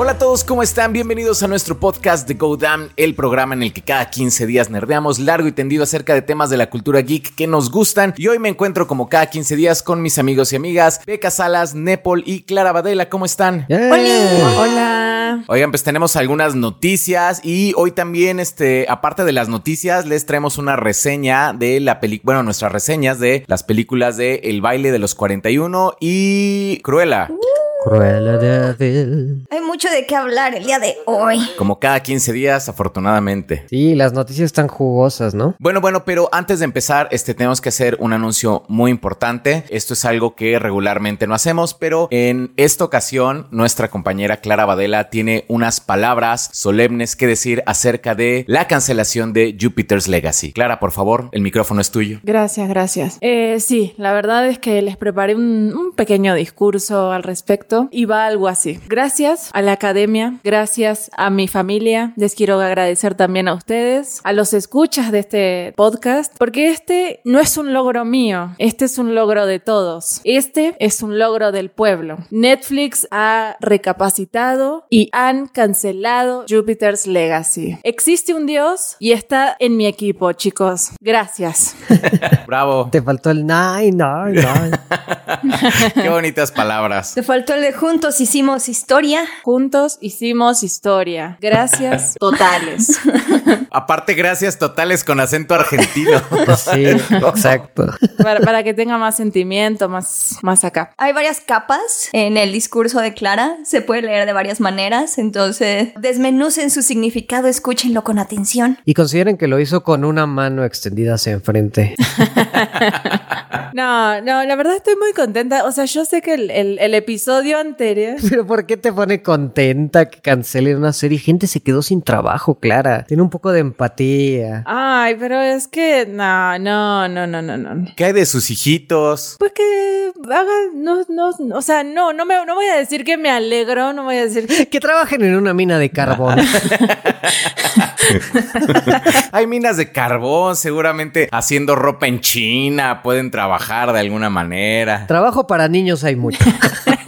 Hola a todos, ¿cómo están? Bienvenidos a nuestro podcast de Go Damn, el programa en el que cada 15 días nerdeamos largo y tendido acerca de temas de la cultura geek que nos gustan. Y hoy me encuentro como cada 15 días con mis amigos y amigas, Beca Salas, Nepal y Clara Badela. ¿Cómo están? Hola. Hola. Oigan, pues tenemos algunas noticias y hoy también, este, aparte de las noticias, les traemos una reseña de la película, bueno, nuestras reseñas de las películas de El baile de los 41 y Cruella. Cruella de Vil. Hay mucho de qué hablar el día de hoy. Como cada 15 días, afortunadamente. Sí, las noticias están jugosas, ¿no? Bueno, bueno, pero antes de empezar, este tenemos que hacer un anuncio muy importante. Esto es algo que regularmente no hacemos, pero en esta ocasión nuestra compañera Clara Badela tiene unas palabras solemnes que decir acerca de la cancelación de Jupiter's Legacy. Clara, por favor, el micrófono es tuyo. Gracias, gracias. Eh, sí, la verdad es que les preparé un, un pequeño discurso al respecto y va algo así. Gracias a la academia, gracias a mi familia, les quiero agradecer también a ustedes, a los escuchas de este podcast, porque este no es un logro mío, este es un logro de todos. Este es un logro del pueblo. Netflix ha recapacitado y han cancelado Jupiter's Legacy. Existe un Dios y está en mi equipo, chicos. Gracias. Bravo. Te faltó el nine, nine, nine. Qué bonitas palabras. Te faltó el de juntos hicimos historia. Juntos hicimos historia. Gracias totales. Aparte, gracias totales con acento argentino. Sí, exacto. Para, para que tenga más sentimiento, más, más acá. Hay varias capas en el discurso de Clara. Se puede leer de varias maneras. Entonces, desmenucen su significado, escúchenlo con atención. Y consideren que lo hizo con una mano extendida hacia enfrente. No, no, la verdad estoy muy contenta. O sea, yo sé que el, el- el episodio anterior. Pero ¿por qué te pone contenta que cancelen una serie? Gente se quedó sin trabajo, Clara. Tiene un poco de empatía. Ay, pero es que. No, no, no, no, no, no. ¿Qué hay de sus hijitos? Pues que hagan. No, no, o sea, no, no, me, no voy a decir que me alegro, no voy a decir. Que trabajen en una mina de carbón. Hay minas de carbón, seguramente haciendo ropa en China, pueden trabajar de alguna manera. Trabajo para niños hay mucho.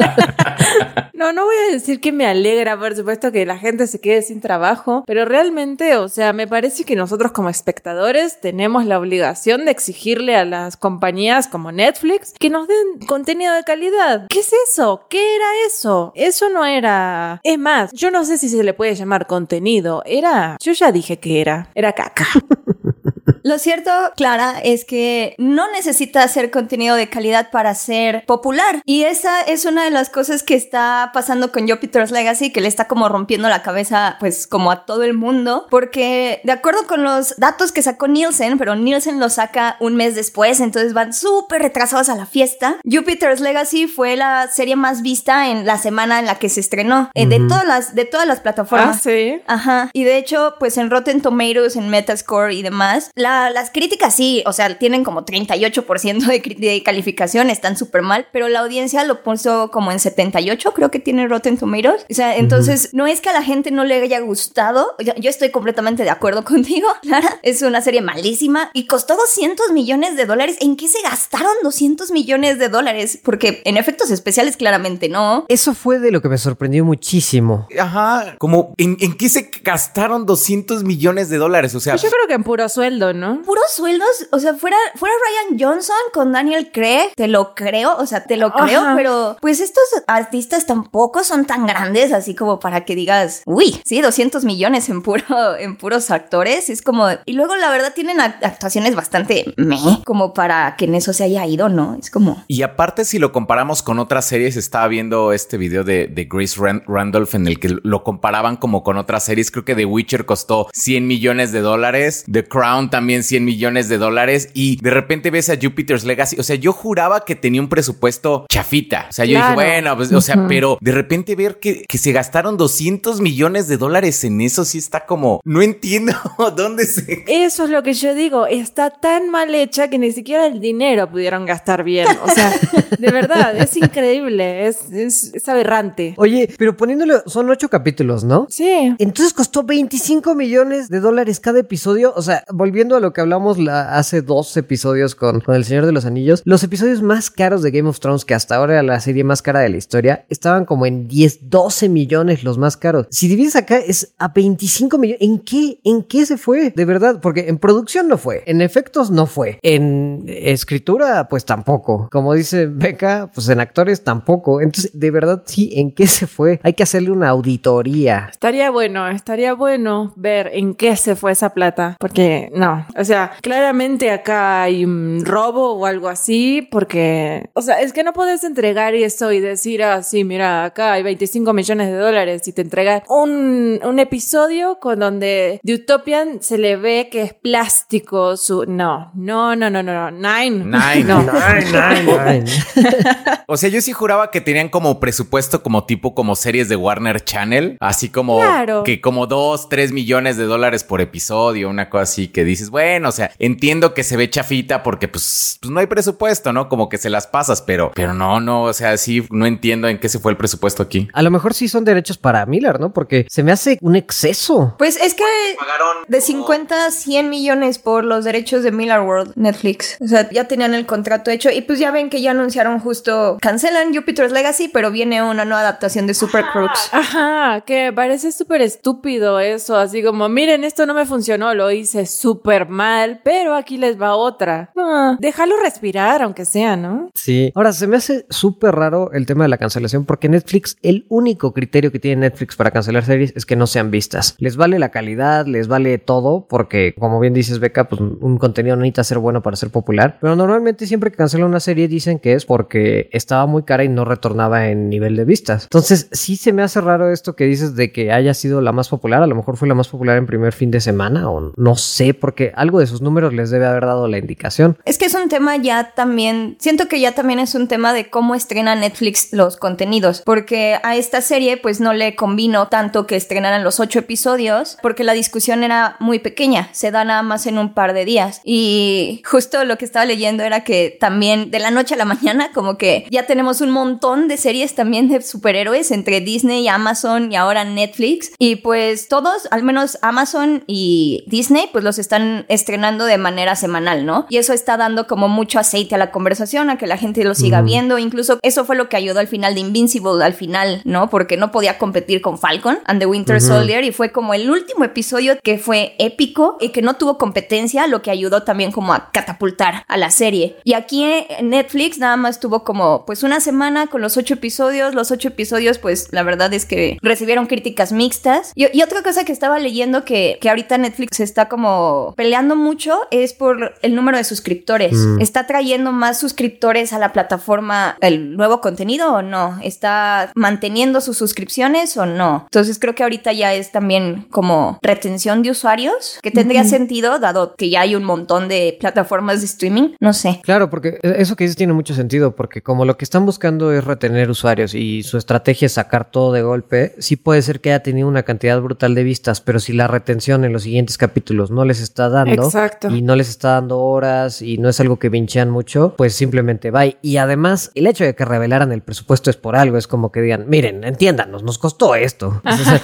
No, no voy a decir que me alegra, por supuesto, que la gente se quede sin trabajo, pero realmente, o sea, me parece que nosotros como espectadores tenemos la obligación de exigirle a las compañías como Netflix que nos den contenido de calidad. ¿Qué es eso? ¿Qué era eso? Eso no era... Es más, yo no sé si se le puede llamar contenido. Era... Yo ya dije que era. Era caca. Lo cierto, Clara, es que no necesita hacer contenido de calidad para ser popular. Y esa es una de las cosas que está pasando con Jupiter's Legacy, que le está como rompiendo la cabeza, pues, como a todo el mundo. Porque, de acuerdo con los datos que sacó Nielsen, pero Nielsen lo saca un mes después, entonces van súper retrasados a la fiesta. Jupiter's Legacy fue la serie más vista en la semana en la que se estrenó, eh, de, todas las, de todas las plataformas. Ah, sí. Ajá. Y de hecho, pues en Rotten Tomatoes, en Metascore y demás, la- las críticas sí, o sea, tienen como 38% de, de calificación, están súper mal, pero la audiencia lo puso como en 78, creo que tiene Rotten Tomatoes. O sea, entonces no es que a la gente no le haya gustado, yo, yo estoy completamente de acuerdo contigo, Clara, es una serie malísima y costó 200 millones de dólares. ¿En qué se gastaron 200 millones de dólares? Porque en efectos especiales claramente no. Eso fue de lo que me sorprendió muchísimo. Ajá, como ¿en, en qué se gastaron 200 millones de dólares? O sea, Pues yo creo que en puro sueldo, ¿no? Puros sueldos, o sea, fuera, fuera Ryan Johnson con Daniel Craig, te lo creo, o sea, te lo creo, Ajá. pero pues estos artistas tampoco son tan grandes así como para que digas, uy, sí, 200 millones en puro, en puros actores, es como, y luego la verdad tienen act- actuaciones bastante meh, como para que en eso se haya ido, ¿no? Es como, Y aparte, si lo comparamos con otras series, estaba viendo este video de, de Grace Ran- Randolph en el que lo comparaban como con otras series. Creo que The Witcher costó 100 millones de dólares, The Crown también 100 millones de dólares y de repente ves a Jupiter's Legacy. O sea, yo juraba que tenía un presupuesto chafita. O sea, yo Claro. dije, bueno, pues, o sea, pero de repente ver que, que se gastaron 200 millones de dólares en eso sí está como, no entiendo dónde se... Eso es lo que yo digo, está tan mal hecha que ni siquiera el dinero pudieron gastar bien. O sea, de verdad, es increíble, es, es, es aberrante. Oye, pero poniéndolo, son ocho capítulos, ¿no? Sí. Entonces costó 25 millones de dólares cada episodio. O sea, volviendo a lo que hablamos hace dos episodios con, con El Señor de los Anillos, los episodios más caros de Game of Thrones, que hasta ahora era la serie más cara de la historia, estaban como en 10, 12 millones los más caros. Si divides acá es a 25 millones. ¿En qué? ¿En qué se fue? De verdad, porque en producción no fue, en efectos no fue, en escritura pues tampoco. Como dice Beca, pues en actores tampoco. Entonces, de verdad sí, ¿en qué se fue? Hay que hacerle una auditoría. Estaría bueno, estaría bueno ver en qué se fue esa plata, porque no, o sea, claramente acá hay un robo o algo así, porque, o sea, es que no puedes entregar eso y decir así, mira, acá hay 25 millones de dólares y te entregas un, un episodio con donde de Utopian se le ve que es plástico su... No, no, no, no, no, Nine. Nine. No. Nine, nine, nine. O sea, yo sí juraba que tenían como presupuesto como tipo como series de Warner Channel, así como Claro. que como dos, tres millones de dólares por episodio, una cosa así que dices, bueno, o sea, entiendo que se ve chafita porque pues, pues no hay presupuesto, ¿no? Como que se las pasas, pero, pero no, no, o sea, sí, no entiendo en qué se fue el presupuesto aquí. A lo mejor sí son derechos para Miller, ¿no? Porque se me hace un exceso. Pues es que de 50 a 100 millones por los derechos de Miller World, Netflix. O sea, ya tenían el contrato hecho y pues ya ven que ya anunciaron justo, cancelan Jupiter's Legacy, pero viene una nueva adaptación de Super Crooks. Ajá, que parece súper estúpido eso, así como, miren, esto no me funcionó, lo hice súper mal, pero aquí les va otra. Ah, déjalo respirar, aunque sea, ¿no? Sí. Ahora, se me hace súper raro el tema de la cancelación porque Netflix, el único criterio que tiene Netflix para cancelar series es que no sean vistas. Les vale la calidad, les vale todo, porque como bien dices, Beca, pues un contenido no necesita ser bueno para ser popular. Pero normalmente siempre que cancelan una serie dicen que es porque estaba muy cara y no retornaba en nivel de vistas. Entonces, sí se me hace raro esto que dices de que haya sido la más popular. A lo mejor fue la más popular en primer fin de semana o no sé, porque algo de sus números les debe haber dado la indicación. Es que es un tema ya también, siento que ya también es un tema de cómo estrena Netflix los contenidos, porque a esta serie pues no le convino tanto que estrenaran los ocho episodios, porque la discusión era muy pequeña, se da nada más en un par de días. Y justo lo que estaba leyendo era que también de la noche a la mañana como que ya tenemos un montón de series también de superhéroes entre Disney, Amazon y ahora Netflix. Y pues todos, al menos Amazon y Disney, pues los están estrenando de manera semanal, ¿no? Y eso está dando como mucho aceite a la conversación, a que la gente lo siga viendo. Incluso eso fue lo que ayudó al final de Invincible, al final, ¿no? Porque no podía competir con Falcon and the Winter Soldier y fue como el último episodio que fue épico y que no tuvo competencia, lo que ayudó también como a catapultar a la serie. Y aquí en Netflix nada más tuvo como pues una semana con los ocho episodios. Los ocho episodios pues la verdad es que recibieron críticas mixtas. Y, y otra cosa que estaba leyendo que, que ahorita Netflix está como peleando mucho es por el número de suscriptores. ¿Está trayendo más suscriptores a la plataforma el nuevo contenido o no? ¿Está manteniendo sus suscripciones o no? Entonces creo que ahorita ya es también como retención de usuarios, que tendría sentido dado que ya hay un montón de plataformas de streaming. No sé. Claro, porque eso que dices tiene mucho sentido, porque como lo que están buscando es retener usuarios y su estrategia es sacar todo de golpe, sí puede ser que haya tenido una cantidad brutal de vistas, pero si la retención en los siguientes capítulos no les está dando Exacto. y no les está dando horas y no es algo que vinchean mucho, pues simplemente va. Y además, el hecho de que revelaran el presupuesto es por algo, es como que digan, miren, entiéndanos, nos costó esto. O sea,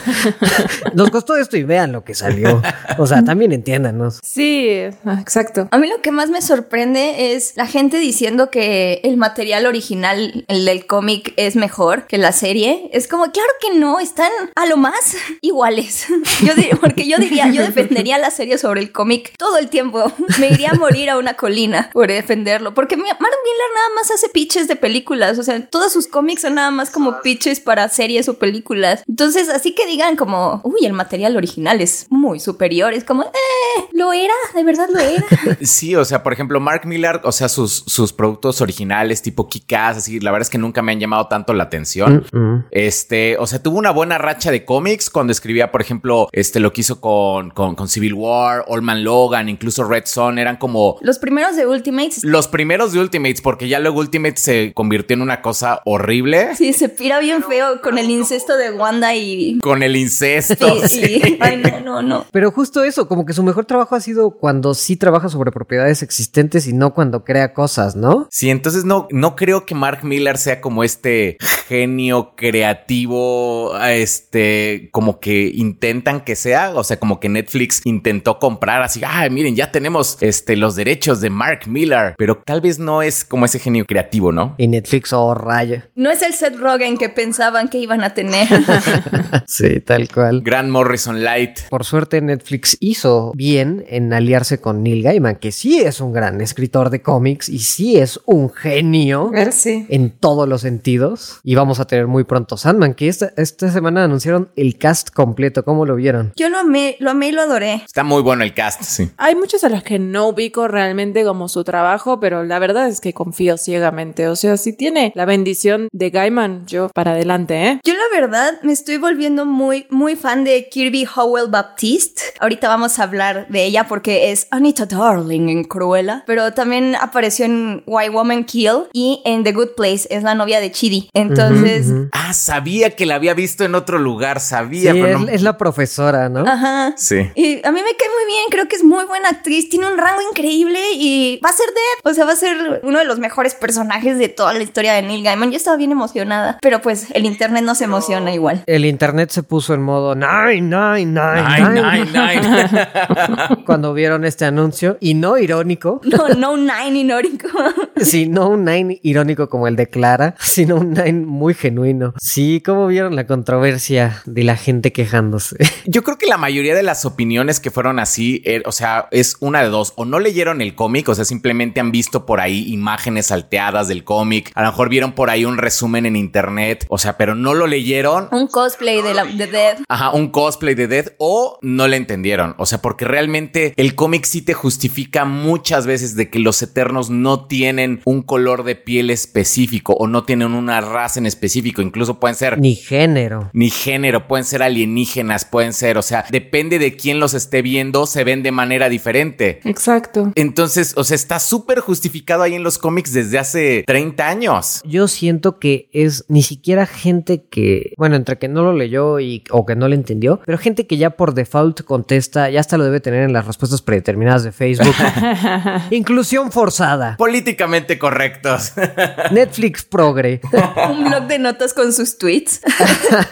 nos costó esto y vean lo que salió. O sea, también entiéndanos. Sí, exacto. A mí lo que más me sorprende es la gente diciendo que el material original, el del cómic, es mejor que la serie. Es como, claro que no, están a lo más iguales. Yo di- porque yo diría, yo defendería la serie sobre el cómic todo el tiempo. Me iría a morir a una colina por defenderlo. Porque Mark Miller nada más hace pitches de películas. O sea, todos sus cómics son nada más como pitches para series o películas. Entonces, así que digan como, uy, el material original es muy superior. Es como, eh, lo era, de verdad lo era. Sí, o sea, por ejemplo, Mark Millar, o sea, sus, sus productos originales tipo Kick-Ass, así, la verdad es que nunca me han llamado tanto la atención. Mm. Este, o sea, tuvo una buena racha de cómics cuando escribía, por ejemplo, este, lo que hizo con, con, con Civil War, Old Man Logan, incluso Red Son, eran como Los primeros de Ultimates los primeros de Ultimates, porque ya luego Ultimates se convirtió en una cosa horrible Sí, se pira bien feo con el incesto de Wanda y. con el incesto. Sí, sí. sí. Ay, no, no, no. Pero justo eso, como que su mejor trabajo ha sido cuando sí trabaja sobre propiedades existentes y no cuando crea cosas, ¿no? Sí, entonces no, no creo que Mark Miller sea como este genio creativo, este, como que intentan que sea, o sea, como que Netflix intentó comprar así, ah, miren, ya tenemos este, los derechos de Mark Miller, pero tal vez no es como ese genio creativo, ¿no? Y Netflix, oh, raya. No es el Seth Rogen que pensaban que iban a tener. sí, tal cual. Gran Morrison Light. Por suerte, Netflix hizo bien en aliarse con Neil Gaiman, que sí es un gran escritor de cómics y sí es un genio sí. en todos los sentidos. Y vamos a tener muy pronto Sandman, que esta, esta semana anunciaron el cast completo. ¿Cómo lo vieron? Yo lo amé, lo amé y lo adoré. Está muy bueno el cast, sí. Hay muchos a los que no ubico realmente como su trabajo, pero la verdad es que confío ciegamente. O sea, si tiene la bendición de Gaiman, yo para adelante, ¿eh? Yo la verdad me estoy volviendo muy, muy fan de Kirby Howell Baptiste. Ahorita vamos a hablar de ella porque es Anita Darling en Cruella, pero también apareció en Why Woman Kill y en The Good Place, es la novia de Chidi. Entonces. Ah, sabía que la había visto en otro lugar, sabía, Sí, pero es, no- es la profesora, ¿no? ajá. Sí. Y a mí me cae muy bien, creo que es muy buena actriz, tiene un rango increíble y va a ser Dead, o sea, va a ser uno de los mejores personajes de toda la historia de Neil Gaiman. Yo estaba bien emocionada, pero pues el internet no se emociona igual. El internet se puso en modo nine, nine, nine, Nine, nine, nine, nine. cuando vieron este anuncio y no irónico, No, no nine inórico. sino un nine irónico como el de Clara, sino un nine muy genuino. Sí, como vieron la controversia de la gente quejándose. Yo creo que la mayoría de las opiniones que fueron así, eh, o sea, es una de dos. O no leyeron el cómic, o sea, simplemente han visto por ahí imágenes salteadas del cómic. A lo mejor vieron por ahí un resumen en internet, o sea, pero no lo leyeron. Un cosplay de, la, de Dead. Ajá, un cosplay de Death o no le entendieron. O sea, porque realmente el cómic sí te justifica muchas veces de que los eternos no tienen un color de piel específico o no tienen una raza en específico. Incluso pueden ser Ni género. ni género, pueden ser alienígenas, pueden ser, o sea, depende de quién los esté viendo, se ven de manera diferente. Exacto. Entonces, o sea, está súper justificado ahí en los cómics desde hace 30 años. Yo siento que es ni siquiera gente que, bueno, entre que no lo leyó y o que no lo entendió, pero gente que ya por default contesta, ya hasta lo debe tener en las respuestas predeterminadas de Facebook. Inclusión forzada. Políticamente correctos. Netflix progre. Un blog de notas con sus tweets.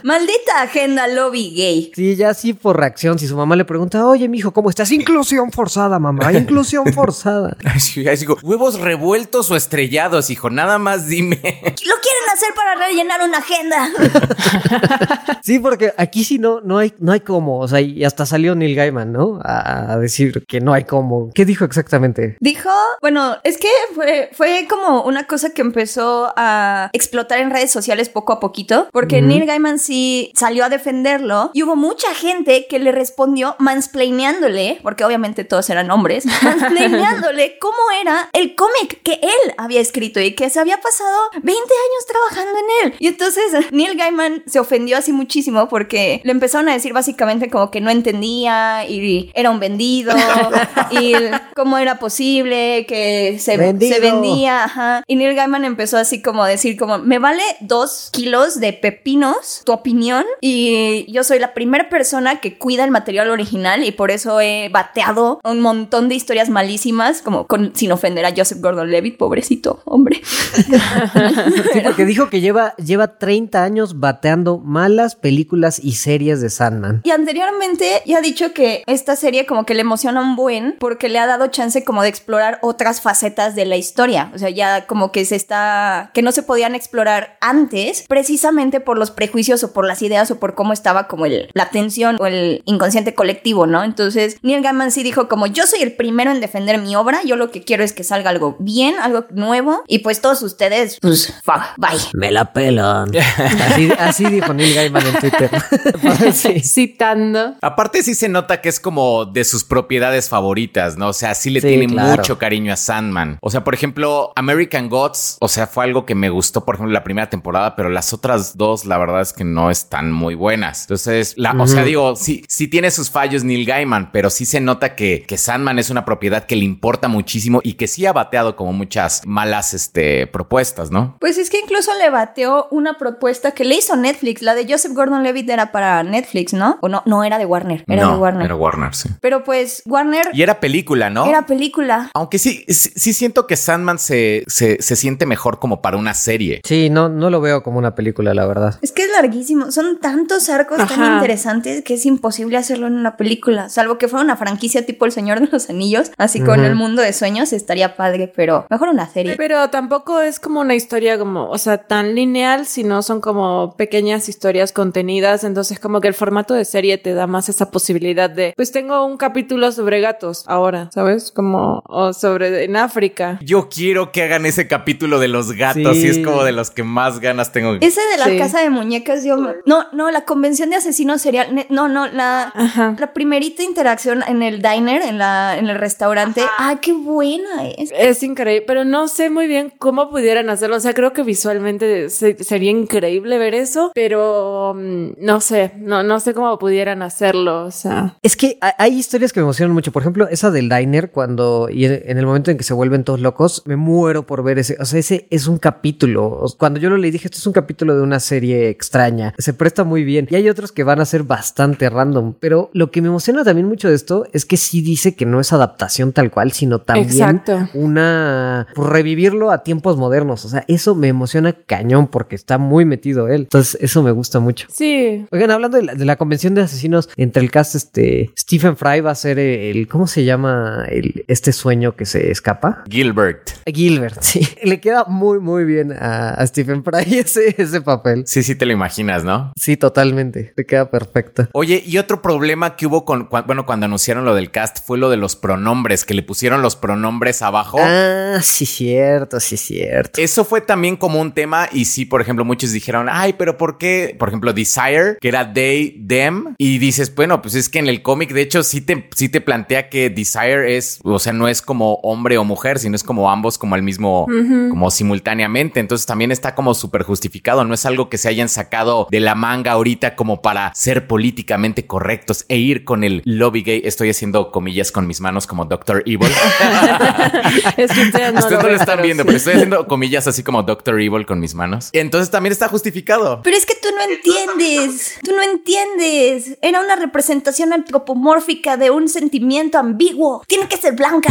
Maldita agenda lobby gay. Sí, ya así por reacción, si su mamá le pregunta, oye, mijo, ¿cómo estás? Inclusión forzada, mamá, inclusión forzada. Así, así digo, huevos revueltos o estrellados, hijo, nada más dime. Lo quieren hacer para rellenar una agenda. Sí, porque aquí sí no, no hay, no hay cómo. O sea, y hasta salió Neil Gaiman, ¿no? A, a decir que no hay cómo. ¿Qué dijo exactamente? Dijo, bueno, es que fue, fue como una cosa que empezó a explotar en redes sociales poco a poquito, porque. Neil Gaiman sí salió a defenderlo y hubo mucha gente que le respondió mansplaineándole, porque obviamente todos eran hombres, mansplaineándole cómo era el cómic que él había escrito y que se había pasado 20 años trabajando en él. Y entonces Neil Gaiman se ofendió así muchísimo porque le empezaron a decir básicamente como que no entendía y era un vendido y cómo era posible que se, se vendía. Ajá. Y Neil Gaiman empezó así como a decir como, me vale dos kilos de pepinos tu opinión y yo soy la primera persona que cuida el material original y por eso he un montón de historias malísimas como con, sin ofender a Joseph Gordon-Levitt, pobrecito hombre. Sí, porque dijo que lleva, lleva 30 años bateando malas películas y series de Sandman. Y anteriormente ya ha dicho que esta serie como que le emociona un buen porque le ha dado chance como de explorar otras facetas de la historia. O sea, ya como que se está... que no se podían explorar antes precisamente por los prejuicios o por las ideas o por cómo estaba como el, la tensión o el inconsciente colectivo, ¿no? Entonces Neil Gaiman sí dijo como yo soy el primero en defender mi obra, yo lo que quiero es que salga algo bien, algo nuevo y pues todos ustedes, pues, fuck, bye. Me la pelan. Así, así dijo Neil Gaiman en Twitter. Sí. Citando. Aparte sí se nota que es como de sus propiedades favoritas, ¿no? O sea, sí le Sí, tiene claro. mucho cariño a Sandman. O sea, por ejemplo, American Gods, o sea, fue algo que me gustó, por ejemplo, la primera temporada, pero las otras dos, la verdad es que no están muy buenas. Entonces, la, o sea, digo, sí, sí tiene sus fallos Neil Gaiman, pero sí se nota que, que Sandman es una propiedad que le importa muchísimo y que sí ha bateado como muchas malas, este, propuestas, ¿no? Pues es que incluso le bateó una propuesta que le hizo Netflix. La de Joseph Gordon-Levitt era para Netflix, ¿no? O no, no era de Warner, era no, de Warner. Era Warner, sí. Pero pues Warner Y era película, ¿no? era película. Aunque sí, sí, sí siento que Sandman se, se, se siente mejor como para una serie. Sí, no, no lo veo como una película, la verdad. Es que es larguísimo. Son tantos arcos tan interesantes que es imposible hacerlo en una película. Salvo que fuera una franquicia franquicia tipo El Señor de los Anillos, así con el mundo de sueños, estaría padre, pero mejor una serie. Pero tampoco es como una historia como, o sea, tan lineal, sino son como pequeñas historias contenidas, entonces como que el formato de serie te da más esa posibilidad de, pues tengo un capítulo sobre gatos ahora, ¿sabes? Como, o sobre en África. Yo quiero que hagan ese capítulo de los gatos y es como de los que más ganas tengo. Ese de la casa de muñecas, yo... No, no, la convención de asesinos serial, no, no, la, la primerita interacción en el diner, en, la, en el restaurante, ah, qué buena es. Es increíble, pero no sé muy bien cómo pudieran hacerlo, o sea, creo que visualmente sería increíble ver eso, pero mm, no sé, no, no sé cómo pudieran hacerlo, o sea. Es que hay historias que me emocionan mucho, por ejemplo, esa del diner, cuando, y en el momento en que se vuelven todos locos, me muero por ver ese, o sea, ese es un capítulo, cuando yo lo leí dije, esto es un capítulo de una serie extraña, se presta muy bien, y hay otros que van a ser bastante random, pero lo que me emociona también mucho de esto es que sí dice que no es adaptación tal cual, sino también una, por revivirlo a tiempos modernos, o sea, eso me emociona cañón porque está muy metido él, entonces eso me gusta mucho. Sí. Oigan, hablando de la, convención de asesinos, entre el cast, este, Stephen Fry va a ser el, ¿cómo se llama? El, este sueño que se escapa. Gilbert. Gilbert, sí. Le queda muy, muy bien a, Stephen Fry ese, ese papel. Sí, sí te lo imaginas, ¿no? Sí, totalmente. Le queda perfecto. Oye, y otro problema que hubo con, bueno, cuando anunciaron lo del cast fue lo de los pronombres, que le pusieron los pronombres abajo. Ah, sí, cierto, sí, cierto. Eso fue también como un tema y sí, por ejemplo, muchos dijeron, ay, pero ¿por qué? Por ejemplo, Desire, que era they, them, y dices, bueno, pues es que en el cómic, de hecho, sí te, sí te plantea que Desire es, o sea, no es como hombre o mujer, sino es como ambos, como al mismo, como simultáneamente. Entonces también está como súper justificado. No es algo que se hayan sacado de la manga ahorita como para ser políticamente correctos e ir con el lobby gay. Estoy haciendo comillas con mis manos como Doctor Evil. es que ustedes no, lo, están viendo, pero estoy haciendo comillas así como Doctor Evil con mis manos. Entonces también está justificado. Pero es que tú no entiendes. Tú no entiendes. Era una representación antropomórfica de un sentimiento ambiguo. Tiene que ser blanca.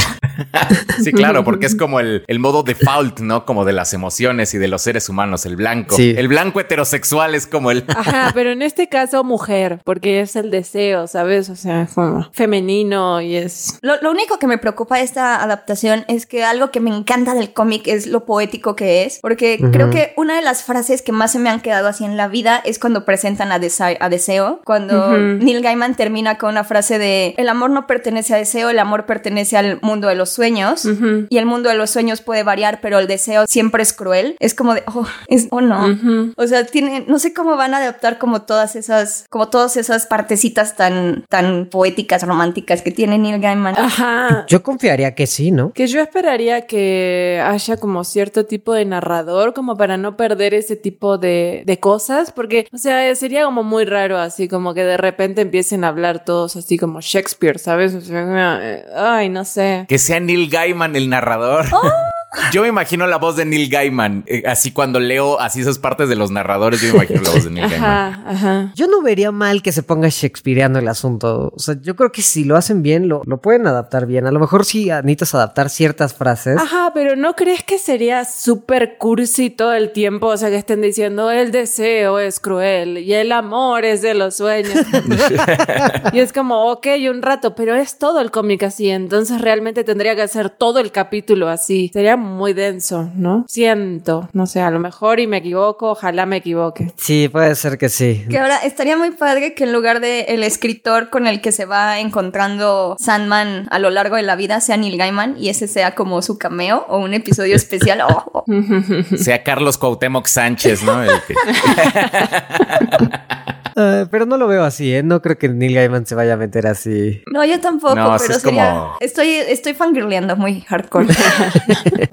sí, claro, porque es como el, el, modo default, ¿no? Como de las emociones y de los seres humanos, el blanco. El blanco heterosexual es como el... Ajá, pero en este caso mujer, porque es el deseo, ¿sabes? O sea, como femenino y es... Lo, lo único que me preocupa de esta adaptación es que algo que me encanta del cómic es lo poético que es, porque creo que una de las frases que más se me han quedado así en la vida es cuando presentan a, a Deseo, cuando Neil Gaiman termina con una frase de el amor no pertenece a Deseo, el amor pertenece al mundo de los sueños y el mundo de los sueños puede variar, pero el deseo siempre es cruel. Es como de, oh, es, oh no. O sea, tiene, no sé cómo van a adaptar como todas esas, como todas esas partecitas tan, tan poéticas, románticas que tiene Neil Gaiman. Ajá. Yo confiaría que sí, ¿no? Que yo esperaría que haya como cierto tipo de narrador, como para no perder ese tipo de, de cosas, porque, o sea, sería como muy raro así, como que de repente empiecen a hablar todos así como Shakespeare, ¿sabes? O sea, eh, ay, no sé. Que sea Neil Gaiman el narrador. Oh. Yo me imagino la voz de Neil Gaiman, eh, así cuando leo así esas partes de los narradores, yo me imagino la voz de Neil Gaiman. Ajá. Yo no vería mal que se ponga shakespeareano el asunto. O sea, yo creo que si lo hacen bien, lo, lo pueden adaptar bien. A lo mejor sí necesitas adaptar ciertas frases. Ajá, pero ¿no crees que sería súper cursi todo el tiempo? O sea, que estén diciendo el deseo es cruel y el amor es de los sueños. y es como, ok, un rato, pero es todo el cómic así. Entonces realmente tendría que hacer todo el capítulo así. Sería muy denso, ¿no? Siento, no sé, a lo mejor y me equivoco, ojalá me equivoque. Sí, puede ser que sí. Que ahora estaría muy padre que en lugar de el escritor con el que se va encontrando Sandman a lo largo de la vida sea Neil Gaiman y ese sea como su cameo o un episodio especial. Oh, oh. Sea Carlos Cuauhtémoc Sánchez, ¿no? Ah, pero no lo veo así, ¿eh? No creo que Neil Gaiman se vaya a meter así. No, yo tampoco, pero sería... Estoy, estoy fangirleando muy hardcore.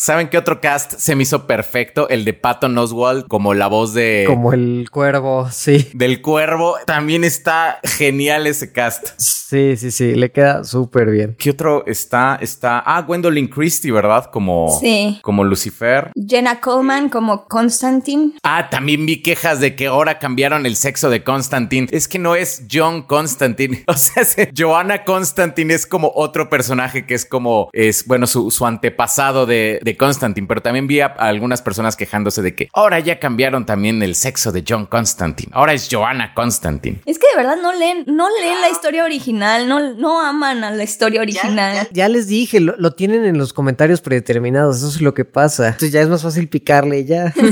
¿Saben qué otro cast se me hizo perfecto? El de Patton Oswald como la voz de... Como el cuervo, sí. Del cuervo. También está genial ese cast. Sí, sí, sí. Le queda súper bien. ¿Qué otro está? Está... Ah, Gwendolyn Christie, ¿verdad? Como... Sí. Como Lucifer. Jenna Coleman como Constantine. Ah, también vi quejas de que ahora cambiaron el sexo de Constantine. Es que no es John Constantine. O sea, Joanna Constantine es como otro personaje que es como... Es, bueno, su, su antepasado de de, de Constantine, pero también vi a, a algunas personas quejándose de que ahora ya cambiaron también el sexo de John Constantine. Ahora es Joanna Constantine. Es que de verdad no leen, no leen la historia original, no, no aman a la historia original. Ya les dije, lo, lo tienen en los comentarios predeterminados, eso es lo que pasa. Entonces ya es más fácil picarle ya.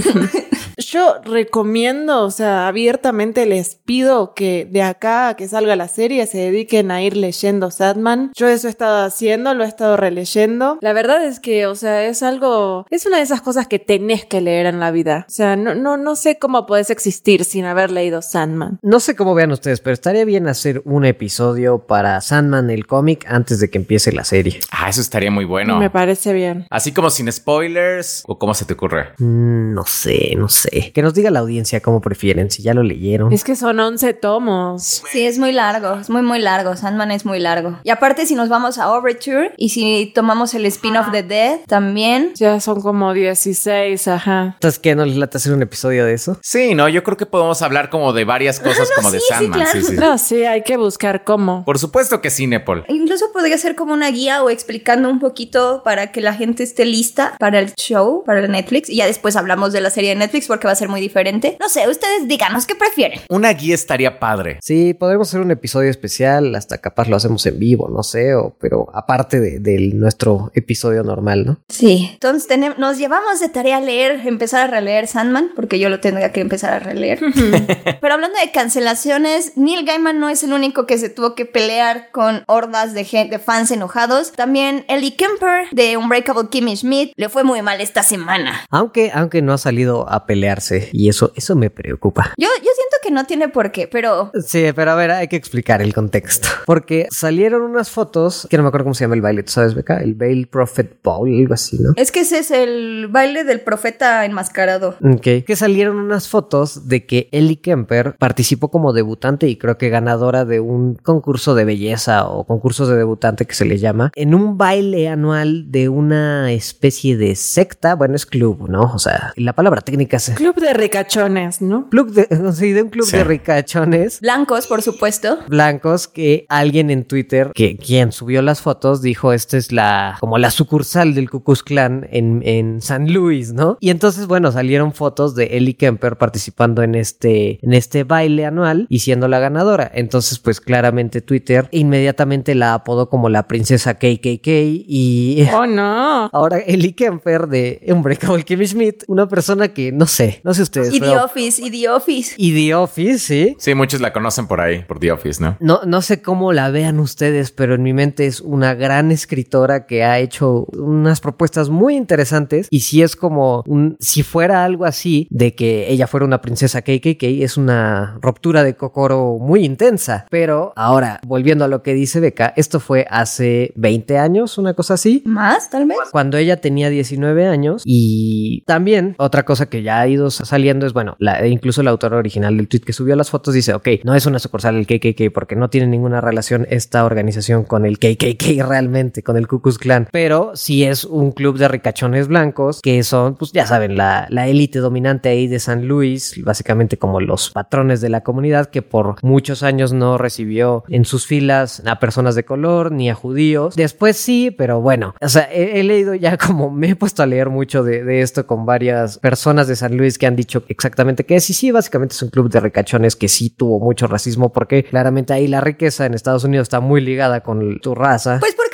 Yo recomiendo, o sea, abiertamente les pido que de acá a que salga la serie se dediquen a ir leyendo Sadman. Yo eso he estado haciendo, lo he estado releyendo. La verdad es que, o sea, es algo, es una de esas cosas que tenés que leer en la vida. O sea, no, no, no sé cómo puedes existir sin haber leído Sandman. No sé cómo vean ustedes, pero estaría bien hacer un episodio para Sandman el cómic antes de que empiece la serie. Ah, eso estaría muy bueno. Me parece bien. Así como sin spoilers, o cómo se te ocurre. Mm, no sé, no sé. Que nos diga la audiencia cómo prefieren, si ya lo leyeron. Es que son 11 tomos. Sí, es muy largo, es muy muy largo, Sandman es muy largo. Y aparte si nos vamos a Overture y si tomamos el spin-off de También. Ya son como 16, ajá. Entonces, ¿qué? ¿No les late hacer un episodio de eso? Sí, no, yo creo que podemos hablar como de varias cosas como de sí, Sandman. claro. Sí, sí. No, sí, hay que buscar cómo. Por supuesto que sí, Nepal. Incluso podría ser como una guía o explicando un poquito para que la gente esté lista para el show, para el Netflix. Y ya después hablamos de la serie de Netflix porque va a ser muy diferente. No sé, ustedes díganos qué prefieren. Una guía estaría padre. Sí, podemos hacer un episodio especial, hasta capaz lo hacemos en vivo, no sé, o, pero aparte de, de nuestro episodio normal, ¿no? Sí. Entonces nos llevamos de tarea leer, empezar a releer Sandman, porque yo lo tendría que empezar a releer. Pero hablando de cancelaciones, Neil Gaiman no es el único que se tuvo que pelear con hordas de, fans enojados. También Ellie Kemper de Unbreakable Kimmy Schmidt le fue muy mal esta semana. Aunque, aunque no ha salido a pelearse, y eso, eso me preocupa. Yo, yo siento que no tiene por qué, pero Sí, pero a ver, hay que explicar el contexto. Porque salieron unas fotos, que no me acuerdo cómo se llama el baile, ¿tú sabes, Beca? El Veil Prophet Bowl, algo así, ¿no? es que ese es el baile del profeta enmascarado. Ok. Que salieron unas fotos de que Ellie Kemper participó como debutante y creo que ganadora de un concurso de belleza o concurso de debutante que se le llama, en un baile anual de una especie de secta, bueno, es club, ¿no? O sea, la palabra técnica es Club de ricachones, ¿no? club de, sí, de un club Sí. de ricachones Blancos, por supuesto. blancos que alguien en Twitter, que quien subió las fotos, dijo esta es la como la sucursal del Ku Klux Klan en, en San Luis, ¿no? Y entonces, bueno, salieron fotos de Ellie Kemper participando en este, en este baile anual y siendo la ganadora. Entonces, pues claramente Twitter inmediatamente la apodó como la princesa KKK y... Oh, no. Ahora, Ellie Kemper de Unbreakable Kimmy Schmidt, una persona que no sé, no sé ustedes, Y The pero- Office, y The Office. y The Office, sí. Sí, muchos la conocen por ahí, por The Office, ¿no? No, no sé cómo la vean ustedes, pero en mi mente es una gran escritora que ha hecho unas propuestas muy interesantes. Y si es como un, si fuera algo así de que ella fuera una princesa KKK, es una ruptura de Kokoro muy intensa. Pero ahora, volviendo a lo que dice Beca, esto fue hace 20 años, una cosa así. ¿Más, tal vez? Cuando ella tenía 19 años y también otra cosa que ya ha ido saliendo es, bueno, la, incluso la autora original del tweet que subió las fotos dice, ok, no es una sucursal del KKK porque no tiene ninguna relación esta organización con el KKK realmente, con el Ku Klux Klan, pero sí es un club de ricachones blancos que son, pues ya saben, la, élite dominante ahí de San Luis, básicamente como los patrones de la comunidad que por muchos años no recibió en sus filas a personas de color ni a judíos. Después sí, pero bueno, o sea, he, leído ya como me he puesto a leer mucho de, esto con varias personas de San Luis que han dicho exactamente que es. Sí, básicamente es un club de ricachones que sí tuvo mucho racismo porque claramente ahí la riqueza en Estados Unidos está muy ligada con tu raza. Pues Estados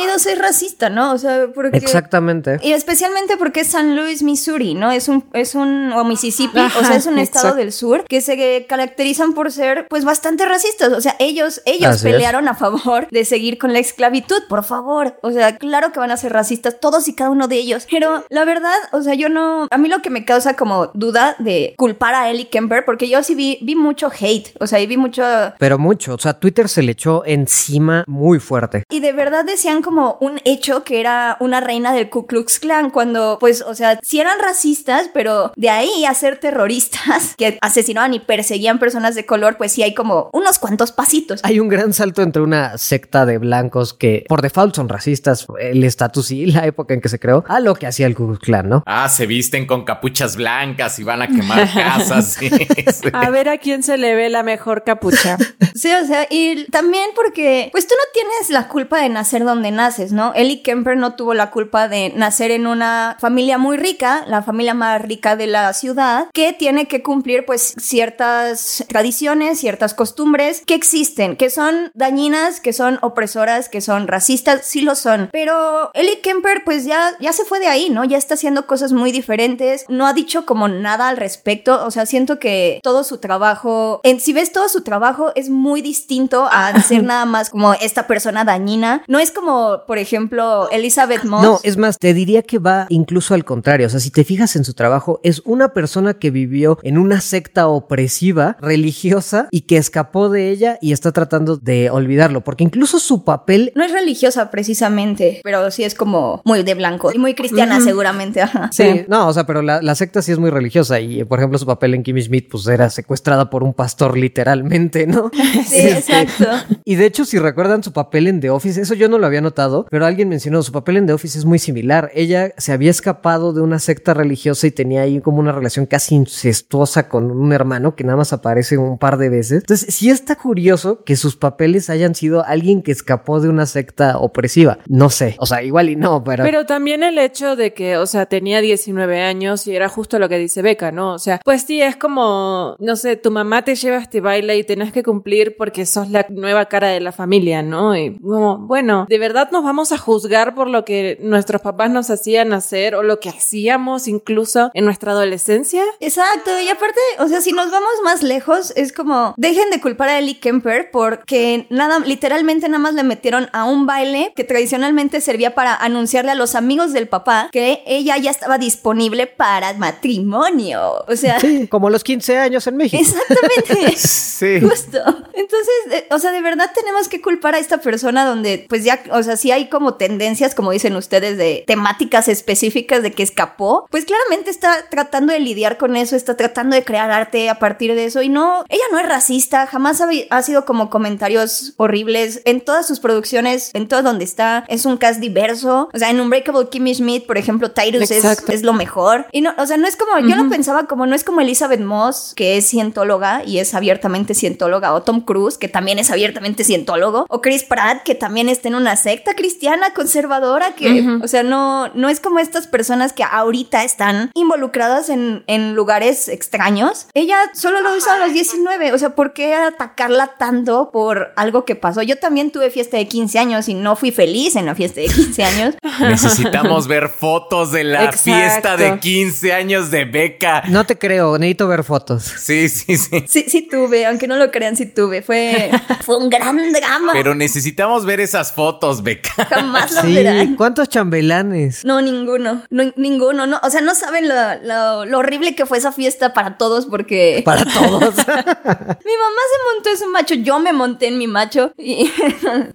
Unidos es racista, ¿no? O sea, porque... Exactamente. Y especialmente porque es San Luis, Missouri, ¿no? Es un, es un, o Mississippi, o sea, es un estado del sur que se caracterizan por ser, pues, bastante racistas. O sea, ellos, ellos Así es. pelearon a favor de seguir con la esclavitud, por favor. O sea, claro que van a ser racistas, todos y cada uno de ellos. Pero la verdad, o sea, yo no, a mí lo que me causa como duda de culpar a Ellie Kemper, porque yo sí vi, vi mucho hate, o sea, y vi mucho Pero mucho, o sea, Twitter se le echó encima muy fuerte. Y de verdad decían como un hecho que era una reina del Ku Klux Klan cuando, pues, o sea, sí eran racistas, pero de ahí a ser terroristas que asesinaban y perseguían personas de color, pues sí hay como unos cuantos pasitos. Hay un gran salto entre una secta de blancos que por default son racistas, el estatus y la época en que se creó, a lo que hacía el Ku Klux Klan, ¿no? Ah, se visten con capuchas blancas y van a quemar casas. sí, sí. A ver a quién se le ve la mejor capucha. Sí, o sea, y también porque, pues tú no tienes la culpa de nacer donde naces, ¿no? Ellie Kemper no tuvo la culpa de nacer en una familia muy rica, la familia más rica de la ciudad, que tiene que cumplir pues ciertas tradiciones, ciertas costumbres que existen, que son dañinas, que son opresoras, que son racistas, sí lo son. Pero Ellie Kemper pues ya, ya se fue de ahí, ¿no? Ya está haciendo cosas muy diferentes, no ha dicho como nada al respecto, o sea, siento que todo su trabajo, en, si ves todo su trabajo es muy distinto a ser nada más como esta persona dañina. No es como, por ejemplo, Elizabeth Moss. No, es más, te diría que va incluso al contrario. O sea, si te fijas en su trabajo, es una persona que vivió en una secta opresiva, religiosa, y que escapó de ella y está tratando de olvidarlo. Porque incluso su papel. No es religiosa precisamente, pero sí es como muy de blanco y muy cristiana, seguramente. Ajá. Sí, no, o sea, pero la, la, secta sí es muy religiosa. Y por ejemplo, su papel en Kimmy Schmidt, pues era secuestrada por un pastor, literalmente, ¿no? sí, exacto. Y de hecho, si recuerdan su papel en The Office, eso yo no lo había notado, pero alguien mencionó, su papel en The Office es muy similar. Ella se había escapado de una secta religiosa y tenía ahí como una relación casi incestuosa con un hermano que nada más aparece un par de veces. Entonces, sí está curioso que sus papeles hayan sido alguien que escapó de una secta opresiva. No sé, o sea, igual y no, pero... Pero también el hecho de que, o sea, tenía 19 años y era justo lo que dice Beca, ¿no? O sea, pues sí, es como, no sé, tu mamá te lleva a este baile y tenés que cumplir porque sos la nueva cara de la familia, ¿no? Y como, bueno, ¿de verdad nos vamos a juzgar por lo que nuestros papás nos hacían hacer o lo que hacíamos incluso en nuestra adolescencia? Exacto, y aparte, o sea, si nos vamos más lejos, es como, dejen de culpar a Ellie Kemper porque nada, literalmente nada más le metieron a un baile que tradicionalmente servía para anunciarle a los amigos del papá que ella ya estaba disponible para matrimonio. O sea... Sí, como los 15 años en México. Exactamente. sí. Justo. Entonces, o sea, de verdad tenemos que culpar a esta persona donde, pues ya, o sea, si hay como tendencias, como dicen ustedes, de temáticas específicas de que escapó, pues claramente está tratando de lidiar con eso, está tratando de crear arte a partir de eso. Y no, ella no es racista, jamás ha, ha sido como comentarios horribles. En todas sus producciones, en todo donde está, es un cast diverso. O sea, en Unbreakable Kimmy Schmidt, por ejemplo, Tyrus es, es, lo mejor. Y no, o sea, no es como, uh -huh. yo lo pensaba como, no es como Elizabeth Moss, que es cientóloga y es abiertamente cientóloga, o Tom Cruise, que también es abiertamente cientólogo, o Chris Pratt, que también está en una secta cristiana conservadora, que, uh -huh. o sea, no, no es como estas personas que ahorita están involucradas en, en lugares extraños. Ella solo lo hizo a los 19, o sea, ¿por qué atacarla tanto por algo que pasó? Yo también tuve fiesta de 15 años y no fui feliz en la fiesta de 15 años. Necesitamos ver fotos de la Exacto. fiesta de 15 años de Beca. No te creo, necesito ver fotos. Sí, sí, sí. Sí, sí tuve, aunque no lo crean, sí tuve. Fue, fue un gran drama. Pero necesitamos ver esas fotos, Beca. Jamás lo sí, verán. ¿Cuántos chambelanes? No, ninguno. No, ninguno. No. O sea, no saben lo, lo, lo, horrible que fue esa fiesta para todos porque... Para todos. mi mamá se montó ese macho, yo me monté en mi macho y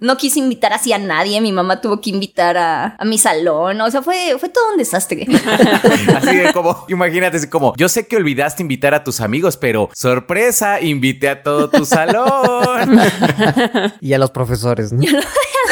no quise invitar así a nadie. Mi mamá tuvo que invitar a, a mi salón. O sea, fue, fue todo un desastre. así de como, imagínate, así como, yo sé que olvidaste invitar a tus amigos, pero sorpresa, invité a todo tu salón. y a los profesores, ¿no?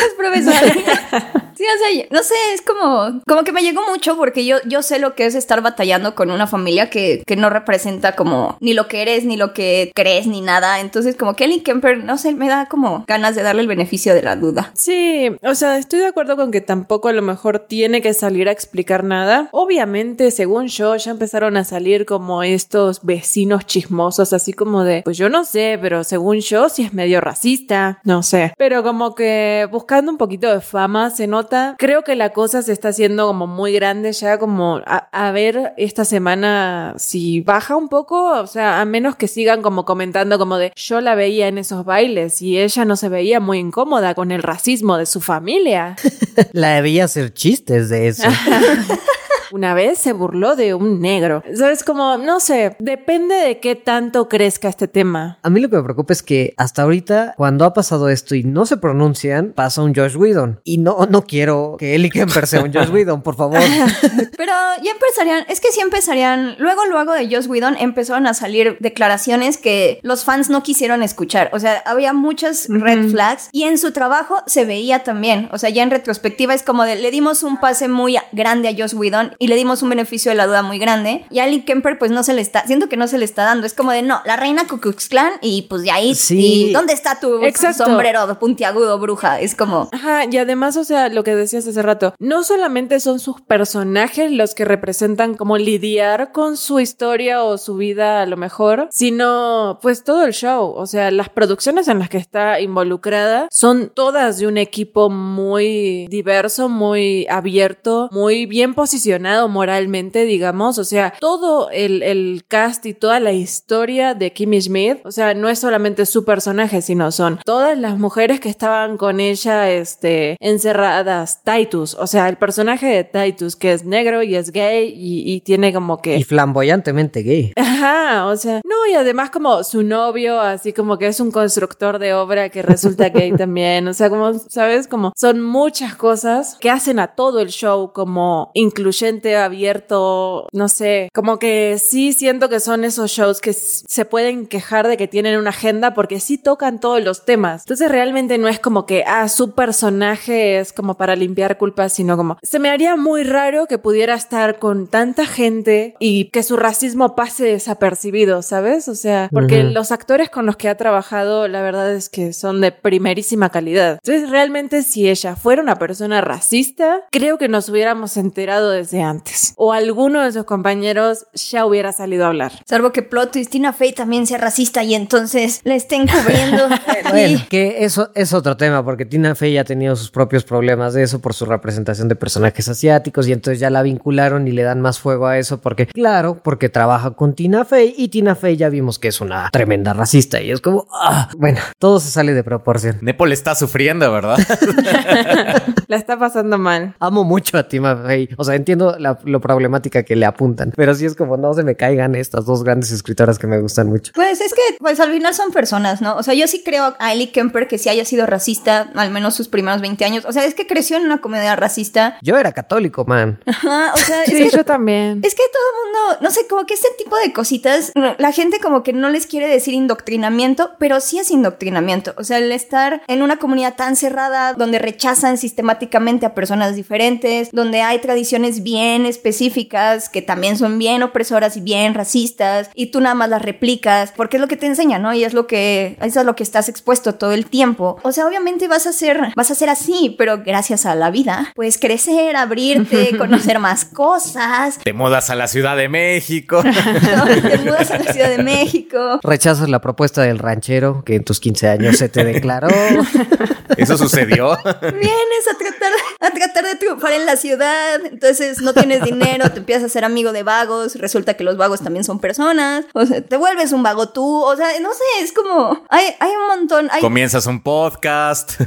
Los profesores. Sí, o sea, no sé, es como, como que me llegó mucho porque yo, yo sé lo que es estar batallando con una familia que, que no representa como ni lo que eres, ni lo que crees, ni nada. Entonces, como Kelly Kemper, no sé, me da como ganas de darle el beneficio de la duda. Sí, o sea, estoy de acuerdo con que tampoco a lo mejor tiene que salir a explicar nada. Obviamente, según yo, ya empezaron a salir como estos vecinos chismosos, así como de, pues yo no sé, pero según yo, sí es medio racista, no sé. Pero como que buscando un poquito de fama, se nota Creo que la cosa se está haciendo como muy grande ya, como a, a, ver esta semana si baja un poco, o sea, a menos que sigan como comentando como de yo la veía en esos bailes y ella no se veía muy incómoda con el racismo de su familia. la veía hacer chistes de eso. una vez se burló de un negro. ¿Sabes? Como, no sé, depende de qué tanto crezca este tema. A mí lo que me preocupa es que hasta ahorita, cuando ha pasado esto y no se pronuncian, pasa un Josh Whedon. Y no, no quiero que Ellie Kemper sea un Josh Whedon, por favor. Pero ya empezarían, es que sí empezarían, luego, luego de Josh Whedon empezaron a salir declaraciones que los fans no quisieron escuchar. O sea, había muchas red flags y en su trabajo se veía también. O sea, ya en retrospectiva es como de, le dimos un pase muy grande a Josh Whedon y le dimos un beneficio de la duda muy grande. Y a Ali Kemper, pues no se le está, siento que no se le está dando. Es como de no, la reina Ku Klux Klan y pues de ahí, Sí. y ¿dónde está tu Exacto. sombrero puntiagudo, bruja? Es como, Ajá, y además, o sea, lo que decías hace rato, no solamente son sus personajes los que representan como lidiar con su historia o su vida a lo mejor, sino pues todo el show, o sea, las producciones en las que está involucrada son todas de un equipo muy diverso, muy abierto, muy bien posicionado moralmente, digamos, o sea, todo el, el cast y toda la historia de Kimmy Schmidt, o sea, no es solamente su personaje, sino son todas las mujeres que estaban con ella, este, encerradas, Titus, o sea, el personaje de Titus, que es negro y es gay y, y tiene como que... Y flamboyantemente gay. Ajá, o sea, no, y además como su novio, así como que es un constructor de obra que resulta gay también, o sea, como, ¿sabes? Como son muchas cosas que hacen a todo el show como incluyente, abierto, no sé, como que sí siento que son esos shows que se pueden quejar de que tienen una agenda porque sí tocan todos los temas. Entonces realmente no es como que, ah, su personaje es como para limpiar culpas, sino como, se me haría muy raro que pudiera estar con tanta gente y que su racismo pase desapercibido, ¿sabes? O sea, porque Ujú. los actores con los que ha trabajado, la verdad es que son de primerísima calidad. Entonces, realmente, si ella fuera una persona racista, creo que nos hubiéramos enterado desde antes. O alguno de sus compañeros ya hubiera salido a hablar. salvo que plot twist, Tina Fey también sea racista y entonces la estén cubriendo. Bueno, que eso es otro tema, porque Tina Fey ya ha tenido sus propios problemas de eso por su representación de personajes asiáticos y entonces ya la vincularon y le dan más fuego a eso porque, claro, porque trabaja con Tina Fey y Tina Fey ya vimos que es una tremenda racista y es como, ah, bueno, todo se sale de proporción. Nepo le está sufriendo, ¿verdad? La está pasando mal. Amo mucho a Tina Fey, o sea, entiendo la, lo problemática que le apuntan, pero sí es como no se me caigan estas dos grandes escritoras que me gustan mucho. Pues es que, pues al final son personas, ¿no? O sea, yo sí creo a Ellie Kemper que sí haya sido racista, al menos sus primeros 20 años. O sea, es que creció en una comedia racista. Yo era católico, man. Ajá, o sea, es Sí, que yo también. Es que todo el mundo, no sé, como que este tipo de cositas, la gente como que no les quiere decir indoctrinamiento, pero sí es indoctrinamiento. O sea, el estar en una comunidad tan cerrada, donde rechazan sistemáticamente a personas diferentes, donde hay tradiciones bien específicas que también son bien opresoras y bien racistas, y tú nada más las replicas, porque es lo que te enseña, ¿no? Y es lo que, es lo que estás expuesto todo el tiempo. O sea, obviamente vas a ser, vas a ser así, pero gracias a la vida, puedes crecer, abrirte, conocer más cosas, Te mudas a la Ciudad de México. ¿no? Te mudas a la Ciudad de México. Rechazas la propuesta del ranchero que en tus 15 años se te declaró. Eso sucedió. Vienes a tratar, a tratar de triunfar en la ciudad. Entonces no tienes dinero, te empiezas a ser amigo de vagos. Resulta que los vagos también son personas. O sea, te vuelves un vago tú. O sea, no sé, es como. Hay, hay un montón. Hay, Comienzas un podcast.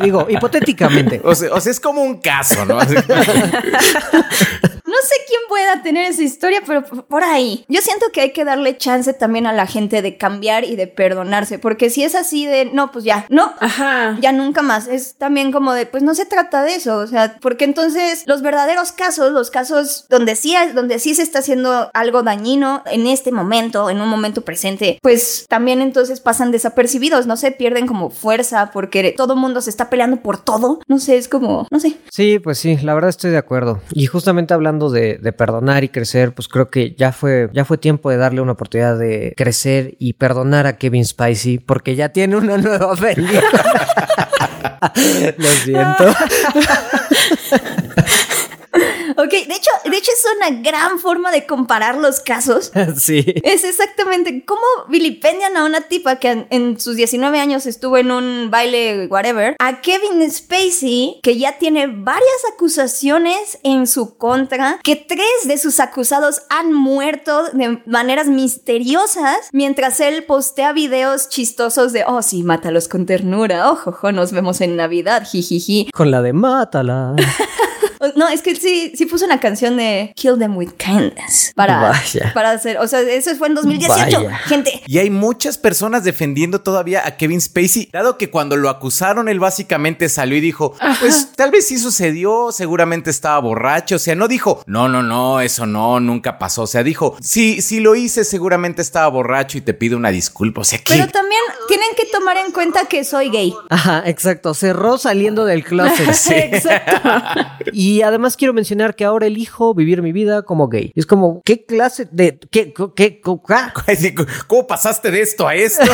Digo, hipotéticamente. O sea, o sea, es como un caso, ¿no? No sé quién pueda tener esa historia, pero por ahí. Yo siento que hay que darle chance también a la gente de cambiar y de perdonarse, porque si es así de, no, pues ya, no, Ajá. ya nunca más. Es también como de, pues no se trata de eso, o sea, porque entonces los verdaderos casos, los casos donde sí, es- donde sí se está haciendo algo dañino en este momento, en un momento presente, pues también entonces pasan desapercibidos, no se pierden como fuerza porque todo el mundo se está peleando por todo. No sé, es como, no sé. Sí, pues sí, la verdad estoy de acuerdo. Y justamente hablando de, de perdonar y crecer, pues creo que ya fue, ya fue tiempo de darle una oportunidad de crecer y perdonar a Kevin Spacey, porque ya tiene una nueva película. Lo siento. Ok, de hecho, de hecho es una gran forma de comparar los casos. sí. Es exactamente cómo vilipendian a una tipa que en, en sus 19 años estuvo en un baile whatever, a Kevin Spacey, que ya tiene varias acusaciones en su contra, que tres de sus acusados han muerto de maneras misteriosas, mientras él postea videos chistosos de, oh sí, mátalos con ternura, ojo, ojo, nos vemos en Navidad, jijiji. Con la de Mátala. No, es que sí, sí puso una canción de Kill Them With Kindness para, Vaya. para hacer, o sea, eso fue en 2018, Vaya. gente. Y hay muchas personas defendiendo todavía a Kevin Spacey, dado que cuando lo acusaron, él básicamente salió y dijo, pues tal vez sí sucedió, seguramente estaba borracho, o sea, no dijo, no, no, no, eso no, nunca pasó, o sea, dijo, sí, sí lo hice, seguramente estaba borracho y te pido una disculpa, o sea, ¿qué? Pero también también tienen que tomar en cuenta que soy gay. Ajá, exacto. Cerró saliendo del closet. Sí, exacto. Y además quiero mencionar que ahora elijo vivir mi vida como gay. Es como, ¿qué clase de... ¿Qué? ¿Qué? qué ah? ¿Cómo pasaste de esto a esto?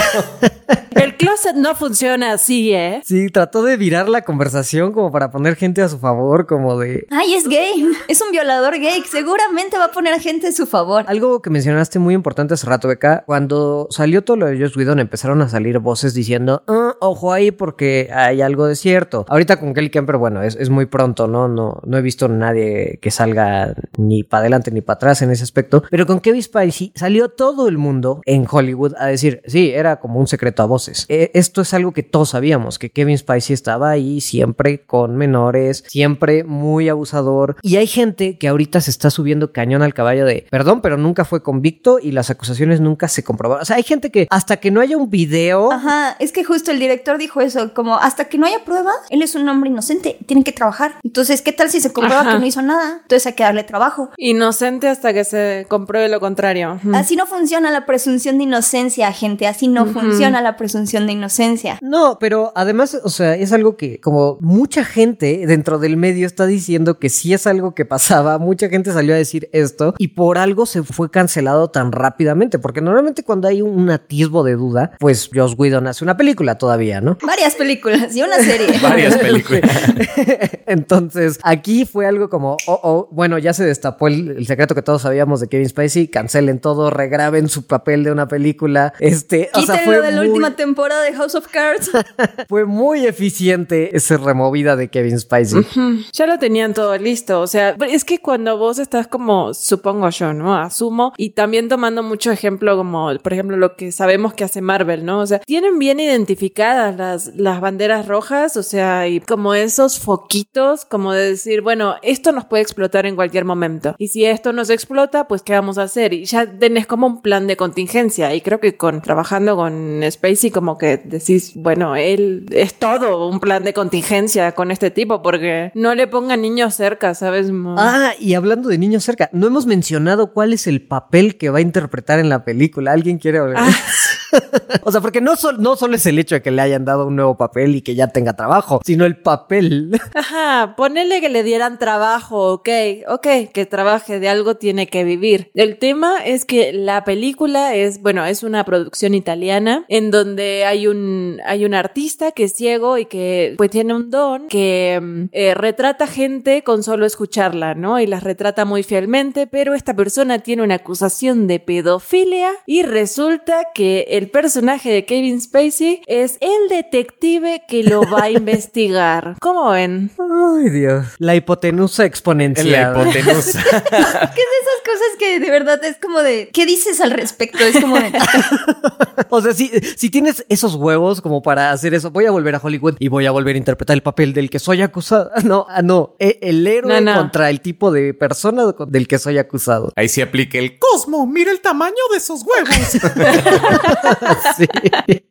El closet no funciona así, ¿eh? Sí, trató de virar la conversación como para poner gente a su favor, como de... Ay, es gay. Es un violador gay. Seguramente va a poner a gente a su favor. Algo que mencionaste muy importante hace rato, Beca, cuando salió todo lo de Joss Whedon empezaron a salir voces diciendo, "Ah, ojo ahí porque hay algo de cierto. Ahorita con Kelly Kemper, bueno, es, es muy pronto, ¿no? ¿no? No he visto nadie que salga ni para adelante ni para atrás en ese aspecto, pero con Kevin Spacey salió todo el mundo en Hollywood a decir, sí, era como un secreto a voces. Eh, esto es algo que todos sabíamos, que Kevin Spacey estaba ahí siempre con menores, siempre muy abusador. Y hay gente que ahorita se está subiendo cañón al caballo de, perdón, pero nunca fue convicto y las acusaciones nunca se comprobaron. O sea, hay gente que hasta que no haya un video... Ajá, es que justo el director dijo eso, como hasta que no haya prueba, él es un hombre inocente, tienen que trabajar. Entonces, ¿qué tal si se comprueba Ajá. que no hizo nada? Entonces hay que darle trabajo. Inocente hasta que se compruebe lo contrario. Mm. Así no funciona la presunción de inocencia, gente. Así no funciona la presunción de inocencia. No, pero además, o sea, es algo que como mucha gente dentro del medio está diciendo que sí es algo que pasaba, mucha gente salió a decir esto y por algo se fue cancelado tan rápidamente, porque normalmente cuando hay un atisbo de duda, pues Joss Whedon hace una película todavía, ¿no? Varias películas y una serie. Varias películas. Entonces, aquí fue algo como, oh, oh, bueno, ya se destapó el, el secreto que todos sabíamos de Kevin Spacey, cancelen todo, regraben su papel de una película, este, o sea, Quítenlo fue de la muy- última temporada de House of Cards. Fue muy eficiente esa removida de Kevin Spacey. Ya lo tenían todo listo, o sea, es que cuando vos estás como, supongo yo, ¿no? Asumo, y también tomando mucho ejemplo como, por ejemplo, lo que sabemos que hace Marvel, ¿no? O sea, tienen bien identificadas las, las banderas rojas, o sea, y como esos foquitos, como de decir, bueno, esto nos puede explotar en cualquier momento. Y si esto nos explota, pues ¿qué vamos a hacer? Y ya tenés como un plan de contingencia, y creo que con, trabajando con Spacey, como que decís, bueno, él es todo un plan de contingencia con este tipo, porque no le pongan niños cerca, ¿sabes? Ah, y hablando de niños cerca, no hemos mencionado cuál es el papel que va a interpretar en la película. ¿Alguien quiere hablar? o sea, porque no, sol- no solo es el hecho de que le hayan dado un nuevo papel y que ya tenga trabajo, sino el papel. Ajá, ponele que le dieran trabajo, ok, ok, que trabaje de algo tiene que vivir. El tema es que la película es, bueno, es una producción italiana en donde hay un, hay un artista que es ciego y que pues tiene un don que mm, eh, retrata gente con solo escucharla, ¿no? Y las retrata muy fielmente, pero esta persona tiene una acusación de pedofilia y resulta que el personaje de Kevin Spacey es el detective que lo va a investigar. ¿Cómo ven? Ay, Dios. La hipotenusa En la exponencial. hipotenusa. ¿Qué es esas cosas que de verdad es como de, ¿qué dices al respecto? Es como de, o sea, si, si tienes esos huevos como para hacer eso, voy a volver a Hollywood y voy a volver a interpretar el papel del que soy acusado. No, ah, no. e- El héroe No, no. contra el tipo de persona del que soy acusado. Ahí sí aplica el Cosmo, mira el tamaño de esos huevos. Sí.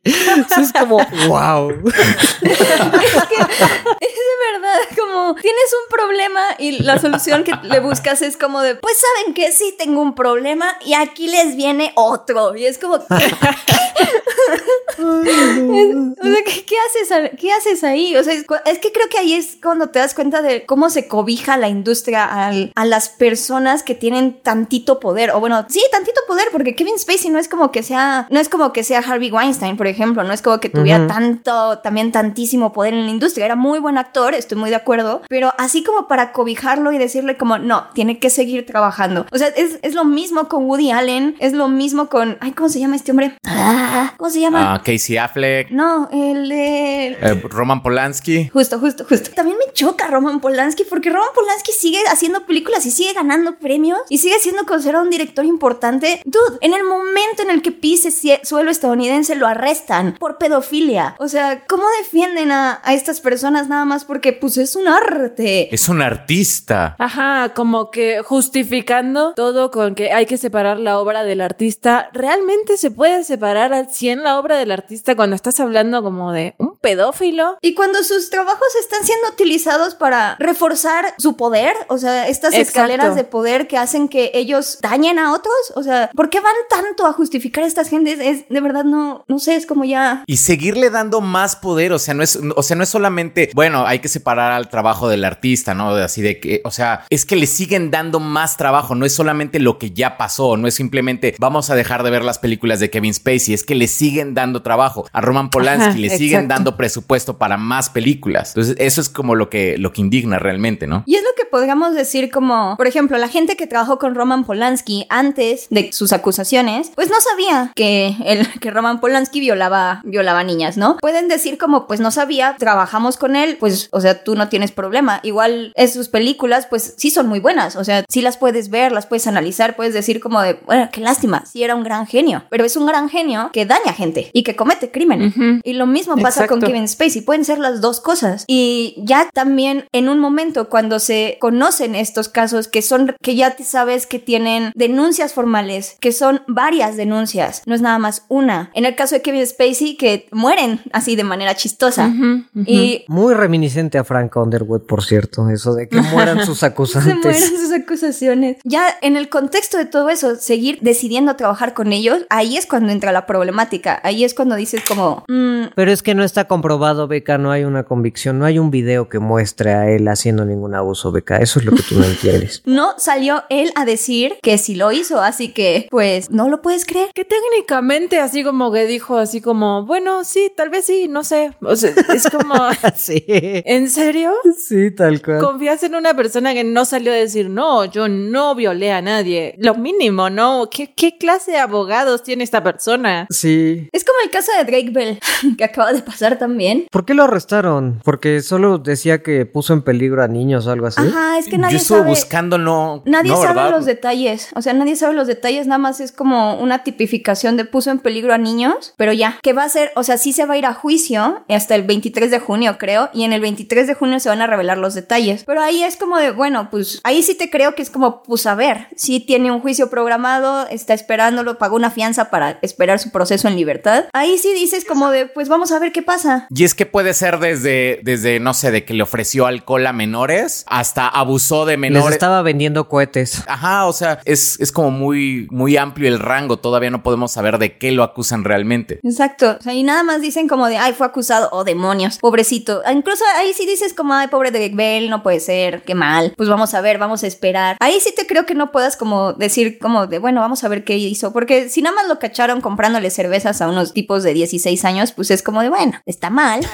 Sí, es como, wow. es de verdad como, tienes un problema y la solución que le buscas es como de, pues saben que sí tengo un problema y aquí les viene otro. Y es como, ¿qué? Es- o sea, ¿qué, qué haces, a- ¿qué haces ahí? O sea, es, que creo que ahí es cuando te das cuenta de cómo se cobija la industria al- a las personas que tienen tantito poder. O bueno, sí, tantito poder, porque Kevin Spacey no es como que sea, no es como que sea Harvey Weinstein, por ejemplo, no es como que tuviera tanto, también tantísimo poder en la industria. Era muy buen actor, estoy muy de acuerdo, pero así como para cobijarlo y decirle como, no, tiene que seguir trabajando. O sea, es, es lo mismo con Woody Allen, es lo mismo con, ay, ¿cómo se llama este hombre? Ah, ¿Cómo se llama? Ah, Casey Affleck, No, el de... eh, Roman Polanski. Justo, justo, justo. También me choca Roman Polanski porque Roman Polanski sigue haciendo películas y sigue ganando premios y sigue siendo considerado un director importante. Dude, en el momento en el que pise suelo estadounidense lo arrestan por pedofilia. O sea, ¿cómo defienden a, a estas personas nada más porque pues es un arte? Es un artista. Ajá, como que justificando todo con que hay que separar la obra del artista. ¿Realmente se puede separar al 100 la obra del artista cuando estás hablando como de un pedófilo? Y cuando sus trabajos están siendo utilizados para reforzar su poder, o sea, estas Exacto. escaleras de poder que hacen que ellos dañen a otros, o sea, ¿por qué van tanto a justificar a estas gentes? Es, de verdad no, no sé, es como ya. Y seguirle dando más poder, o sea, no es, o sea, no es solamente, bueno, hay que separar al trabajo del artista, ¿no? Así de que, o sea, es que le siguen dando más trabajo, no es solamente lo que ya pasó, no es simplemente vamos a dejar de ver las películas de Kevin Spacey, es que le siguen dando trabajo. A Roman Polanski le siguen dando presupuesto para más películas. Entonces, eso es como lo que, lo que indigna realmente, ¿no? Y es lo que podríamos decir como, por ejemplo, la gente que trabajó con Roman Polanski antes de sus acusaciones, pues no sabía que, el, que Roman Polanski violaba, violaba niñas, ¿no? Pueden decir como, pues no sabía, trabajamos con él, pues, o sea, tú no tienes problema. Igual es sus películas, pues sí son muy buenas, o sea, sí las puedes ver, las puedes analizar, puedes decir como de, bueno, qué lástima, sí era un gran genio, pero es un gran genio que daña gente y que comete crímenes. Y lo mismo pasa con Kevin Spacey, pueden ser las dos cosas. Y ya también en un momento cuando se conocen estos casos que son, que ya te sabes que tienen denuncias formales, que son varias denuncias, no es nada más una. En el caso de Kevin Spacey, que mueren así de manera chistosa. Y muy reminiscente a Frank Underwood, por cierto, eso de que mueran sus acusantes. se mueran sus acusaciones. Ya en el contexto de todo eso, seguir decidiendo trabajar con ellos, ahí es cuando entra la problemática. Ahí es cuando dices como... Mm, Pero es que no está comprobado, Beca, no hay una convicción, no hay un video que muestre a él haciendo ningún abuso, Beca. Eso es lo que tú no entiendes. no salió él a decir que sí lo hizo, así que pues no lo puedes creer. Que técnicamente así como que dijo así como, bueno, sí, tal vez sí, no sé. O sea, es como... sí. ¿En serio? Sí, tal cual. Confías en una persona que no salió a decir, no, yo no violé a nadie. Lo mínimo, ¿no? ¿Qué, qué clase de abogados tiene esta persona? Sí. Es como el caso de Drake Bell, que acaba de pasar también. ¿Por qué lo arrestaron? Porque solo decía que puso en peligro a niños o algo así. Ajá, es que nadie Yo estuve sabe. buscando, no. Nadie no, sabe ¿verdad? los detalles, o sea, nadie sabe los detalles, nada más es como una tipificación de puso en peligro a niños, pero ya, ¿qué va a ser? O sea, sí se va a ir a juicio hasta el 23 de junio, creo, y en el 23 de junio se van a revelar los detalles, pero ahí es como de, bueno, pues ahí sí te creo que es como, pues a ver, sí tiene un juicio programado, está esperándolo, pagó una fianza para esperar su proceso en libertad, ahí sí dices como de, pues vamos a ver qué pasa. Y es que puede ser desde, desde, no sé, de que le ofreció alcohol a menores hasta abusó de Les menores. estaba vendiendo cohetes. Ajá, o sea, es, es como muy, muy amplio el rango. Todavía no podemos saber de qué lo acusan realmente. Exacto. O sea, y nada más dicen como de, ay, fue acusado, oh, demonios, pobrecito. Ah, Incluso ahí sí dices como, ay, pobre de Bell, no puede ser, qué mal. Pues vamos a ver, vamos a esperar. Ahí sí te creo que no puedas como decir como de, bueno, vamos a ver qué hizo. Porque si nada más lo cacharon comprándole cervezas a unos tipos de 16 años, pues es como de, bueno, está mal.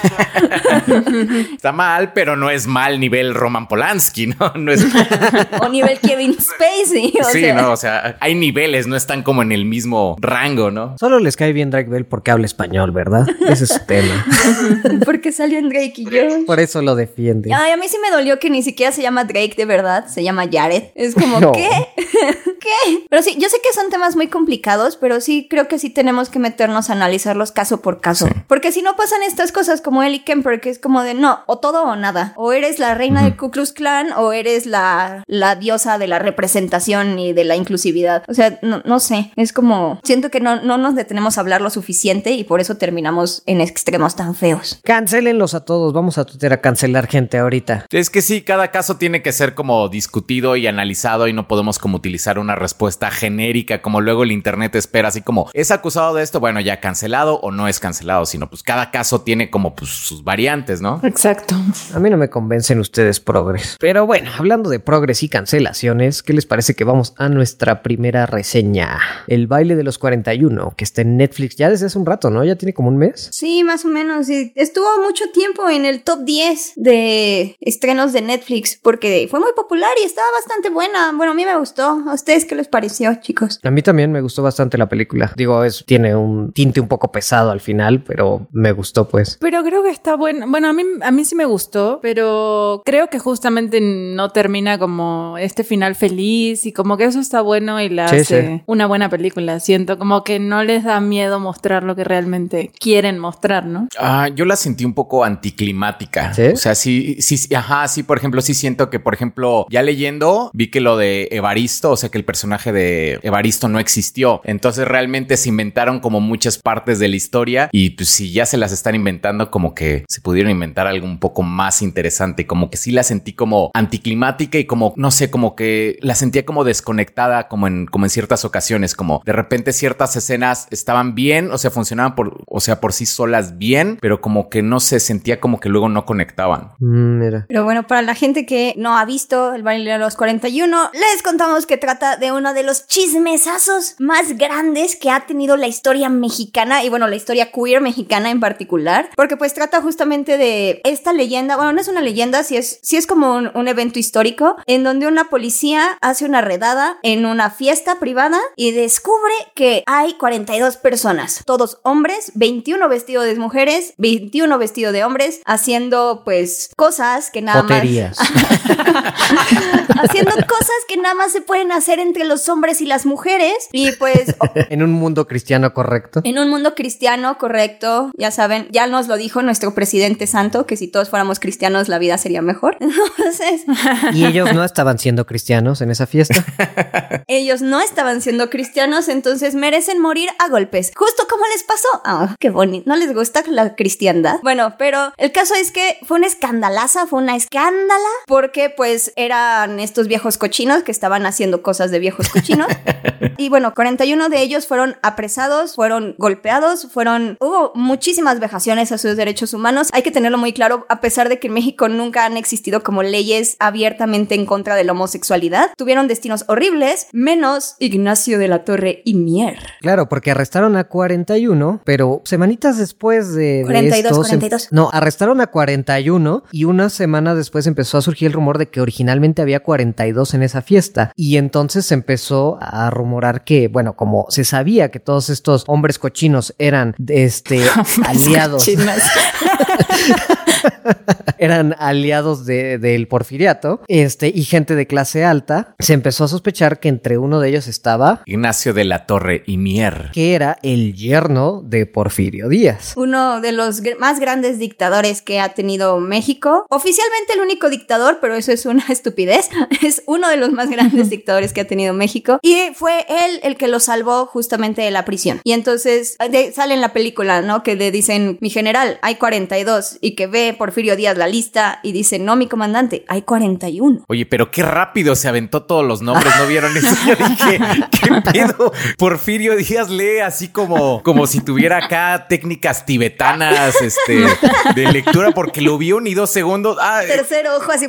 Está mal, pero no es mal nivel Roman Polanski, ¿no? No es. o nivel Kevin Spacey. O sí, sea, no, o sea, hay niveles, no están como en el mismo rango, ¿no? Solo les cae bien Drake Bell porque habla español, ¿verdad? Ese es su tema. Porque salió en Drake y yo. Por eso lo defiende. Ay, a mí sí me dolió que ni siquiera se llama Drake de verdad, se llama Jared. Es como, No. ¿qué? ¿Qué? Pero sí, yo sé que son temas muy complicados, pero sí creo que sí tenemos que meternos a analizarlos caso por caso. Porque si no pasan estas cosas como Ellie Kemper, que es como de no, o todo o nada. O eres la reina del Ku Klux Klan o eres la, la diosa de la representación y de la inclusividad. O sea, no, no sé, es como, siento que no, no nos detenemos a hablar lo suficiente y por eso terminamos en extremos tan feos. Cancélenlos a todos. Vamos a Twitter a cancelar gente ahorita. Es que sí, cada caso tiene que ser como discutido y analizado y no podemos como utilizar una respuesta genérica como luego el internet espera, así como es acusado de esto, bueno, ya cancelado o no es cancelado, sino pues cada caso tiene como pues sus variantes, ¿no? Exacto. A mí no me convencen ustedes progres. Pero bueno, hablando de progres y cancelaciones, ¿qué les parece que vamos a nuestra primera reseña? El baile de los 41, que está en Netflix ya desde hace un rato, ¿no? Ya tiene como un mes. Sí, más o menos. sí. Estuvo mucho tiempo en el top 10 de estrenos de Netflix porque fue muy popular y estaba bastante buena. Bueno, a mí me gustó. ¿A ustedes qué les pareció, chicos? A mí también me gustó bastante la película. Digo, es, tiene un tinte un poco pesado al final, pero me gustó pues. Pero creo que está bueno. Bueno, a mí, a mí sí me gustó, pero creo que justamente no termina como este final feliz y como que eso está bueno y la Sí, hace sí. una buena película. Siento como que no les da miedo mostrar lo que realmente quieren mostrar, ¿no? Ah, yo la sentí un poco anticlimática. ¿Sí? O sea, sí, sí, sí, ajá, sí, por ejemplo, sí siento que, por ejemplo, ya leyendo, vi que lo de Evaristo, o sea, que el personaje de Evaristo no existió. Entonces realmente se inventaron como muchas partes de la historia y pues si ya se las están inventando como que se pudieron inventar algo un poco más interesante, como que sí la sentí como anticlimática y como no sé, como que la sentía como desconectada como en como en ciertas ocasiones, como de repente ciertas escenas estaban bien, o sea, funcionaban por o sea, por sí solas bien, pero como que no se sentía como que luego no conectaban. Mm, mira. Pero bueno, para la gente que no ha visto el baile de los 41, les contamos que trata de uno de los chismesazos más grandes que ha tenido la historia mexicana y bueno, la historia queer mexicana en particular, porque pues trata justamente de esta leyenda, bueno, no es una leyenda, si es, si es como un, un evento histórico en donde una policía hace una redada en una fiesta privada y descubre que hay 42 personas, todos hombres, 21 vestidos de mujeres, 21 vestidos de hombres, haciendo pues cosas que nada Joterías. más... haciendo cosas que nada más se pueden hacer entre los hombres y las mujeres y pues en un mundo cristiano correcto. en un mundo cristiano correcto, ya saben, ya nos lo dijo nuestro presidente santo que si todos fuéramos cristianos la vida sería mejor. Entonces, Y ellos no estaban siendo cristianos en esa fiesta. ellos no estaban siendo cristianos, entonces merecen morir a golpes. Justo como les pasó. Ah, qué bonito. ¿No les gusta la cristiandad? Bueno, pero el caso es que fue una escandalaza, fue una escándala, porque pues eran estos viejos cochinos que estaban haciendo cosas de viejos cochinos. y bueno, 41 de ellos fueron apresados, fueron golpeados, fueron... Hubo muchísimas vejaciones a sus derechos humanos. Hay que tenerlo muy claro, a pesar de que en México nunca han existido como leyes abiertamente en contra de la homosexualidad. Tuvieron destinos horribles, menos Ignacio de la Torre y Mier. Claro, porque arrestaron a 41, pero semanitas después de, de 42, esto, se- 42. no, arrestaron a 41 y una semana después empezó a surgir el rumor de que originalmente había 42 en esa fiesta. Y entonces se empezó a rumorar que, bueno, como se sabía que todos estos hombres cochinos eran este aliados, eran aliados de- del porfiriato, este, y gente de clase alta, se empezó a sospechar que entre uno de ellos estaba Ignacio de la Torre y Mier. que era el yerno de Porfirio Díaz. Uno de los gr- más grandes dictadores que ha tenido México. Oficialmente el único dictador, pero eso es una estupidez. Es uno de los más grandes dictadores que ha tenido México. Y fue él el que lo salvó justamente de la prisión. Y entonces de- sale en la película, ¿no? Que le dicen, mi general, hay 42. Y que ve Porfirio Díaz la lista y dice, no, mi comandante, hay 41. Oye, pero qué rápido se aventó todos los nombres, ¿no vieron eso? Yo dije, ¿qué pedo? Porfirio Díaz lee así como, como si tuviera acá técnicas tibetanas este, de lectura, porque lo vio ni dos segundos. Ah, Tercero ojo así.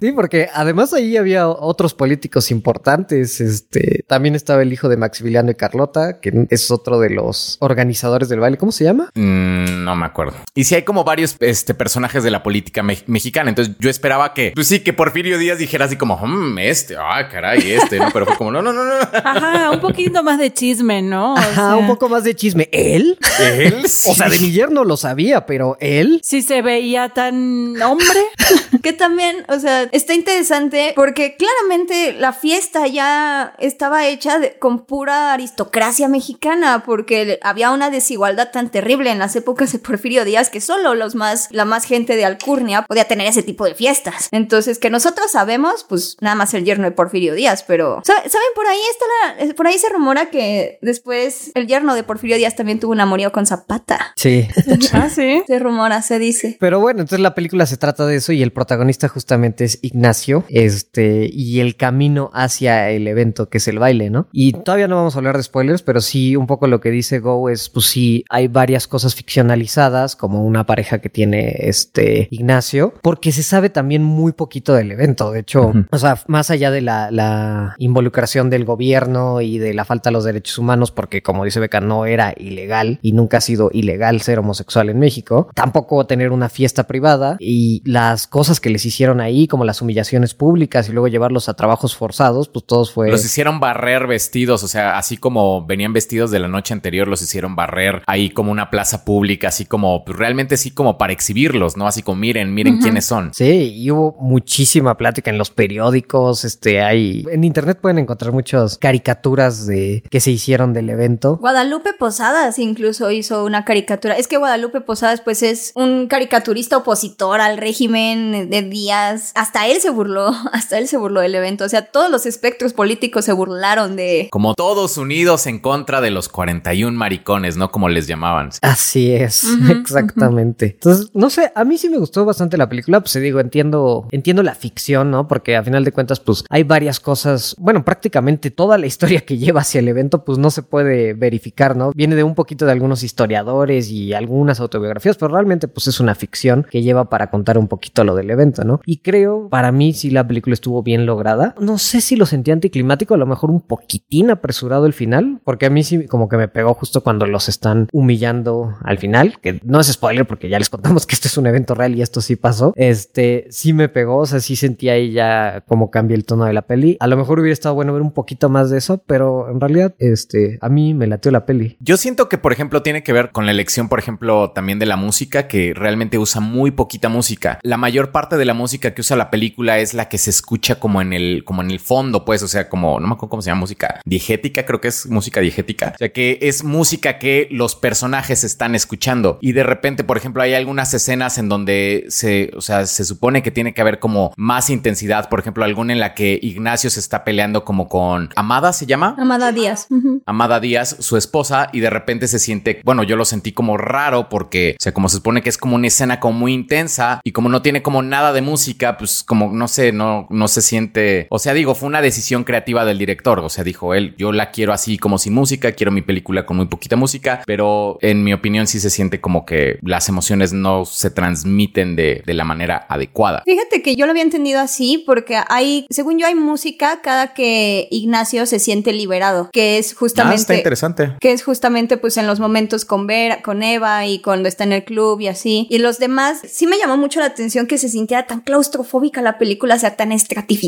Sí, porque además ahí había otros políticos importantes. Este también estaba el hijo de Maximiliano y Carlota, que es otro de los organizadores del baile. ¿Cómo se llama? Mm, no me acuerdo. Y si hay como varios este, personajes de la política me- mexicana, entonces yo esperaba que, pues sí, que Porfirio Díaz dijera así como, "Mm, este, ah, caray, este, ¿no? Pero fue como, no, no, no, no. Ajá, un poquito más de chisme, ¿no? O Ajá, sea, un poco más de chisme. ¿Él? Él O sea, de mi yerno lo sabía, pero él. Si se veía tan hombre. Que también, o sea, está interesante porque claramente la fiesta ya estaba hecha de- con pura aristocracia mexicana porque había una desigualdad tan terrible en las épocas de Porfirio Díaz que solo los más, la más gente de Alcurnia podía tener ese tipo de fiestas. Entonces, que nosotros sabemos, pues nada más el yerno de Porfirio Díaz, pero ¿sabe- ¿saben? Por ahí está la, eh, por ahí se rumora que después el yerno de Porfirio Díaz también tuvo un amorío con Zapata. Sí. ah, sí. Se rumora, se dice. Pero bueno, entonces la película se trata de eso y el protagonista justamente es Ignacio, este, y el camino hacia el evento que es el baile, ¿no? Y todavía no vamos a hablar de spoilers, pero sí un poco lo que dice Go es, pues sí, hay varias cosas ficcionalizadas, como una pareja que tiene este Ignacio, porque se sabe también muy poquito del evento, de hecho, o sea, más allá de la, la involucración del gobierno y de la falta de los derechos humanos, porque como dice Beca, no era ilegal y nunca ha sido ilegal ser homosexual en México, tampoco tener una fiesta privada y las cosas que les hicieron ahí, como las humillaciones públicas y luego llevarlos a trabajos forzados, pues todos fue... Los hicieron barrer vestidos, o sea, así como venían vestidos de la noche anterior, los hicieron barrer ahí como una plaza pública, así como pues, realmente sí como para exhibirlos, ¿no? Así como miren, miren quiénes son. Sí, y hubo muchísima plática en los periódicos, este, hay... En internet pueden encontrar muchas caricaturas de que se hicieron del evento. Guadalupe Posadas incluso hizo una caricatura. Es que Guadalupe Posadas pues es un caricaturista opositor al régimen de Díaz. Hasta hasta él se burló, hasta él se burló del evento. O sea, todos los espectros políticos se burlaron de... Como todos unidos en contra de los 41 maricones, ¿no? Como les llamaban. Así es, exactamente. Entonces, no sé, a mí sí me gustó bastante la película, pues digo, entiendo, entiendo la ficción, ¿no? Porque a final de cuentas, pues hay varias cosas, bueno, prácticamente toda la historia que lleva hacia el evento, pues no se puede verificar, ¿no? Viene de un poquito de algunos historiadores y algunas autobiografías, pero realmente pues es una ficción que lleva para contar un poquito lo del evento, ¿no? Y creo, para mí, si la película estuvo bien lograda. No sé si lo sentí anticlimático, a lo mejor un poquitín apresurado el final, porque a mí sí como que me pegó justo cuando los están humillando al final, que no es spoiler porque ya les contamos que esto es un evento real y esto sí pasó. Este, sí me pegó, o sea, sí sentí ahí ya como cambia el tono de la peli. A lo mejor hubiera estado bueno ver un poquito más de eso, pero en realidad, este, a mí me latió la peli. Yo siento que, por ejemplo, tiene que ver con la elección, por ejemplo, también de la música, que realmente usa muy poquita música. La mayor parte de la música que usa la película es la que se escucha como en el, como en el fondo, pues, o sea, como, no me acuerdo cómo se llama, música diegética, creo que es música diegética. O sea, que es música que los personajes están escuchando. Y de repente, por ejemplo, hay algunas escenas en donde se, o sea, se supone que tiene que haber como más intensidad. Por ejemplo, alguna en la que Ignacio se está peleando como con Amada, ¿se llama? Amada Díaz. Amada Díaz, su esposa, y de repente se siente, bueno, yo lo sentí como raro porque, o sea, como se supone que es como una escena como muy intensa y como no tiene como nada de música, pues como no sé, no, no se siente, o sea, digo, fue una decisión creativa del director, o sea, dijo él, yo la quiero así como sin música, quiero mi película con muy poquita música, pero en mi opinión sí se siente como que las emociones no se transmiten de, de la manera adecuada. Fíjate que yo lo había entendido así porque hay, según yo, hay música cada que Ignacio se siente liberado, que es justamente... Ah, está interesante. Que es justamente pues en los momentos con Vera, con Eva y cuando está en el club y así. Y los demás, sí me llamó mucho la atención que se sintiera tan claustrofóbica la película, o sea, tan estratificada.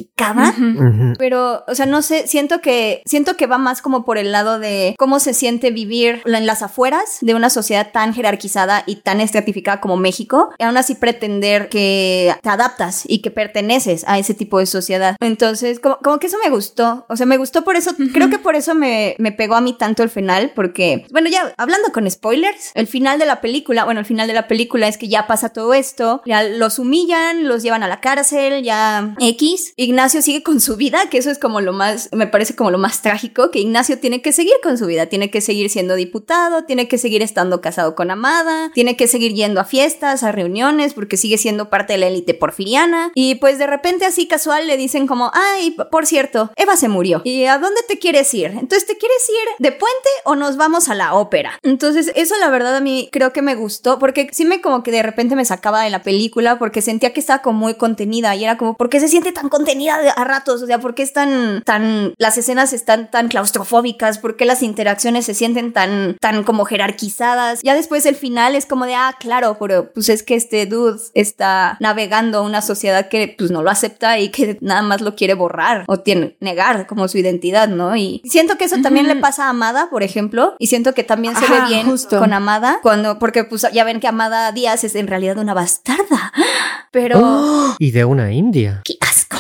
Pero, o sea, no sé, siento que, siento que va más como por el lado de cómo se siente vivir en las afueras de una sociedad tan jerarquizada y tan estratificada como México. Y aún así pretender que te adaptas y que perteneces a ese tipo de sociedad. Entonces, como, como que eso me gustó. O sea, me gustó por eso, creo que por eso me, me pegó a mí tanto el final, porque, bueno, ya hablando con spoilers, el final de la película, bueno, el final de la película es que ya pasa todo esto, ya los humillan, los llevan a la cárcel, ya X. Ignacio sigue con su vida, que eso es como lo más, me parece como lo más trágico, que Ignacio tiene que seguir con su vida, tiene que seguir siendo diputado, tiene que seguir estando casado con Amada, tiene que seguir yendo a fiestas, a reuniones, porque sigue siendo parte de la élite porfiriana. Y pues de repente así casual le dicen como, ay, por cierto, Eva se murió. ¿Y a dónde te quieres ir? Entonces, ¿te quieres ir de puente o nos vamos a la ópera? Entonces, eso la verdad a mí creo que me gustó, porque sí me como que de repente me sacaba de la película, porque sentía que estaba como muy contenida y era como, ¿por qué se siente tan contenida a ratos? O sea, ¿por qué están tan, las escenas están tan claustrofóbicas? ¿Por qué las interacciones se sienten tan, tan como jerarquizadas? Ya después el final es como de, ah, claro, pero pues es que este dude está navegando una sociedad que pues no lo acepta y que nada más lo quiere borrar o tiene, negar como su identidad, ¿no? Y siento que eso también le pasa a Amada, por ejemplo, y siento que también se ve bien con Amada, cuando, porque pues ya ven que Amada Díaz es en realidad una bastarda, pero... ¡Oh! Y de una india. ¡Qué asco!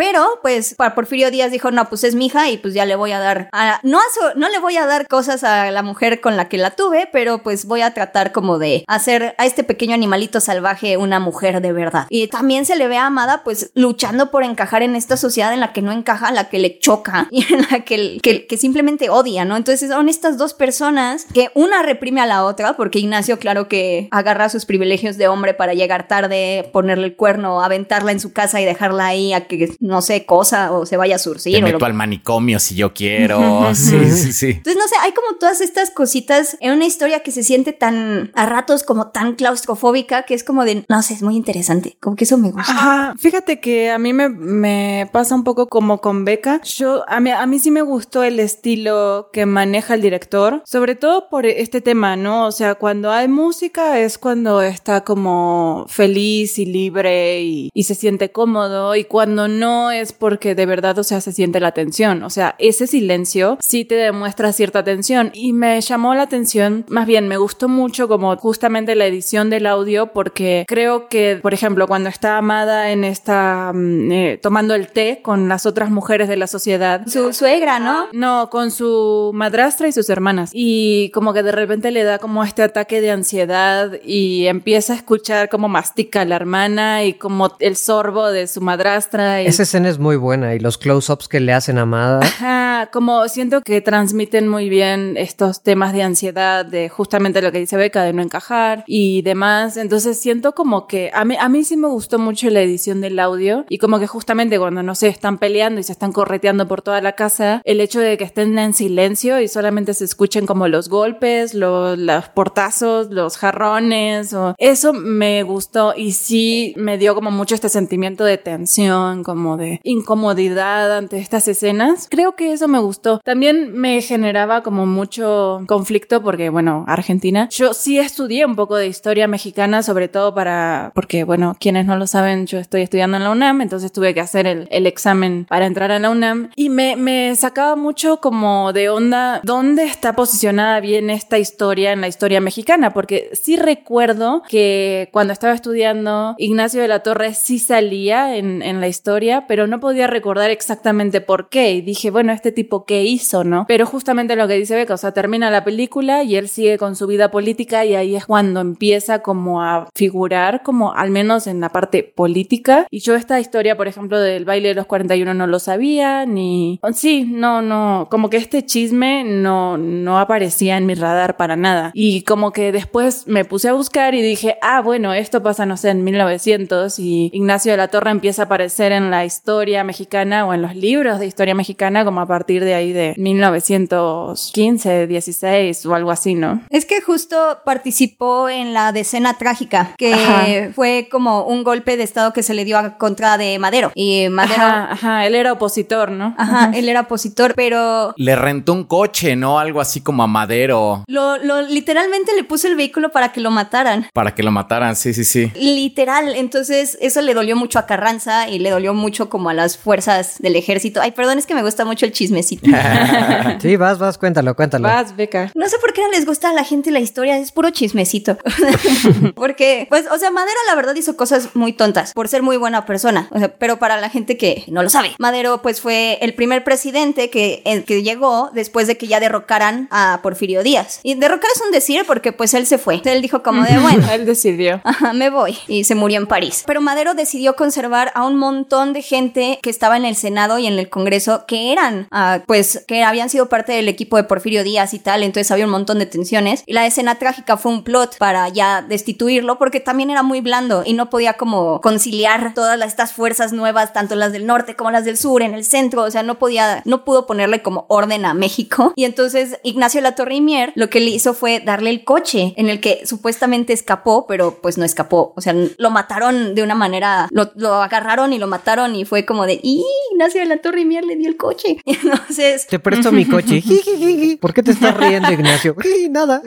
Pero, pues, para Porfirio Díaz dijo, no, pues es mi hija y pues ya le voy a dar, a, no, a no le voy a dar cosas a la mujer con la que la tuve, pero pues voy a tratar como de hacer a este pequeño animalito salvaje una mujer de verdad. Y también se le ve Amada, pues, luchando por encajar en esta sociedad en la que no encaja, la que le choca y en la que, que simplemente odia, ¿no? Entonces son estas dos personas que una reprime a la otra, porque Ignacio, claro que agarra sus privilegios de hombre para llegar tarde, ponerle el cuerno, aventarla en su casa y dejarla ahí a que no sé, cosa o se vaya a surcir. Te meto al manicomio si yo quiero. sí, sí, sí. Entonces, no sé, hay como todas estas cositas en una historia que se siente tan a ratos como tan claustrofóbica que es como de, no sé, es muy interesante. Como que eso me gusta. Ajá, fíjate que a mí me, me pasa un poco como con Beca. Yo, a mí, a mí sí me gustó el estilo que maneja el director, sobre todo por este tema, ¿no? O sea, cuando hay música es cuando está como feliz y libre y, y se siente cómodo y cuando no no es porque de verdad, o sea, se siente la tensión. O sea, ese silencio sí te demuestra cierta tensión. Y me llamó la atención, más bien, me gustó mucho como justamente la edición del audio porque creo que, por ejemplo, cuando está Amada en esta, mm, eh, tomando el té con las otras mujeres de la sociedad. Su suegra, ¿no? No, con su madrastra y sus hermanas. Y como que de repente le da como este ataque de ansiedad y empieza a escuchar como mastica a la hermana y como el sorbo de su madrastra. Y... escena es muy buena y los close-ups que le hacen a Amada. Ajá, como siento que transmiten muy bien estos temas de ansiedad, de justamente lo que dice Beca, de no encajar y demás. Entonces siento como que a mí, a mí sí me gustó mucho la edición del audio y como que justamente cuando no se están peleando y se están correteando por toda la casa, el hecho de que estén en silencio y solamente se escuchen como los golpes, los, los portazos, los jarrones, o eso me gustó y sí me dio como mucho este sentimiento de tensión, como de incomodidad ante estas escenas. Creo que eso me gustó. También me generaba como mucho conflicto porque, bueno, Argentina. Yo sí estudié un poco de historia mexicana, sobre todo para, porque, bueno, quienes no lo saben, yo estoy estudiando en la UNAM, entonces tuve que hacer el, el examen para entrar a la UNAM y me, me sacaba mucho como de onda dónde está posicionada bien esta historia en la historia mexicana, porque sí recuerdo que cuando estaba estudiando, Ignacio de la Torre sí salía en, en la historia, pero no podía recordar exactamente por qué. Y dije, bueno, este tipo, ¿qué hizo, no? Pero justamente lo que dice Beca, o sea, termina la película y él sigue con su vida política y ahí es cuando empieza como a figurar, como al menos en la parte política. Y yo esta historia, por ejemplo, del baile de los 41 no lo sabía, ni... Sí, no, no, como que este chisme no, no aparecía en mi radar para nada. Y como que después me puse a buscar y dije, ah, bueno, esto pasa, no sé, en 1900 y Ignacio de la Torre empieza a aparecer en la historia mexicana o en los libros de historia mexicana como a partir de ahí de 1915, 16 o algo así, ¿no? Es que justo participó en la decena trágica, que fue como un golpe de estado que se le dio a contra de Madero. Y Madero... Ajá, ajá, él era opositor, ¿no? Ajá, él era opositor, pero... Le rentó un coche, ¿no? Algo así como a Madero. Lo, lo literalmente le puso el vehículo para que lo mataran. Para que lo mataran, sí, sí, sí. Literal, entonces eso le dolió mucho a Carranza y le dolió mucho como a las fuerzas del ejército. Ay, perdón, es que me gusta mucho el chismecito. sí, vas, vas, cuéntalo, cuéntalo. Vas, Beca. No sé por qué no les gusta a la gente la historia, es puro chismecito. Porque, pues, o sea, Madero la verdad hizo cosas muy tontas por ser muy buena persona. O sea, pero para la gente que no lo sabe, Madero pues fue el primer presidente que, el que llegó después de que ya derrocaran a Porfirio Díaz. Y derrocar es un decir porque pues él se fue. Él dijo como de, bueno, Él decidió. Ajá, me voy. Y se murió en París. Pero Madero decidió conservar a un montón de gente que estaba en el Senado y en el Congreso que eran, ah, pues, que habían sido parte del equipo de Porfirio Díaz y tal. Entonces había un montón de tensiones. Y la escena trágica fue un plot para ya destituirlo porque también era muy blando y no podía como conciliar todas estas fuerzas nuevas, tanto las del norte como las del sur, en el centro. O sea, no podía, no pudo ponerle como orden a México. Y entonces Ignacio Latorre y Mier lo que le hizo fue darle el coche en el que supuestamente escapó, pero pues no escapó. O sea, lo mataron de una manera, lo, lo agarraron y lo mataron y fue como de, ¡y! Ignacio de la Torre y Mier le dio el coche. Y entonces, Te presto mi coche. ¿Por qué te estás riendo, Ignacio? Nada.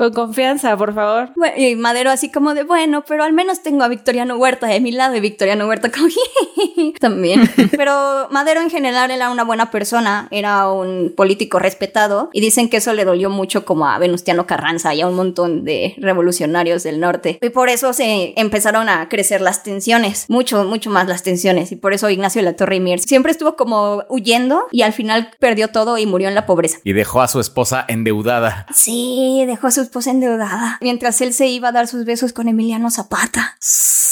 Con confianza, por favor. bueno, y Madero así como de, bueno, pero al menos tengo a Victoriano Huerta de mi lado y Victoriano Huerta como también. Pero Madero en general era una buena persona, era un político respetado y dicen que eso le dolió mucho como a Venustiano Carranza y a un montón de revolucionarios del norte. Y por eso se empezaron a crecer las tensiones, mucho, mucho más las tensiones. Y por eso Ignacio de la Torre y Mier siempre estuvo como huyendo y al final perdió todo y murió en la pobreza. Y dejó a su esposa endeudada. Sí, dejó a su endeudada. Mientras él se iba a dar sus besos con Emiliano Zapata.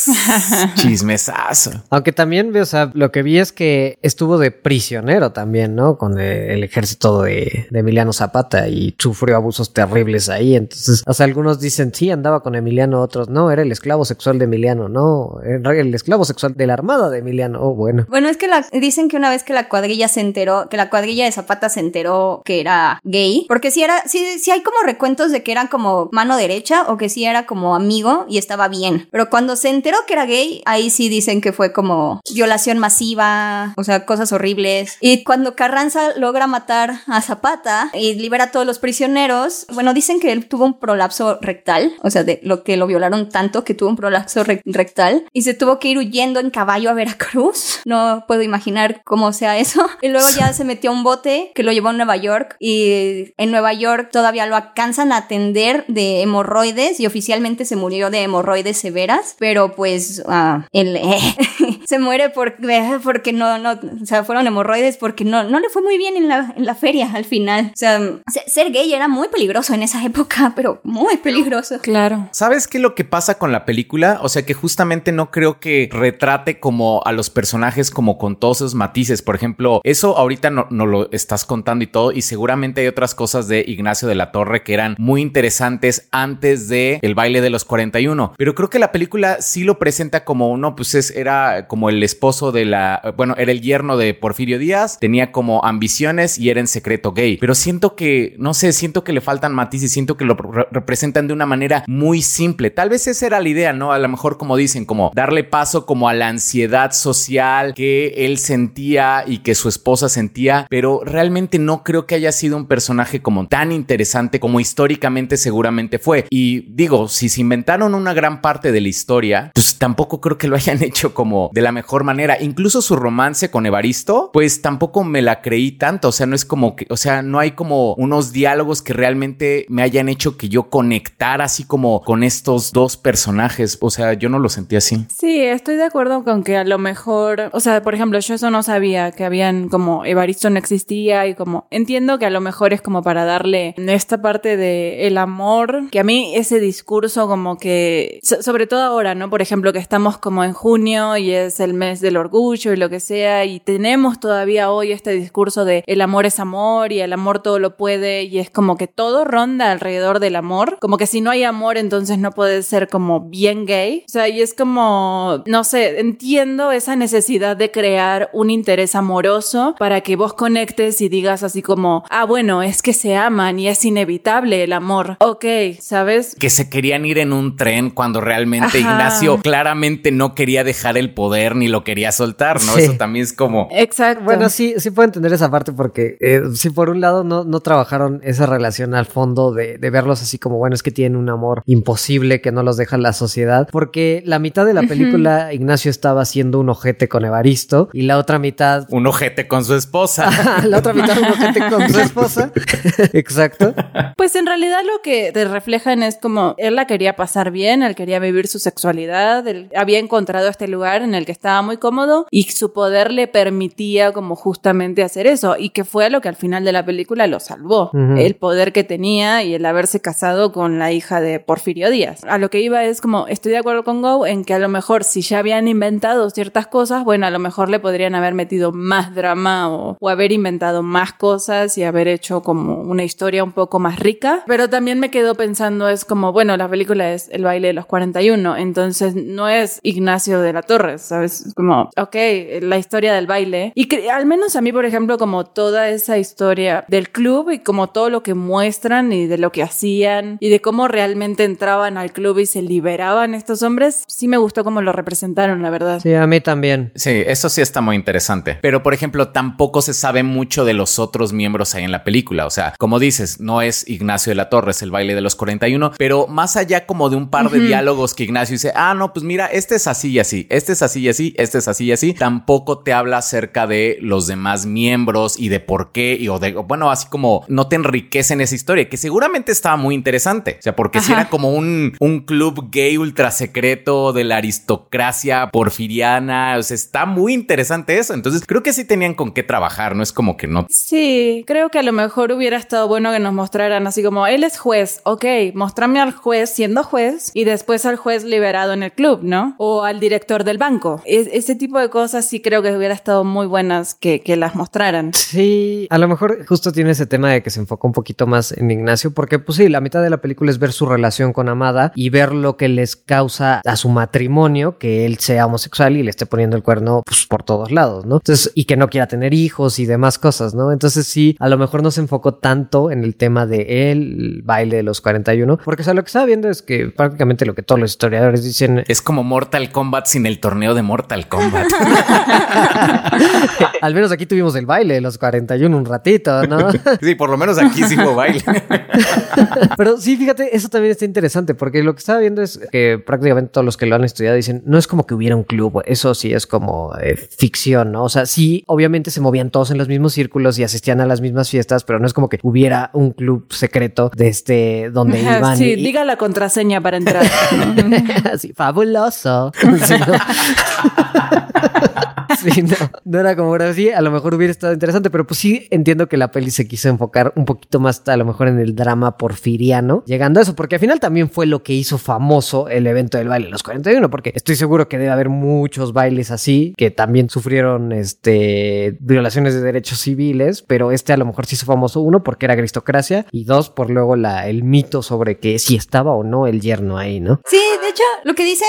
Chismesazo. Aunque también, o sea, lo que vi es que estuvo de prisionero también, ¿no? Con el, ejército de, de Emiliano Zapata y sufrió abusos terribles ahí. Entonces, o sea, algunos dicen, sí, andaba con Emiliano, otros, no, era el esclavo sexual de Emiliano, no, era el esclavo sexual de la armada de Emiliano. Oh, bueno. Bueno, es que la- dicen que una vez que la cuadrilla se enteró, que la cuadrilla de Zapata se enteró que era gay, porque si era, sí, sí hay como recuentos de que eran era como mano derecha o que sí era como amigo y estaba bien. Pero cuando se enteró que era gay, ahí sí dicen que fue como violación masiva, o sea, cosas horribles. Y cuando Carranza logra matar a Zapata y libera a todos los prisioneros, bueno, dicen que él tuvo un prolapso rectal, o sea, de lo que lo violaron tanto que tuvo un prolapso rectal y se tuvo que ir huyendo en caballo a Veracruz. No puedo imaginar cómo sea eso. Y luego ya se metió a un bote que lo llevó a Nueva York y en Nueva York todavía lo alcanzan a atender de hemorroides y oficialmente se murió de hemorroides severas, pero pues uh, él se muere por, porque no, no, o sea, fueron hemorroides porque no, no le fue muy bien en la, en la feria al final. O sea, ser gay era muy peligroso en esa época, pero muy peligroso. Claro. ¿Sabes qué es lo que pasa con la película? O sea, que justamente no creo que retrate como a los personajes como con todos esos matices. Por ejemplo, eso ahorita no, no lo estás contando y todo, y seguramente hay otras cosas de Ignacio de la Torre que eran muy interesantes antes de el baile de los 41. Pero creo que la película sí lo presenta como uno, pues es, era como el esposo de la, bueno, era el yerno de Porfirio Díaz, tenía como ambiciones y era en secreto gay. Pero siento que, no sé, siento que le faltan matices, siento que lo representan de una manera muy simple. Tal vez esa era la idea, ¿no? A lo mejor como dicen, como darle paso como a la ansiedad social que él sentía y que su esposa sentía, pero realmente no creo que haya sido un personaje como tan interesante como históricamente seguramente fue. Y digo, si se inventaron una gran parte de la historia, pues tampoco creo que lo hayan hecho como de la mejor manera. Incluso su romance con Evaristo, pues tampoco me la creí tanto. O sea, no es como que, o sea, no hay como unos diálogos que realmente me hayan hecho que yo conectara así como con estos dos personajes. O sea, yo no lo sentí así. Sí, estoy de acuerdo con que a lo mejor, o sea, por ejemplo, yo eso no sabía que habían como Evaristo no existía y como entiendo que a lo mejor es como para darle esta parte de el amor, que a mí ese discurso como que, sobre todo ahora, ¿no? Por ejemplo, que estamos como en junio y es el mes del orgullo y lo que sea y tenemos todavía hoy este discurso de el amor es amor y el amor todo lo puede y es como que todo ronda alrededor del amor, como que si no hay amor entonces no puede ser como bien gay, o sea, y es como, no sé, entiendo esa necesidad de crear un interés amoroso para que vos conectes y digas así como, ah, bueno, es que se aman y es inevitable el amor. Ok, ¿sabes? Que se querían ir en un tren cuando realmente Ignacio claramente no quería dejar el poder ni lo quería soltar, ¿no? Eso también es como... Exacto. Bueno, sí, sí puedo entender esa parte porque eh, si por un lado no, no trabajaron esa relación al fondo de, de, verlos así como, bueno, es que tienen un amor imposible que no los deja la sociedad, porque la mitad de la película Ignacio estaba haciendo un ojete con Evaristo y la otra mitad... Un ojete con su esposa. la otra mitad un ojete con su esposa. Exacto. Pues en realidad lo que te reflejan es como él la quería pasar bien, él quería vivir su sexualidad, él había encontrado este lugar en el que estaba muy cómodo y su poder le permitía como justamente hacer eso y que fue lo que al final de la película lo salvó, uh -huh. el poder que tenía y el haberse casado con la hija de Porfirio Díaz. A lo que iba es como estoy de acuerdo con Go en que a lo mejor si ya habían inventado ciertas cosas, bueno, a lo mejor le podrían haber metido más drama o, o haber inventado más cosas y haber hecho como una historia un poco más rica, pero también me quedo pensando es como, bueno, la película es El baile de los 41, entonces no es Ignacio de la Torre, ¿sabes? Como, ok, la historia del baile. Y que al menos a mí, por ejemplo, como toda esa historia del club y como todo lo que muestran y de lo que hacían y de cómo realmente entraban al club y se liberaban estos hombres, sí me gustó cómo lo representaron, la verdad. Sí, a mí también. Sí, eso sí está muy interesante. Pero, por ejemplo, tampoco se sabe mucho de los otros miembros ahí en la película. O sea, como dices, no es Ignacio de la Torre, es el baile de los 41, pero más allá como de un par de uh -huh. diálogos que Ignacio dice, ah, no, pues mira, este es así y así, este es así y así, este es así y así, tampoco te habla acerca de los demás miembros y de por qué, y o de, bueno, así como no te enriquecen esa historia, que seguramente estaba muy interesante, o sea, porque si era como un, un club gay ultra secreto de la aristocracia porfiriana, o sea, está muy interesante eso, entonces creo que sí tenían con qué trabajar, no es como que no. Sí, creo que a lo mejor hubiera estado bueno que nos mostraran así como, él es juez, ok, mostrame al juez siendo juez y después al juez liberado en el club, ¿no? O al director del banco. Es, ese tipo de cosas sí creo que hubiera estado muy buenas que, que, las mostraran. Sí, a lo mejor justo tiene ese tema de que se enfoca un poquito más en Ignacio, porque pues sí, la mitad de la película es ver su relación con Amada y ver lo que les causa a su matrimonio que él sea homosexual y le esté poniendo el cuerno pues, por todos lados, ¿no? Entonces, y que no quiera tener hijos y demás cosas, ¿no? Entonces sí, a lo mejor no se enfocó tanto en el tema de él baile de los 41, porque o sea, lo que estaba viendo es que prácticamente lo que todos los historiadores dicen es como Mortal Kombat sin el torneo de Mortal Kombat. Al menos aquí tuvimos el baile de los 41 un ratito, ¿no? sí, por lo menos aquí sí hubo baile. Pero sí, fíjate, eso también está interesante porque lo que estaba viendo es que prácticamente todos los que lo han estudiado dicen, no es como que hubiera un club, eso sí es como eh, ficción, ¿no? O sea, sí, obviamente se movían todos en los mismos círculos y asistían a las mismas fiestas, pero no es como que hubiera un club secreto de este donde iban. Sí, diga la contraseña para entrar. Así, fabuloso. Sí, no, no era como ahora sí, a lo mejor hubiera estado interesante, pero pues sí entiendo que la peli se quiso enfocar un poquito más a lo mejor en el drama porfiriano, llegando a eso, porque al final también fue lo que hizo famoso el evento del baile de los 41, porque estoy seguro que debe haber muchos bailes así que también sufrieron este violaciones de derechos civiles, pero este a lo mejor se hizo famoso uno porque era aristocracia y dos por luego la, el mito sobre que si estaba o no el yerno ahí, ¿no? Sí, de hecho, lo que dice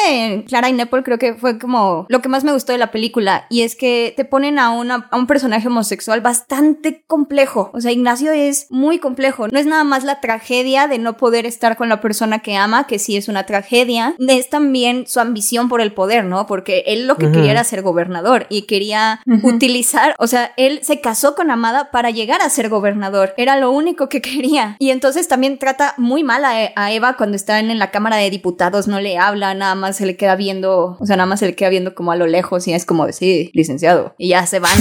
Clara y Nepal creo que fue como lo que más me gustó de la película y es que te ponen a, una, a un personaje homosexual bastante complejo. O sea, Ignacio es muy complejo. No es nada más la tragedia de no poder estar con la persona que ama, que sí es una tragedia. Es también su ambición por el poder, ¿no? Porque él lo que quería era ser gobernador y quería utilizar, o sea, él se casó con Amada para llegar a ser gobernador. Era lo único que quería. Y entonces también trata muy mal a, a Eva cuando están en la Cámara de Diputados, no le habla, nada más se le queda viendo, o sea, nada más se le queda viendo como a lo lejos y es como decir, licenciado. Y ya se van.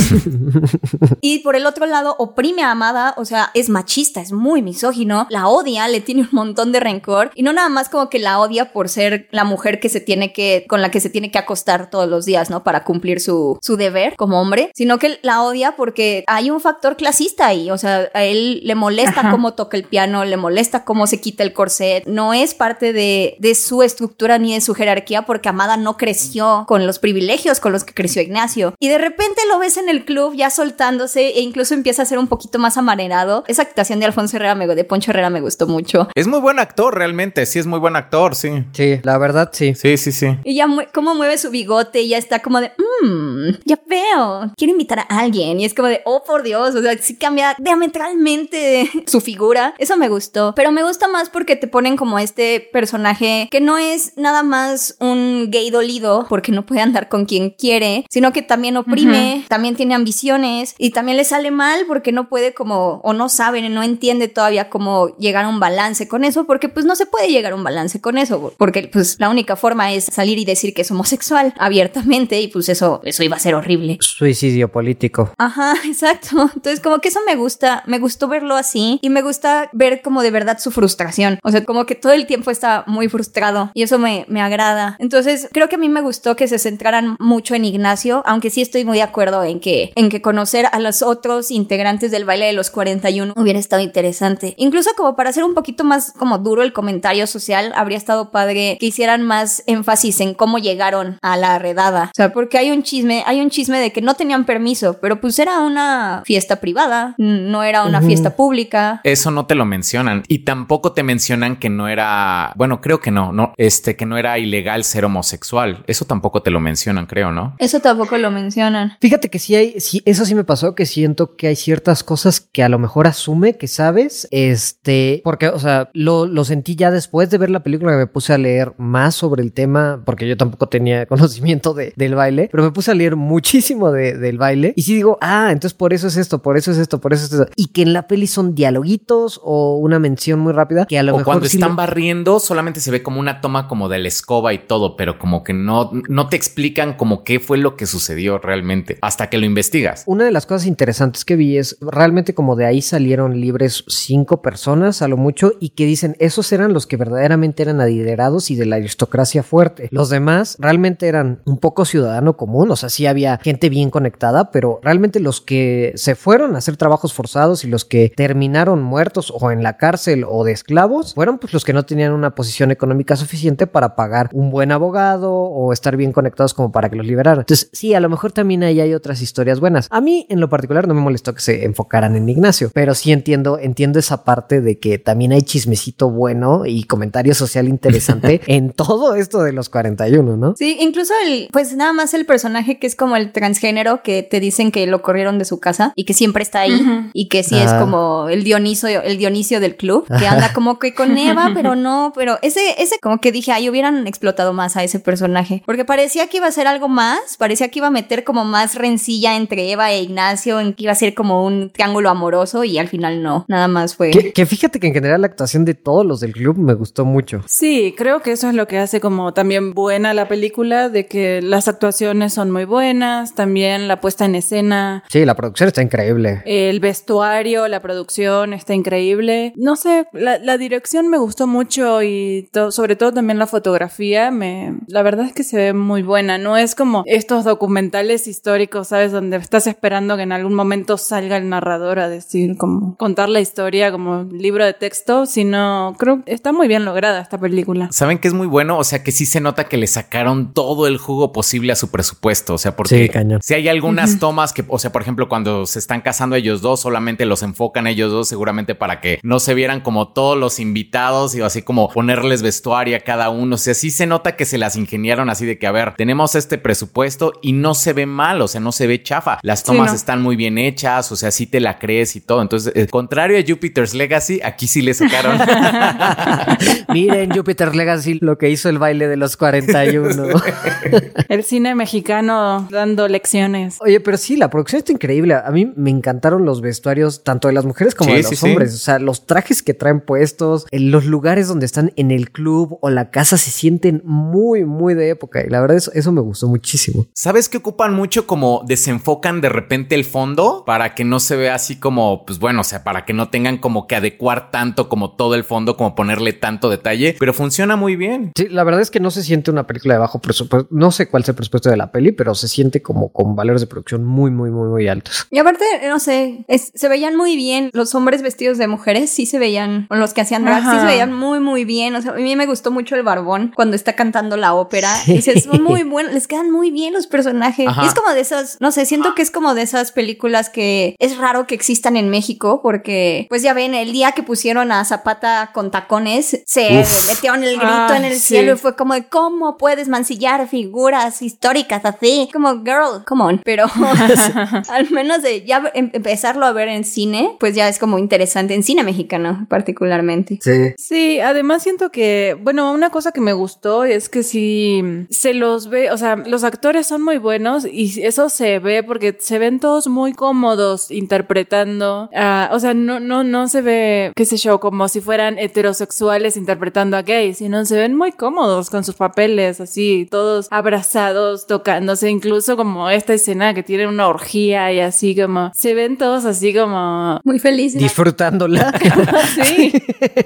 y por el otro lado, oprime a Amada, o sea, es machista, es muy misógino, la odia, le tiene un montón de rencor. Y no nada más como que la odia por ser la mujer que se tiene que, con la que se tiene que acostar todos los días, ¿no? Para cumplir su, su deber como hombre, sino que la odia porque hay un factor clasista ahí. O sea, a él le molesta cómo toca el piano, le molesta cómo se quita el corset. No es parte de, de su estructura ni de su jerarquía porque Amada no creció con los privilegios con los que creció Ignacio. Y de repente lo ves en el club ya soltándose e incluso empieza a ser un poquito más amanerado. Esa actuación de Alfonso Herrera, me, de Poncho Herrera me gustó mucho. Es muy buen actor, realmente. Sí, es muy buen actor, sí. Sí, la verdad, sí. Sí, sí, sí. Y ya cómo mueve su bigote y ya está como de, mmm, ya veo, quiero invitar a alguien. Y es como de, oh, por Dios, o sea, sí cambia diametralmente su figura. Eso me gustó. Pero me gusta más porque te ponen como este personaje que no es nada más un gay dolido porque no puede andar con quien quiere, sino que también oprime, también tiene ambiciones y también le sale mal porque no puede como, o no sabe, no entiende todavía cómo llegar a un balance con eso, porque pues no se puede llegar a un balance con eso, porque pues la única forma es salir y decir que es homosexual abiertamente y pues eso, eso iba a ser horrible. Suicidio político. Ajá, exacto. Entonces como que eso me gusta, me gustó verlo así y me gusta ver como de verdad su frustración, o sea, como que todo el tiempo está muy frustrado y eso me, me agrada. Entonces creo que a mí me gustó que se centraran mucho en Ignacio, aunque sí estoy muy de acuerdo en que, en que conocer a los otros integrantes del baile de los 41 hubiera estado interesante. Incluso como para hacer un poquito más como duro el comentario social, habría estado padre que hicieran más énfasis en cómo llegaron a la redada. O sea, porque hay un chisme, hay un chisme de que no tenían permiso, pero pues era una fiesta privada, no era una fiesta pública. Eso no te lo mencionan y tampoco te mencionan que no era, bueno, creo que no, no, este, que no era ilegal ser homosexual. Eso tampoco te lo mencionan, creo, ¿no? Eso tampoco lo mencionan. Fíjate que sí hay, sí, eso sí me pasó, que siento que hay ciertas cosas que a lo mejor asume que sabes, este, porque, o sea, lo, lo sentí ya después de ver la película que me puse a leer más sobre el tema, porque yo tampoco tenía conocimiento de, del baile, pero me puse a leer muchísimo de, del baile y sí digo, ah, entonces por eso es esto, por eso es esto, por eso es esto. Y que en la peli son dialoguitos o una mención muy rápida que a lo o mejor... cuando están barriendo solamente se ve como una toma como de la escoba y todo, pero como que no, no te explican como qué fue lo que sucedió realmente hasta que lo investigas. Una de las cosas interesantes que vi es realmente como de ahí salieron libres cinco personas a lo mucho y que dicen esos eran los que verdaderamente eran adinerados y de la aristocracia fuerte. Los demás realmente eran un poco ciudadano común, o sea, sí había gente bien conectada, pero realmente los que se fueron a hacer trabajos forzados y los que terminaron muertos o en la cárcel o de esclavos fueron pues los que no tenían una posición económica suficiente para pagar un buen abogado o estar bien conectados como para que los liberaran. Entonces, sí, a lo mejor también ahí hay otras historias buenas. A mí, en lo particular, no me molestó que se enfocaran en Ignacio, pero sí entiendo, entiendo esa parte de que también hay chismecito bueno y comentario social interesante en todo esto de los 41, ¿no? Sí, incluso el, pues nada más el personaje que es como el transgénero que te dicen que lo corrieron de su casa y que siempre está ahí y que sí es Ajá. como el Dionisio, el Dionisio del club, que anda como que con Eva, pero no, pero ese, ese como que dije, ay, hubieran explotado más a ese personaje, porque parecía que iba a ser algo más, parecía que iba a meter como más rencilla entre Eva e Ignacio, en que iba a ser como un triángulo amoroso y al final no, nada más fue... Que, que fíjate que en general la actuación de todos los del club me gustó mucho. Sí, creo que eso es lo que hace como también buena la película, de que las actuaciones son muy buenas, también la puesta en escena, Sí, la producción está increíble. el vestuario, la producción está increíble. No sé, la, la dirección me gustó mucho y to- sobre todo también la fotografía, me, la verdad es que se ve muy buena. No es como estos documentales históricos, ¿sabes? Donde estás esperando que en algún momento salga el narrador a decir, como contar la historia como libro de texto, sino creo que está muy bien lograda esta película. ¿Saben que es muy bueno? O sea, que sí se nota que le sacaron todo el jugo posible a su presupuesto. O sea, porque Sí, si hay algunas tomas que, o sea, por ejemplo, cuando se están casando ellos dos, solamente los enfocan ellos dos, seguramente para que no se vieran como todos los invitados y así como ponerles vestuario a cada uno. O sea, sí se nota que se las ingeniaron así de que, a ver, tenemos este presupuesto y no se ve mal, o sea, no se ve chafa. Las Sí, tomas no. están muy bien hechas, o sea, sí te la crees y todo. Entonces, eh, contrario a Jupiter's Legacy, aquí sí le sacaron. Miren Jupiter Legacy lo que hizo el baile de los 41. El cine mexicano dando lecciones. Oye, pero sí, la producción está increíble. A mí me encantaron los vestuarios, tanto de las mujeres como Sí, de los sí. hombres. O sea, los trajes que traen puestos, en los lugares donde están en el club o la casa se sienten muy, muy de época. Y la verdad, eso, eso me gustó muchísimo. ¿Sabes que ocupan mucho como desenfocan de repente el fondo para que no se vea así como, pues bueno, o sea, para que no tengan como que adecuar tanto como todo el fondo, como ponerle tanto detalle, pero funciona muy bien. Sí, la verdad es que no se siente una película de bajo presupuesto. No sé cuál es el presupuesto de la peli, pero se siente como con valores de producción muy, muy, muy, muy altos. Y aparte, no sé, es- se veían muy bien. Los hombres vestidos de mujeres sí se veían, o los que hacían drag sí se veían muy, muy bien. O sea, a mí me gustó mucho el barbón cuando está cantando la ópera. Sí. Dices, son muy buenos, les quedan muy bien los personajes. Ajá. Y es como de esas, no sé, siento que es como de esas películas que es raro que existan en México porque, pues ya ven, el día que pusieron a Zapata con tacones, se Uf. metieron el grito Ah, en el sí. cielo y fue como de, ¿cómo puedes mancillar figuras históricas así? Como, girl, come on. Pero al menos de ya em- empezarlo a ver en cine, pues ya es como interesante, en cine mexicano particularmente. Sí. Sí, además siento que, bueno, una cosa que me gustó es que sí se los ve, o sea, los actores son muy buenos y eso se ve porque se ven todos muy cómodos interpretando, ah, o sea, no, no, no se ve, qué sé yo, como si fueran heterosexuales interpretando a gays, sino se ven muy cómodos con sus papeles, así, todos abrazados, tocándose, incluso como esta escena que tiene una orgía y así como, se ven todos así como Muy feliz. Disfrutándola. Sí,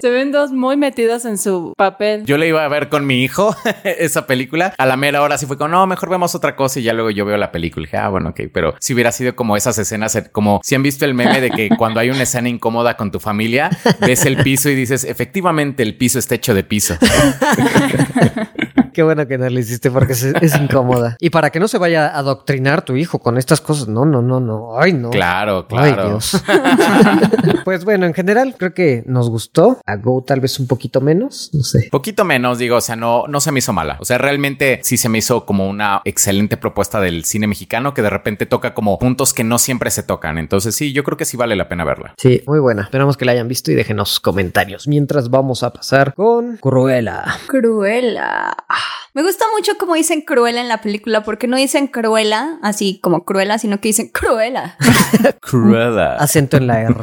se ven todos muy metidos en su papel. Yo le iba a ver con mi hijo esa película. A la mera hora sí fue como, no, mejor vemos otra cosa y ya luego yo veo la película. Y dije, ah, bueno, ok. Pero si hubiera sido como esas escenas, como si han visto el meme de que cuando hay una escena incómoda con tu familia, ves el piso y dices, efectivamente el piso está hecho de piso. Qué bueno que no le hiciste porque es, es incómoda. Y para que no se vaya a adoctrinar tu hijo con estas cosas. No, no, no, no. Ay, no. Claro, Ay, claro. Dios. pues bueno, en general creo que nos gustó. A Go tal vez un poquito menos. No sé. Poquito menos, digo, o sea, no, no se me hizo mala. O sea, realmente sí se me hizo como una excelente propuesta del cine mexicano que de repente toca como puntos que no siempre se tocan. Entonces sí, yo creo que sí vale la pena verla. Sí, muy buena. Esperamos que la hayan visto y déjenos comentarios. Mientras vamos a pasar con Cruella. Cruela. Me gusta mucho como dicen Cruella en la película, porque no dicen Cruella, así como Cruella, sino que dicen Cruella. Cruella. Acento en la R.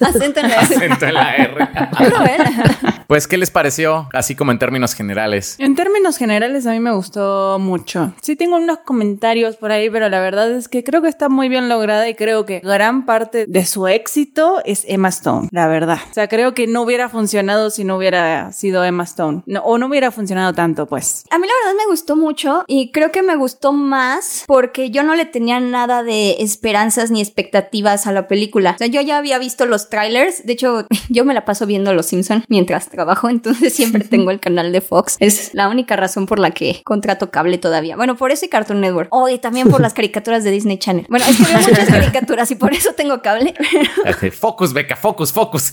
Acento en la Acento en la R. Cruella. Pues, ¿qué les pareció? Así como en términos generales. En términos generales, a mí me gustó mucho. Sí tengo unos comentarios por ahí, pero la verdad es que creo que está muy bien lograda y creo que gran parte de su éxito es Emma Stone, la verdad. O sea, creo que no hubiera funcionado si no hubiera sido Emma Stone. No, o no hubiera funcionado tanto, pues. A mí la verdad me gustó mucho y creo que me gustó más porque yo no le tenía nada de esperanzas ni expectativas a la película. O sea, yo ya había visto los trailers. De hecho, yo me la paso viendo Los Simpson mientras trabajo, entonces siempre tengo el canal de Fox. Es la única razón por la que contrato cable todavía. Bueno, por eso y Cartoon Network. Oh, y también por las caricaturas de Disney Channel. Bueno, es que veo muchas caricaturas y por eso tengo cable. focus, Beca, focus, focus.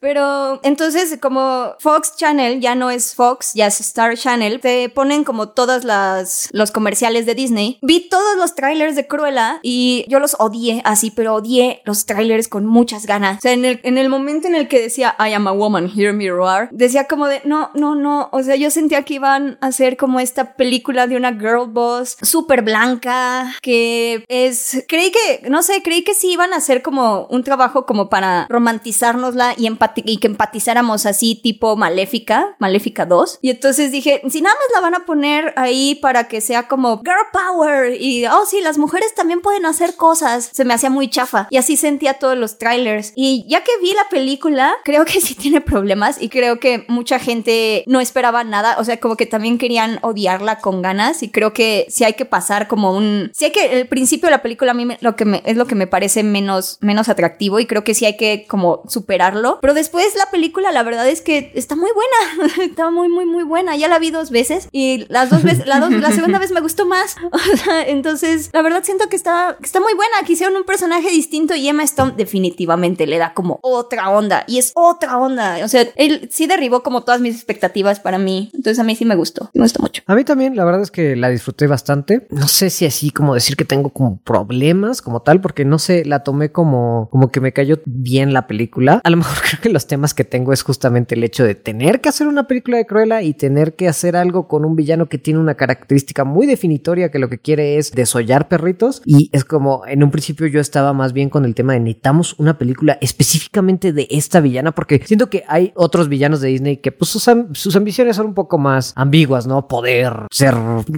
Pero entonces, como Fox Channel ya no es Fox, ya es Star Channel, te ponen como todas las los comerciales de Disney. Vi todos los trailers de Cruella y yo los odié así, pero odié los trailers con muchas ganas. O sea, en el, en el momento en el que decía I am a woman, hear me roar, decía como de no, no, no. O sea, yo sentía que iban a hacer como esta película de una girl boss súper blanca, que es. Creí que, no sé, creí que sí iban a hacer como un trabajo como para romantizárnosla y, y que empatizáramos así, tipo Maléfica, Maléfica 2. Y entonces dije, si nada más la van a poner ahí para que sea como girl power y, oh, sí, las mujeres también pueden hacer cosas, se me hacía muy chafa. Y así sentía todos los trailers. Y ya que vi la película, creo que sí tiene problemas y creo que mucha gente no esperaba nada. O sea, como que también querían odiarla con ganas y creo que sí hay que pasar como un... Sí hay que el principio de la película a mí lo que me, es lo que me parece menos, menos atractivo y creo que sí hay que como superarlo. Pero después la película, la verdad es que está muy buena. está muy, muy, muy buena. Ya la vi dos veces y las dos veces, la, dos, la segunda vez me gustó más. entonces, la verdad siento que está, está muy buena. Que hicieron un personaje distinto y Emma Stone definitivamente le da como otra onda y es otra onda. O sea, él sí derribó como todas mis expectativas para mí. Entonces a mí sí me gustó. Me gustó mucho. A mí también, la verdad es que la disfruté bastante. No sé si así como decir que tengo como problemas como tal, porque no sé, la tomé como, como que me cayó bien la película. A lo mejor creo que los temas que tengo es justamente el hecho de tener que hacer una película de Cruella y tener que hacer algo con un villano que tiene una característica muy definitoria que lo que quiere es desollar perritos. Y es como en un principio yo estaba más bien con el tema de necesitamos una película específicamente de esta villana, porque siento que hay otros villanos de Disney que pues sus, sus ambiciones son un poco más ambiguas, ¿no? Poder, ser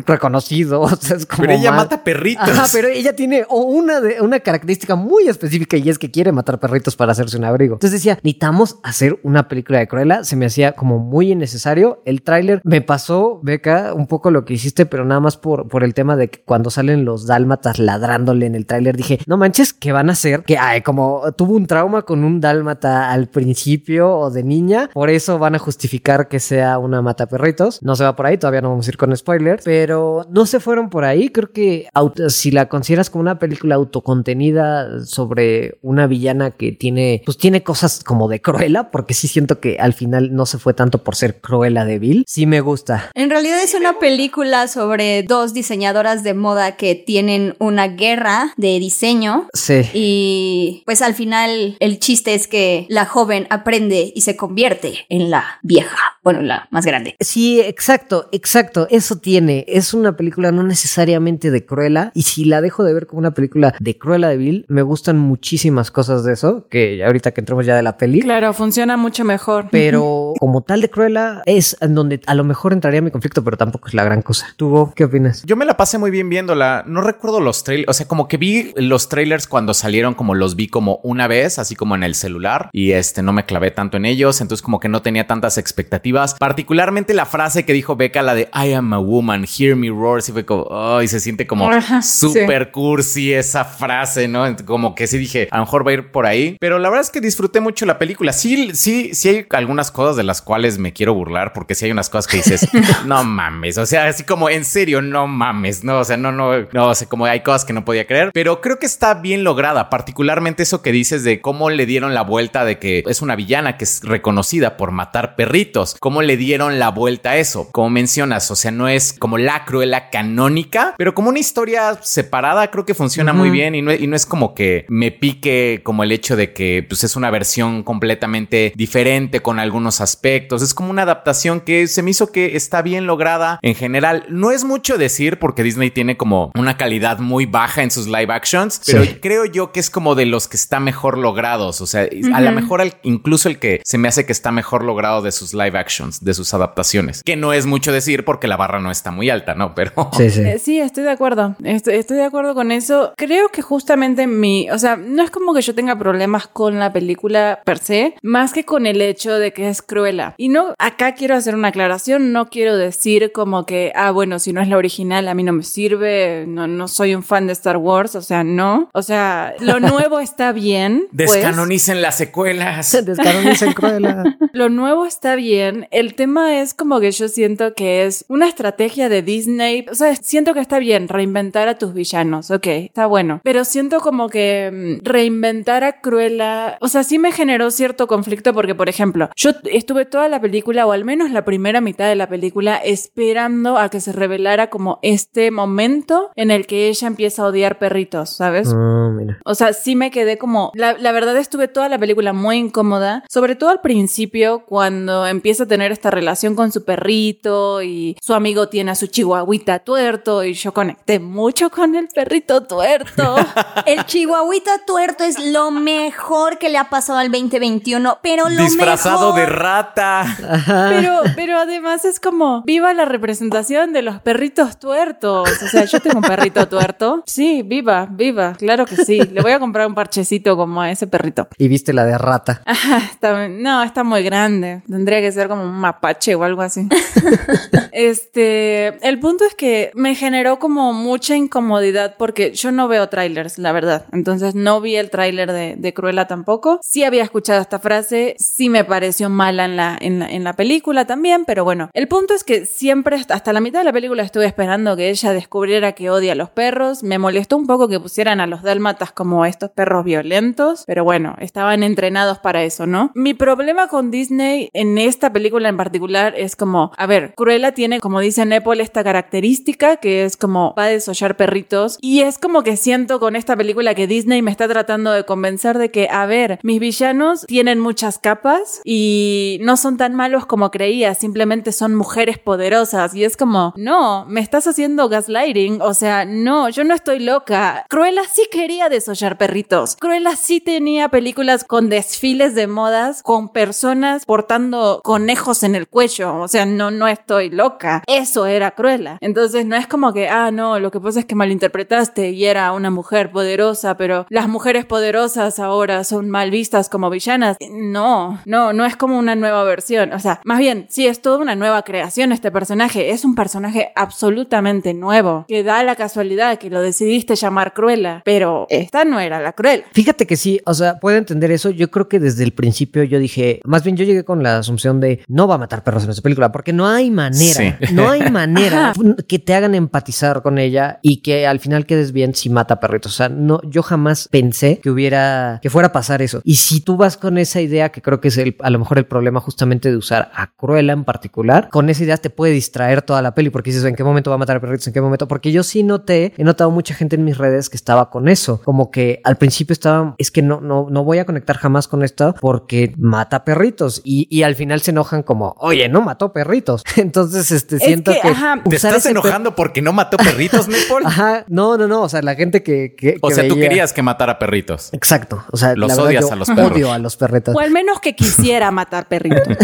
reconocido. O sea, es como pero ella más... mata perritos. Ajá, pero ella tiene una, de, una característica muy específica y es que quiere matar perritos para hacerse un abrigo. Entonces decía, necesitamos hacer una película de Cruella. Se me hacía como muy innecesario. El tráiler me pasó, Beca, un poco lo que hiciste, pero nada más por, por el tema de que cuando salen los dálmatas ladrándole en el tráiler, dije, no manches, ¿qué van a hacer? Que ay, como tuvo un trauma con un dálmata al principio o de niña, por eso van a justificar que sea una mata perritos. No se va por ahí, todavía no vamos a ir con spoilers, pero no se fueron por ahí. Creo que si la consideras como una película autocontenida sobre una villana que tiene, pues tiene cosas como de Cruella, porque sí siento que al final no se fue tanto por ser Cruella de Bill. Sí me gusta. En realidad es una película sobre dos diseñadoras de moda que tienen una guerra de diseño. Sí. Y pues al final el chiste es que la joven aprende y se convierte en la vieja, bueno, la más grande. Sí, exacto, exacto. Eso tiene. Es una película no necesariamente de Cruella. Y si la dejo de ver como una película de Cruella de Bill, me gustan muchísimas cosas de eso. Que ahorita que entremos ya de la peli. Claro, funciona mucho mejor. Pero como tal de Cruella es en donde a lo mejor entraría mi conflicto, pero tampoco es la gran cosa. ¿Tú, qué opinas? Yo me la pasé muy bien viéndola. No recuerdo los trailers. O sea, como que vi los trailers cuando salieron, como los vi como una vez, así como en el celular. Y este no me clavé tanto en ellos. Entonces, como que no tenía tantas expectativas. Particularmente la frase que dijo Becca, la de I am a woman, hear me roar. Sí fue como, oh, y se siente como súper cursi esa frase, ¿no? Como que sí dije, a lo mejor va a ir por ahí. Pero la verdad es que disfruté mucho la película. Sí, sí, sí hay algunas cosas de las cuales me quiero burlar, porque sí hay unas cosas que dices, no mames. O sea, así como en serio, no mames, no, o sea, no, no, no, o sea, como hay cosas que no podía creer, pero creo que está bien lograda, particularmente eso que dices de cómo le dieron la vuelta de que es una villana que es reconocida por matar perritos, cómo le dieron la vuelta a eso, como mencionas, o sea, no es como la cruela canónica, pero como una historia separada creo que funciona muy bien y no, y no es como que me pique como el hecho de que pues es una versión completamente diferente con algunos aspectos, es como una adaptación que se me hizo que está bien lograda en general, no es mucho decir porque Disney tiene como una calidad muy baja en sus live actions, pero Sí. creo yo que es como de los que está mejor logrados, o sea, a lo mejor incluso el que se me hace que está mejor logrado de sus live actions, de sus adaptaciones, que no es mucho decir porque la barra no está muy alta, ¿no? Pero Sí, sí. Eh, Sí, estoy de acuerdo. Estoy, estoy de acuerdo con eso. Creo que justamente mi, o sea, no es como que yo tenga problemas con la película per se, más que con el hecho de que es cruela. Y no, acá quiero hacer una aclaración, no no quiero decir como que, ah, bueno, si no es la original, a mí no me sirve, no, no soy un fan de Star Wars, o sea, no. O sea, lo nuevo está bien. pues. Descanonicen las secuelas. Descanonicen Cruella. Lo nuevo está bien. El tema es como que yo siento que es una estrategia de Disney. O sea, siento que está bien reinventar a tus villanos. Ok, está bueno. Pero siento como que mm, reinventar a Cruella. O sea, sí me generó cierto conflicto porque, por ejemplo, yo estuve toda la película, o al menos la primera mitad de la película, esperando a que se revelara como este momento en el que ella empieza a odiar perritos, ¿sabes? Ah, mira. O sea, sí me quedé como. La, la verdad estuve toda la película muy incómoda. Sobre todo al principio, cuando empieza a tener esta relación con su perrito y su amigo tiene a su chihuahuita tuerto. Y yo conecté mucho con el perrito tuerto. El chihuahuita tuerto es lo mejor que le ha pasado al 2021, pero lo Disfrazado mejor... de rata. Pero, pero además es como, viva la representación de los perritos tuertos. O sea, yo tengo un perrito tuerto. Sí, viva, viva. Claro que sí. Le voy a comprar un parchecito como a ese perrito. Y viste la de rata. Ajá, está- no, está muy grande. Tendría que ser como un mapache o algo así. este, el punto es que me generó como mucha incomodidad porque yo no veo trailers, la verdad. Entonces no vi el tráiler de, de Cruella tampoco. Sí había escuchado esta frase, sí me pareció mala en la, en la, en la película también, pero bueno. El punto es que siempre, hasta hasta la mitad de la película estuve esperando que ella descubriera que odia a los perros. Me molestó un poco que pusieran a los dálmatas como estos perros violentos, pero bueno, estaban entrenados para eso, ¿no? Mi problema con Disney en esta película en particular es como, a ver, Cruella tiene, como dice Nepal, esta característica que es como va a desollar perritos y es como que siento con esta película que Disney me está tratando de convencer de que, a ver, mis villanos tienen muchas capas y no son tan malos como creía, simplemente son mujeres poderosas y es como, no, me estás haciendo gaslighting, o sea, no, yo no estoy loca. Cruella sí quería desollar perritos. Cruella sí tenía películas con desfiles de modas con personas portando conejos en el cuello, o sea, no no estoy loca. Eso era Cruella. Entonces no es como que, ah, no, lo que pasa es que malinterpretaste y era una mujer poderosa, pero las mujeres poderosas ahora son mal vistas como villanas. No, no, no es como una nueva versión. O sea, más bien, sí, es toda una nueva creación este personaje. Es un personaje absolutamente nuevo, que da la casualidad que lo decidiste llamar Cruella, pero esta no era la Cruella. Fíjate que sí, o sea, puedo entender eso. Yo creo que desde el principio yo dije, más bien yo llegué con la asunción de no va a matar perros en esta película, porque no hay manera, Sí. no hay manera que te hagan empatizar con ella y que al final quedes bien si mata perritos. O sea, no, yo jamás pensé que hubiera, que fuera a pasar eso. Y si tú vas con esa idea, que creo que es el, a lo mejor el problema justamente de usar a Cruella en particular, con esa idea te puede distraer toda la peli, porque dices, ¿en qué momento va a matar a perritos? ¿En qué momento? Porque yo sí noté, he notado mucha gente en mis redes que estaba con eso, como que al principio estaba, es que no, no, no voy a conectar jamás con esto porque mata perritos y, y al final se enojan como, oye, no mató perritos. Entonces, este, siento que, que, ajá, ¿Te estás enojando porque no mató perritos, Nepal? Ajá, no, no, no, o sea, la gente que, que, O que sea, tú querías que matara perritos. Exacto, o sea, Los la verdad, odias yo a los perros. Odio a los perritos. O al menos que quisiera matar perritos.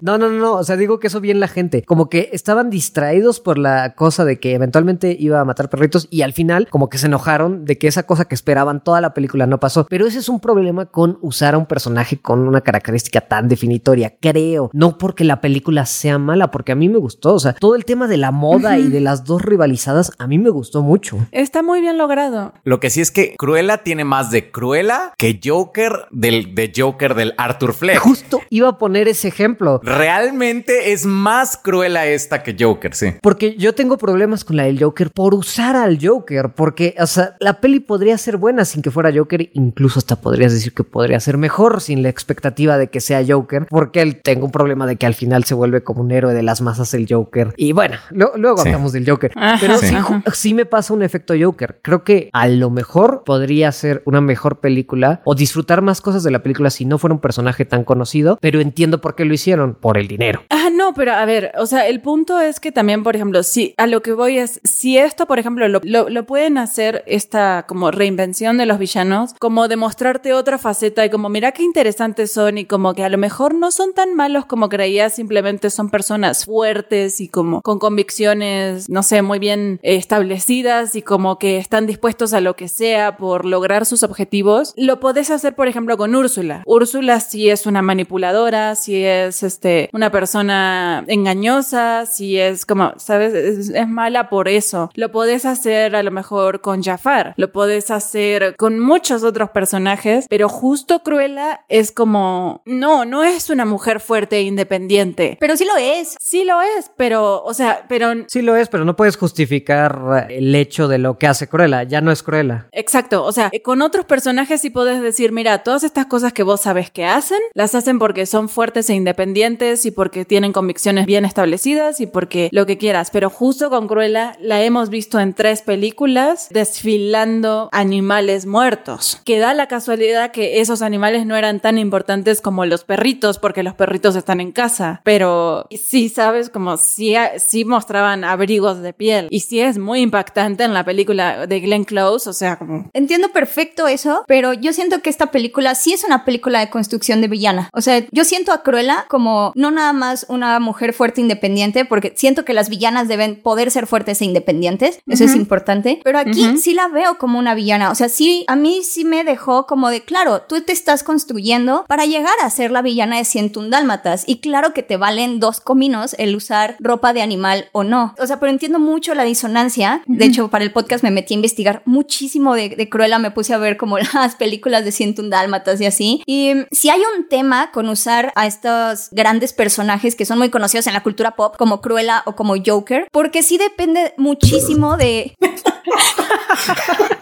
No, no, no, no, o sea, digo que eso bien la gente, como que estaban distraídos por la cosa de que eventualmente iba a matar perritos y al final como que se enojaron de que esa cosa que esperaban toda la película no pasó, pero ese es un problema con usar a un personaje con una característica tan definitoria, creo, no porque la película sea mala, porque a mí me gustó, o sea, todo el tema de la moda y de las dos rivalizadas a mí me gustó mucho. Está muy bien logrado. Lo que sí es que Cruella tiene más de Cruella que Joker del de Joker del Arthur Fleck. Justo iba a poner ese ejemplo. Realmente es más cruela esta que Joker, sí. Porque yo tengo problemas con la del Joker por usar al Joker, porque, o sea, la peli podría ser buena sin que fuera Joker, incluso hasta podrías decir que podría ser mejor sin la expectativa de que sea Joker, porque él tengo un problema de que al final se vuelve como un héroe de las masas el Joker. Y bueno, lo- luego Sí. hablamos del Joker. Ajá, Pero sí. sí, ju- sí me pasa un efecto Joker. Creo que a lo mejor podría ser una mejor película o disfrutar más cosas de la película si no fuera un personaje tan conocido, pero entiendo por qué lo hicieron, por el dinero. Ah, no, pero a ver, o sea, el punto es que también, por ejemplo, si a lo que voy es, si esto, por ejemplo, lo, lo, lo pueden hacer esta como reinvención de los villanos, como demostrarte otra faceta y como, mira qué interesantes son y como que a lo mejor no son tan malos como creías, simplemente son personas fuertes y como con convicciones, no sé, muy bien establecidas y como que están dispuestos a lo que sea por lograr sus objetivos. Lo podés hacer, por ejemplo, con Úrsula. Úrsula sí es una manipuladora, sí es este, una persona persona engañosa, si es como, ¿sabes? Es, es mala por eso. Lo podés hacer a lo mejor con Jafar, lo podés hacer con muchos otros personajes, pero justo Cruella es como, no, no es una mujer fuerte e independiente. Pero sí lo es. Sí lo es, pero, o sea, pero... Sí lo es, pero no puedes justificar el hecho de lo que hace Cruella. Ya no es Cruella. Exacto, o sea, con otros personajes sí puedes decir, mira, todas estas cosas que vos sabes que hacen, las hacen porque son fuertes e independientes y porque tienen convicciones bien establecidas y porque lo que quieras. Pero justo con Cruella la hemos visto en tres películas desfilando animales muertos. Que da la casualidad que esos animales no eran tan importantes como los perritos, porque los perritos están en casa. Pero sí, sabes, como si, sí mostraban abrigos de piel. Y sí es muy impactante en la película de Glenn Close, o sea, como... Entiendo perfecto eso, pero yo siento que esta película sí es una película de construcción de villana. O sea, yo siento a Cruella como no nada más una mujer fuerte e independiente, porque siento que las villanas deben poder ser fuertes e independientes, eso es importante, pero aquí sí la veo como una villana. O sea, sí, a mí sí me dejó como de, claro, tú te estás construyendo para llegar a ser la villana de Cientun Dálmatas, y claro que te valen dos cominos el usar ropa de animal o no. O sea, pero entiendo mucho la disonancia. De hecho, para el podcast me metí a investigar muchísimo de, de Cruella, me puse a ver como las películas de Cientun Dálmatas y así. Y si hay un tema con usar a estos grandes personajes que son muy conocidos en la cultura pop, como Cruella o como Joker, porque sí depende muchísimo de...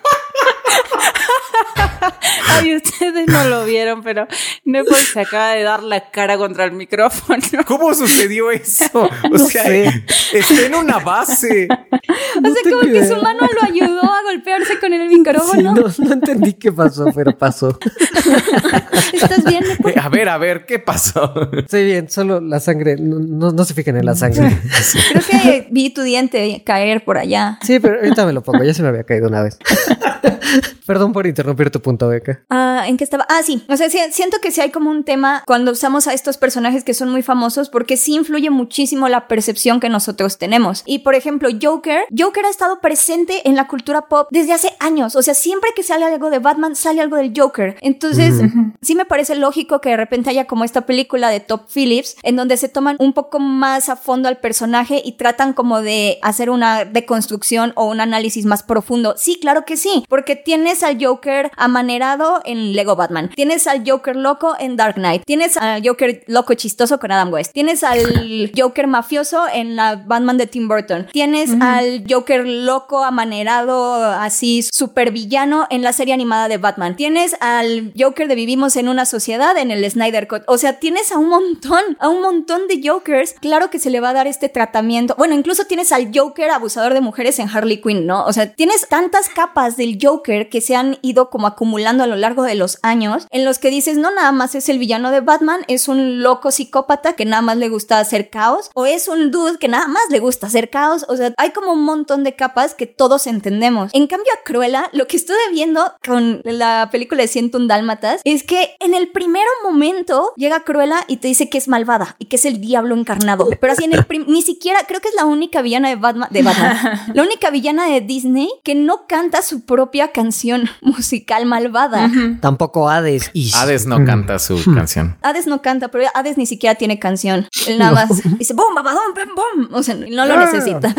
Ay, ustedes no lo vieron, pero Nepal se acaba de dar la cara contra el micrófono. ¿Cómo sucedió eso? O sea, está en una base. o sea, como que su mano lo ayudó a golpearse con el micrófono. no, no, entendí qué pasó, pero pasó. ¿Estás bien? A ver, a ver, ¿qué pasó? Sí, bien, solo la sangre. No, no, se fijen en la sangre. Creo que vi tu diente caer por allá. Sí, pero ahorita me lo pongo. Ya se me había caído una vez. Perdón por interrumpir tu punto, Beca. Ah, ¿en qué estaba? Ah, sí. O sea, siento que sí hay como un tema cuando usamos a estos personajes que son muy famosos porque sí influye muchísimo la percepción que nosotros tenemos. Y por ejemplo, Joker, Joker ha estado presente en la cultura pop desde hace años. O sea, siempre que sale algo de Batman, sale algo del Joker. Entonces, sí me parece lógico que de repente haya como esta película de Top Phillips en donde se toman un poco más a fondo al personaje y tratan como de hacer una deconstrucción o un análisis más profundo. Sí, claro que sí, porque tienes al Joker amanerado en Lego Batman, tienes al Joker loco en Dark Knight, tienes al Joker loco chistoso con Adam West, tienes al Joker mafioso en la Batman de Tim Burton, tienes al Joker loco amanerado así super villano en la serie animada de Batman, tienes al Joker de Vivimos en una sociedad en el Snyder Cut, o sea, tienes a un montón, a un montón de Jokers, claro que se le va a dar este tratamiento, bueno, incluso tienes al Joker abusador de mujeres en Harley Quinn, ¿no? O sea, tienes tantas capas del Joker que se han ido como acumulando a lo largo de los años, en los que dices, no nada más es el villano de Batman, es un loco psicópata que nada más le gusta hacer caos, o es un dude que nada más le gusta hacer caos, o sea, hay como un montón de capas que todos entendemos. En cambio a Cruella, lo que estuve viendo con la película de Ciento un Dálmatas, es que en el primer momento llega Cruella y te dice que es malvada y que es el diablo encarnado, pero así en el ni siquiera, creo que es la única villana de Batman, de Batman, la única villana de Disney que no canta su propia canción musical malvada. Tampoco Hades. Hades no canta su canción. Hades no canta, pero Hades ni siquiera tiene canción. Él nada más dice bom, babadom, bom, bom. O sea, no lo necesita.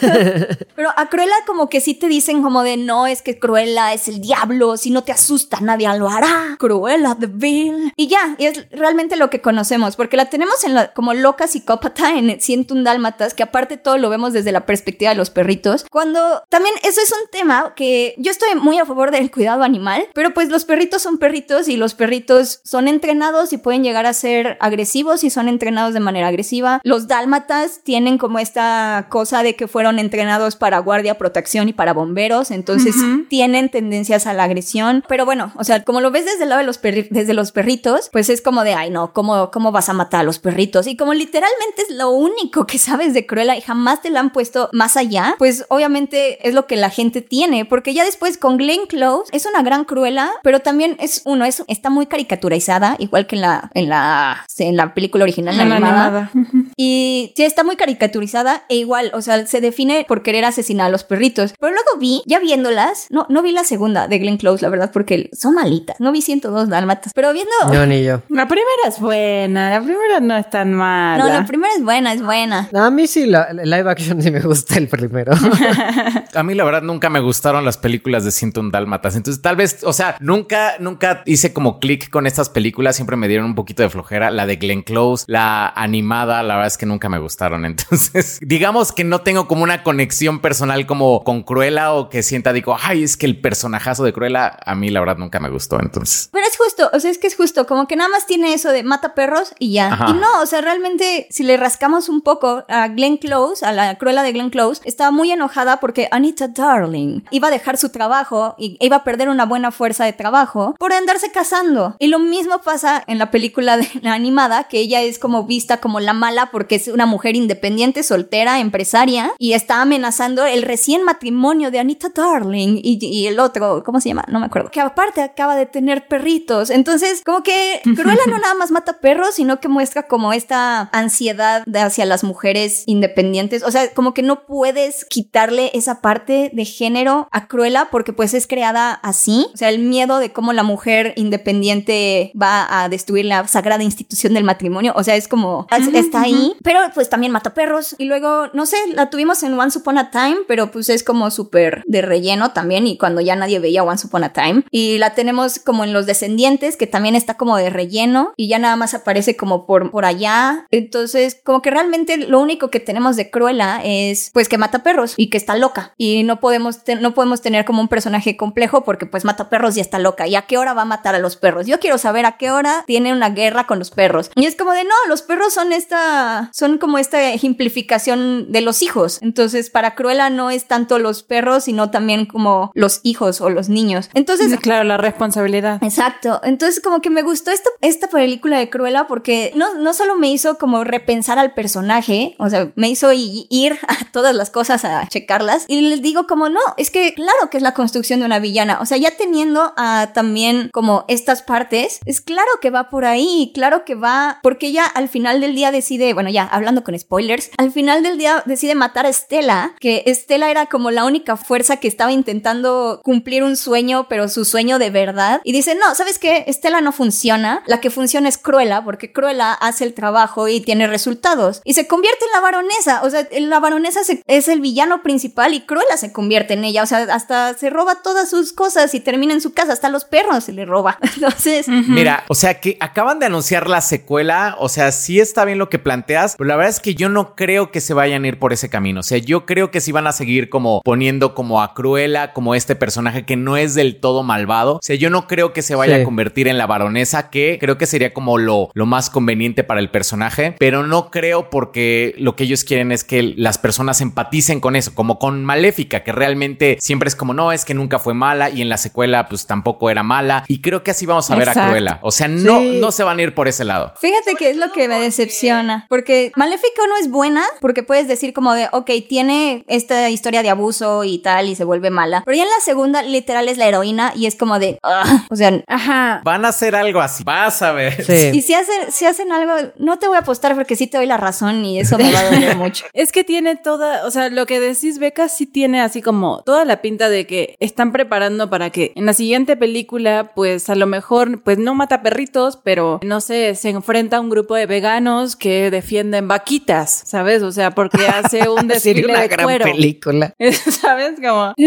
pero a Cruella como que sí te dicen como de no, es que Cruella es el diablo, si no te asusta nadie lo hará. Cruella de Bill. Y ya, y es realmente lo que conocemos, porque la tenemos en la, como loca psicópata en 101 Dálmatas, que aparte todo lo vemos desde la perspectiva de los perritos. Cuando también eso es un tema que yo estoy muy a favor del cuidado animal, pero pues los perritos son perritos y los perritos son entrenados y pueden llegar a ser agresivos y son entrenados de manera agresiva. Los dálmatas tienen como esta cosa de que fueron entrenados para guardia, protección y para bomberos, entonces tienen tendencias a la agresión. Pero bueno, o sea, como lo ves desde el lado de los, desde los perritos, pues es como de, ay no, ¿cómo, ¿cómo vas a matar a los perritos? Y como literalmente es lo único que sabes de Cruella y jamás te la han puesto más allá, pues obviamente es lo que la gente tiene, porque ya después con Glenn Close es una gran Cruella, pero también es uno, es, está muy caricaturizada, igual que en la, en la, en la película original la animada. animada. Y sí, está muy caricaturizada e igual, o sea, se define por querer asesinar a los perritos. Pero luego vi, ya viéndolas, no, no vi la segunda de Glenn Close, la verdad, porque son malitas. No vi 102 dálmatas, pero viendo... No, ni yo. La primera es buena, la primera no es tan mala. No, la primera es buena, es buena. A mí sí, la, la live action sí me gusta el primero. A mí la verdad nunca me gustaron las películas de 101 Dálmatas. Entonces tal vez, o sea, nunca, nunca hice como clic con estas películas. Siempre me dieron un poquito de flojera. La de Glenn Close, la animada, la verdad es que nunca me gustaron. Entonces, digamos que no tengo como una conexión personal como con Cruella o que sienta, digo, ay, es que el personajazo de Cruella a mí la verdad nunca me gustó. Entonces, Pero es justo, o sea, es que es justo, como que nada más tiene eso de mata perros y ya. Ajá. Y no, o sea, realmente, si le rascamos un poco a Glenn Close, a la cruela de Glenn Close, estaba muy enojada porque Anita Darling iba a dejar su trabajo y iba a perder una buena fuerza de trabajo por andarse casando. Y lo mismo pasa en la película de la animada, que ella es como vista como la mala porque es una mujer independiente, soltera, empresaria, y está amenazando el recién matrimonio de Anita Darling y, y el otro, ¿cómo se llama? No me acuerdo. Que aparte acaba de tener perritos. Entonces, como que Cruella no nada más mata perros, sino que muestra como esta ansiedad de hacia las mujeres independientes. O sea, como que no puedes quitarle esa parte de género a Cruella porque pues es creada así. O sea, el miedo de cómo la mujer independiente va a destruir la sagrada institución del matrimonio. O sea, es como, es- está ahí. Pero pues también mata perros. Y luego, no sé, la tuvimos en Once Upon a Time, pero pues es como súper de relleno también. Y cuando ya nadie veía Once Upon a Time. Y la tenemos como en Los Descendientes, que también está como de relleno. Y ya nada más aparece como por, por allá. Entonces, como que realmente lo único que tenemos de Cruella es pues que mata perros y que está loca. Y no podemos, no podemos tener como un personaje complejo porque pues mata perros y está loca. ¿Y a qué hora va a matar a los perros? Yo quiero saber a qué hora tiene una guerra con los perros. Y es como de no, los perros son esta, son como esta ejemplificación de los hijos. Entonces, para Cruella no es tanto los perros, sino también como los hijos o los niños. Entonces, Claro, la responsabilidad. Exacto. Entonces, como que me gustó esta, esta película de Cruella porque no, no solo me hizo como repensar al personaje, o sea, me hizo ir a todas las cosas a checarlas. Y les digo como, no, es que claro que es la construcción de una villana. O sea, ya teniendo a también como estas partes, es claro que va por ahí, claro que va, porque ella al final del día decide, bueno, ya hablando con spoilers, al final del día decide matar a Estela, que Estela era como la única fuerza que estaba intentando cumplir un sueño, pero su sueño de verdad. Y dice, no, ¿sabes qué? Estela no funciona, la que funciona es Cruella, porque Cruella hace el trabajo y tiene resultados. Y se convierte en la baronesa, o sea, la baronesa es el villano principal y Cruella se convierte en ella, o sea, hasta se roba todas sus cosas y termina en su casa, hasta los perros se le roba. Entonces, Mira, o sea que acaban de anunciar la secuela, o sea, sí está bien lo que planteas, pero la verdad es que yo no creo que se vayan a ir por ese camino, o sea, yo creo que sí van a seguir como poniendo como a Cruella como este personaje que no es del todo malvado, o sea, yo no creo que se vaya Sí. a convertir en la baronesa, que creo que sería como lo, lo más conveniente para el personaje, pero no creo porque lo que ellos quieren es que las personas empaticen con eso, como con Maléfica, que realmente siempre es como, no, es que nunca fue mala y en la secuela pues tampoco era mala, y creo que así vamos a ver a. Cruella, o sea, no, Sí. no se van a ir por ese lado. Fíjate que es lo que me decepciona, porque Maléfica no es buena, porque puedes decir como de, ok, tiene esta historia de abuso y tal, y se vuelve mala, pero ya en la segunda literal es la heroína y es como de, "Ugh". o sea, Ajá. Van a hacer algo así, vas a ver. Sí. y si hacen, si hacen algo, no te voy a apostar porque sí te doy la razón y eso me va a doler mucho. Es que tiene toda, o sea, lo que decís, Beca, sí tiene así como toda la pinta de que están preparando para que en la siguiente película, pues a lo mejor, pues no mata perritos, pero no sé, se enfrenta a un grupo de veganos que defienden vaquitas, ¿sabes? O sea, porque hace un Sería desfile una de gran cuero. película. ¿Sabes? Como.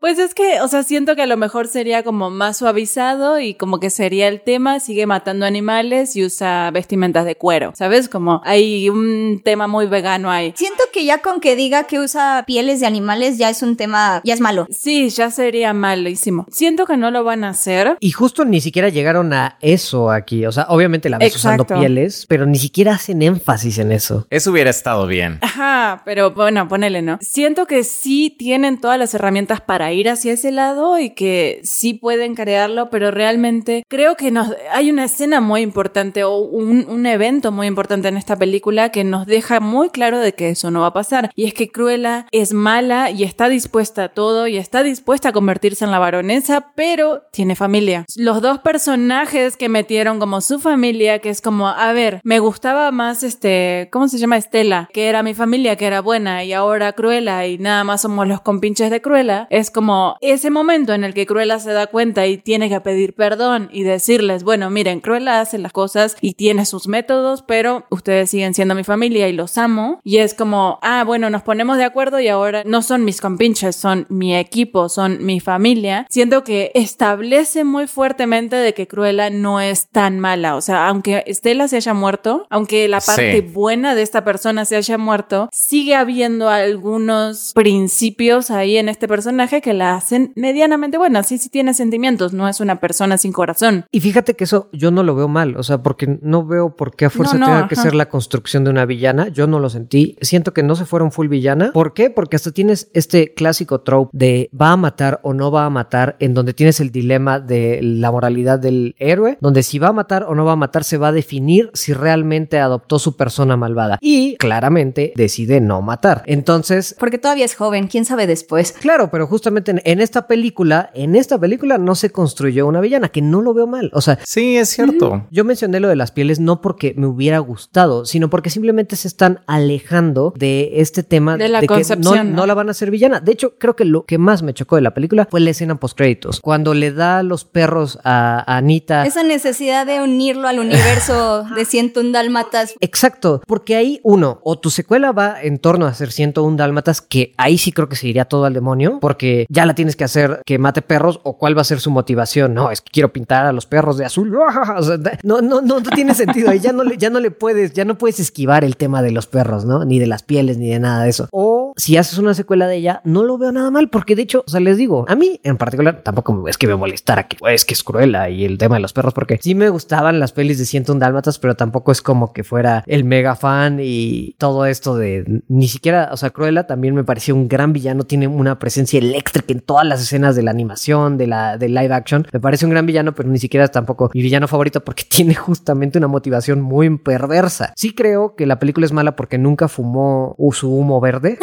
Pues es que, o sea, siento que a lo mejor sería como más suavizado y como que sería el tema, sigue matando animales y usa vestimentas de cuero, ¿sabes? Como hay un tema muy vegano ahí. Siento que ya con que diga que usa pieles de animales ya es un tema, ya es malo. Sí, ya sería malísimo. Siento que no lo van a hacer. Y justo ni siquiera llegaron a eso aquí. O sea, obviamente la ves usando pieles, pero ni siquiera hacen énfasis en eso. Eso hubiera estado bien. Ajá, pero bueno, ponele, ¿no? Siento que sí tienen todas las herramientas para ir hacia ese lado y que sí pueden crearlo, pero realmente creo que nos hay una escena muy importante o un, un evento muy importante en esta película que nos deja muy claro de que eso no va a pasar. Y es que Cruella es mala y está dispuesta a todo y está dispuesta a convertirse en la pero tiene familia. Los dos personajes que metieron como su familia, que es como, a ver, me gustaba más este, ¿cómo se llama? Estela, que era mi familia, que era buena y ahora Cruella y nada más somos los compinches de Cruella. Es como ese momento en el que Cruella se da cuenta y tiene que pedir perdón y decirles, bueno, miren, Cruella hace las cosas y tiene sus métodos, pero ustedes siguen siendo mi familia y los amo. Y es como, ah, bueno, nos ponemos de acuerdo y ahora no son mis compinches, son mi equipo, son mi familia. Siento que establece muy fuertemente de que Cruella no es tan mala. O sea, aunque Estela se haya muerto, aunque la parte buena de esta persona se haya muerto, sigue habiendo algunos principios ahí en este personaje que la hacen medianamente buena. Sí, sí tiene sentimientos, no es una persona sin corazón. Y fíjate que eso yo no lo veo mal, o sea, porque no veo por qué a fuerza tenga que ser la construcción de una villana. Yo no lo sentí. Siento que no se fueron full villana. ¿Por qué? Porque hasta tienes este clásico trope de va a matar o no va a matar, en donde tienes el dilema de la moralidad del héroe, donde si va a matar o no va a matar se va a definir si realmente adoptó su persona malvada. Y claramente decide no matar. Entonces... Porque todavía es joven, quién sabe después. Claro, pero justamente en, esta película, en esta película no se construyó una villana, que no lo veo mal. O sea... Sí, es cierto. Yo mencioné lo de las pieles no porque me hubiera gustado, sino porque simplemente se están alejando de este tema de, la que no, la van a hacer villana. De hecho, creo que lo que más me chocó de la película fue la escena post créditos, cuando le da los perros a, Anita. Esa necesidad de unirlo al universo de 101 dálmatas. Exacto, porque ahí uno, o tu secuela va en torno a hacer 101 dálmatas, que ahí sí creo que se iría todo al demonio, porque ya la tienes que hacer que mate perros, o cuál va a ser su motivación. No, es que quiero pintar a los perros de azul. no, no, no, no tiene sentido. Ahí ya no le, ya no le puedes, ya no puedes esquivar el tema de los perros, ¿no? Ni de las pieles, ni de nada de eso. O si haces una secuela de ella, no lo veo nada mal, porque de hecho, o sea, les digo, a mí en particular tampoco es que me molestara que es que es cruela y el tema de los perros, porque sí me gustaban las pelis de 101 Dálmatas, pero tampoco es como que fuera el mega fan y todo esto de ni siquiera, o sea, Cruella también me pareció un gran villano, tiene una presencia eléctrica en todas las escenas de la animación, de la de live action. Me parece un gran villano, pero ni siquiera es tampoco mi villano favorito porque tiene justamente una motivación muy perversa. Sí creo que la película es mala porque nunca fumó su humo verde.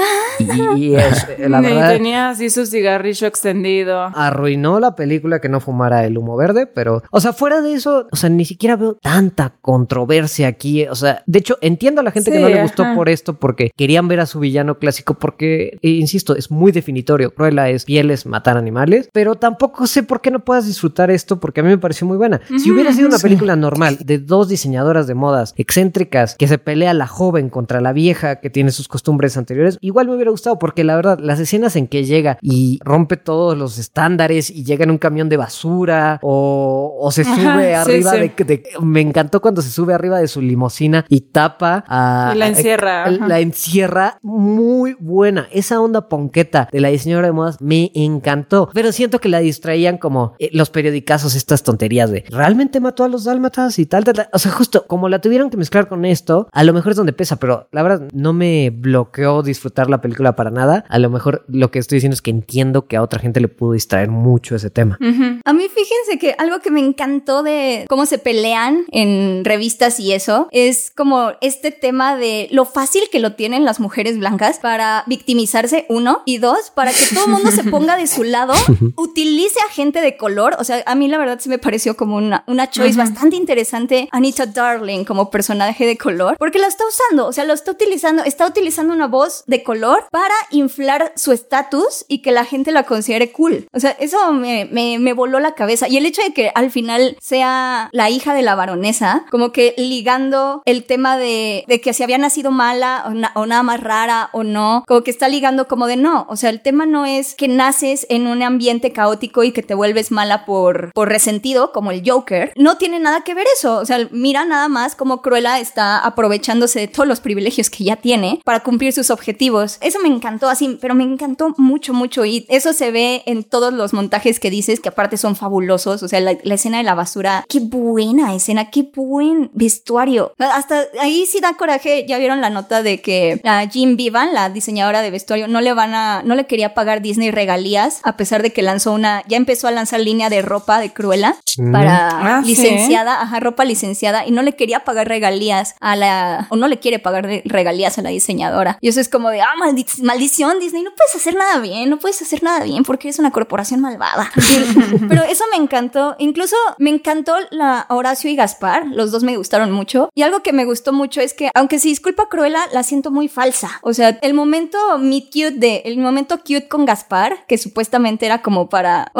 Y, es, la verdad. tenía así su cigarrillo extendido. Arruinó la película que no fumara el humo verde, pero, o sea, fuera de eso, o sea, ni siquiera veo tanta controversia aquí. O sea, de hecho, entiendo a la gente que no le gustó por esto porque querían ver a su villano clásico porque, eh, insisto, es muy definitorio. Cruella es pieles, matar animales, pero tampoco sé por qué no puedas disfrutar esto porque a mí me pareció muy buena. Si hubiera sido una película normal de dos diseñadoras de modas excéntricas que se pelea la joven contra la vieja que tiene sus costumbres anteriores, igual me hubiera gustado porque la verdad, las escenas en que llega y rompe todos los estándares y llega en un camión de basura o, se sube arriba De, Me encantó cuando se sube arriba de su limusina y tapa a... la encierra. la encierra muy buena. Esa onda ponqueta de la diseñadora de modas me encantó. Pero siento que la distraían como eh, los periodicazos, estas tonterías de ¿realmente mató a los dálmatas y tal, tal, tal? O sea, justo como la tuvieron que mezclar con esto, a lo mejor es donde pesa, pero la verdad no me bloqueó disfrutar la película para nada. A lo mejor lo que estoy diciendo es que entiendo que a otra gente le pudo distraer mucho ese tema. A mí fíjense que algo que me encantó de cómo se pelean en revistas y eso es como este tema de lo fácil que lo tienen las mujeres blancas para victimizarse, uno, y dos, para que todo el mundo se ponga de su lado, utilice a gente de color. O sea, a mí la verdad se me pareció como una, una choice bastante interesante. Anita Darling como personaje de color, porque la está usando, o sea, lo está utilizando, está utilizando una voz de color para inflar su estatus y que la gente la considere cool. O sea, eso me, me, voló la cabeza. Y el hecho de que al final sea la hija de la baronesa, como que ligando el tema de, de que si había nacido mala o, nada más rara o no, como que está ligando como de no. O sea, el tema no es que naces en un ambiente caótico y que te vuelves mala por, por resentido, como el Joker. No tiene nada que ver eso. O sea, mira nada más como Cruella está aprovechándose de todos los privilegios que ya tiene para cumplir sus objetivos. eso me encantó así, pero me encantó mucho, mucho. Y eso se ve en todos los montajes que dices, que aparte son fabulosos. O sea, la, escena de la basura, qué buena escena, qué buen vestuario. Hasta ahí sí da coraje. Ya vieron la nota de que a Jim Vivan, la diseñadora de vestuario, no le van a, no le quería pagar Disney regalías, a pesar de que lanzó una, ya empezó a lanzar línea de ropa de Cruella mm. para ah, licenciada, ajá, ropa licenciada, y no le quería pagar regalías a la, o no le quiere pagar regalías a la diseñadora. Y eso es como de, ah, maldición, Disney, no puedes hacer nada bien, no puedes hacer nada bien porque eres una corporación malvada. Pero eso me encantó. Incluso me encantó la Horacio y Gaspar, los dos me gustaron mucho. Y algo que me gustó mucho es que, aunque se disculpa Cruella, la siento muy falsa. O sea, el momento meet cute de, el momento cute con Gaspar, que supuestamente era como para,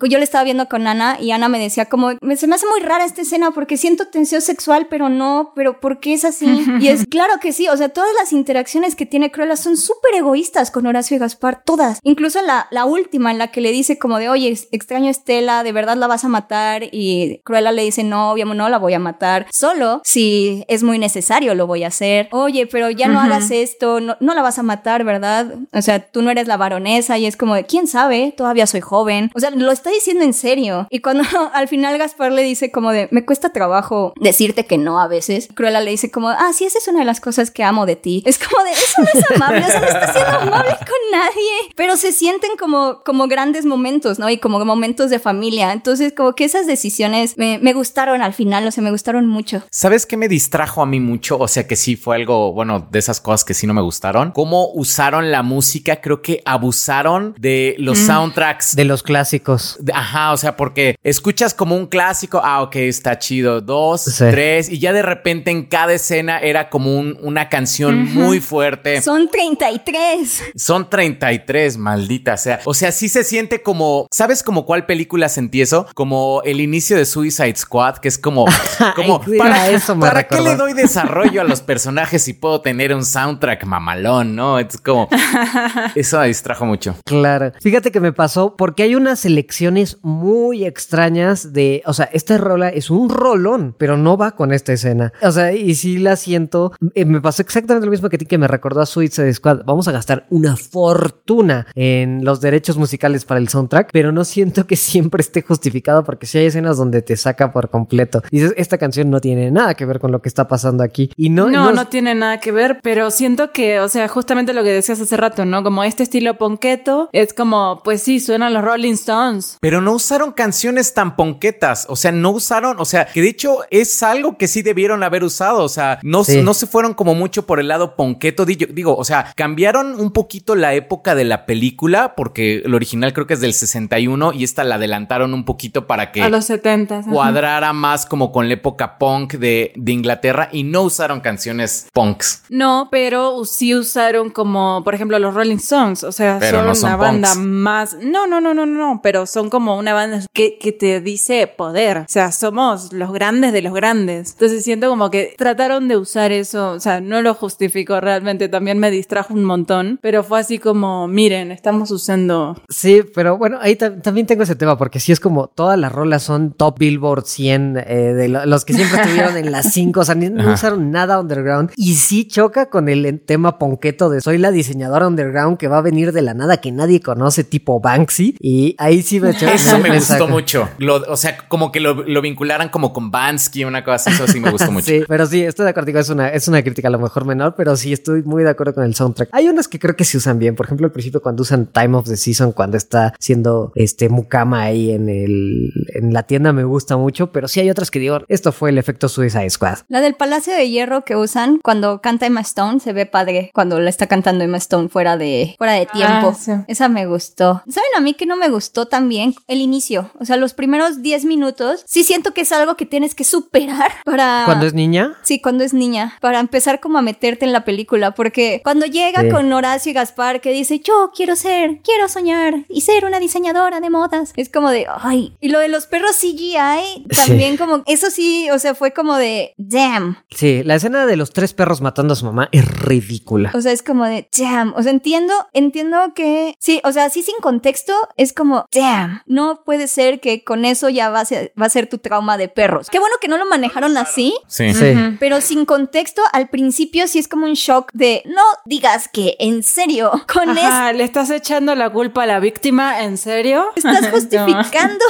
yo le estaba viendo con Ana y Ana me decía como, se me hace muy rara esta escena porque siento tensión sexual, pero no, pero ¿por qué es así? Y es claro que sí, o sea, todas las interacciones que tiene Cruella son súper egoístas con Horacio y Gaspar, todas. Incluso la, la última en la que le dice como de, oye, extraño a Estela, de verdad la vas a matar y Cruella le dice, no, obviamente no la voy a matar, solo si es muy necesario lo voy a hacer. Oye, pero ya no hagas esto, no, no la vas a matar, ¿verdad? O sea, tú no eres la baronesa y es como de, ¿quién sabe? Todavía soy joven. O sea, lo está diciendo en serio. Y cuando al final Gaspar le dice como de, me cuesta trabajo decirte que no a veces, Cruella le dice como, ah, sí, esa es una de las cosas que amo de ti. Es como de, eso no es amable, eso no está siendo amable con nadie. Pero se sienten como, como grandes momentos, ¿no? Y como momentos de familia. Entonces, como que esas decisiones me, me gustaron al final, o sea, me gustaron mucho. ¿Sabes qué me distrajo a mí mucho? O sea, que sí fue algo, bueno, de esas cosas que sí no me gustaron. Cómo usaron la música, creo que abusaron de los mm. soundtracks. De los clásicos. Ajá, o sea, porque escuchas como un clásico, ah, ok, está chido, dos, tres, y ya de repente en cada escena era como un, una canción muy fuerte. Son 33. Son 33, maldita sea. O sea, sí se siente como, ¿sabes como cuál película sentí eso? Como el inicio de Suicide Squad, que es como, como para, eso ¿para qué le doy desarrollo a los personajes si puedo tener un soundtrack mamalón, no? Es como, eso me distrajo mucho. Claro. Fíjate que me pasó porque hay unas elecciones muy extrañas de, o sea, esta rola es un rolón, pero no va con esta escena. O sea, y si la siento, eh, me pasó exactamente lo mismo que a ti que me recordó a Suicide Squad. Vamos a gastar una fortuna en los derechos musicales para el soundtrack, pero no siento que siempre esté justificado porque si hay escenas donde te saca por completo. Dices, esta canción no tiene nada que ver con lo que está pasando aquí. Y no, no, no, tiene nada que ver, pero siento que, o sea, justamente lo que decías hace rato, ¿no? Como este estilo ponqueto, es como, pues sí, suenan los Rolling Stones. Pero no usaron canciones tan ponquetas, o sea, no usaron, o sea, que de hecho es algo que sí debieron haber usado, o sea, no, no se fueron como mucho por el lado ponqueto, digo, o sea, cambiaron un poquito la época de la película, porque el original creo que es del 61 y esta la adelantaron un poquito para que... A los 70. Cuadrara más como con la época punk de, de Inglaterra y no usaron canciones punks. No, pero sí usaron como, por ejemplo, los Rolling Stones, o sea, son, una banda más... No, no, no, no, no, pero son como una banda que, que te dice poder, o sea, somos los grandes de los grandes. Entonces siento como que trataron de usar eso, o sea, no lo justifico realmente, también me distrajo un montón, pero fue así como, miren, estamos usando... Sí, pero bueno, ahí también tengo ese tema, porque sí es como todas las rolas son top Billboard 100 eh, de los que siempre estuvieron en las 5, o sea, no usaron nada underground y sí choca con el tema ponqueto de soy la diseñadora underground que va a venir de la nada que nadie conoce, tipo Banksy, y ahí sí me Eso me, gustó mucho, o sea, como que lo, vincularan como con Bansky, una cosa así, eso sí me gustó mucho. sí, pero sí, estoy de acuerdo, es una, es una crítica a lo mejor menor, pero sí estoy muy de acuerdo con el soundtrack. Hay unas que creo que se usan bien. Por ejemplo, al principio cuando usan Time of the Season, cuando está siendo este Mukama ahí en el en la tienda me gusta mucho, pero sí hay otras que digo, esto fue el efecto Suicide Squad. La del Palacio de Hierro que usan cuando canta Emma Stone se ve padre cuando la está cantando Emma Stone fuera de fuera de tiempo. Ah, Esa me gustó. ¿Saben a mí que no me gustó también el inicio? O sea, los primeros 10 minutos sí siento que es algo que tienes que superar para ¿Cuando es niña? Sí, cuando es niña, para empezar como a meterte en la película, porque cuando llega con Horacio y Gaspar que dice, yo quiero ser, quiero soñar y ser una diseñadora de modas, es como de, ay, y lo de los perros CGI, también como, eso sí, o sea, fue como de, damn. Sí, la escena de los tres perros matando a su mamá es ridícula. O sea, es como de, damn, o sea, entiendo, entiendo que, sí, o sea, así sin contexto, es como, damn, no puede ser que con eso ya va a ser, va a ser tu trauma de perros. Qué bueno que no lo manejaron así. Sí. sí. Pero sin contexto, al principio sí es como un shock de, no digas que en serio, con Ajá, ¿le estás echando la culpa a la víctima? ¿En serio? Estás justificando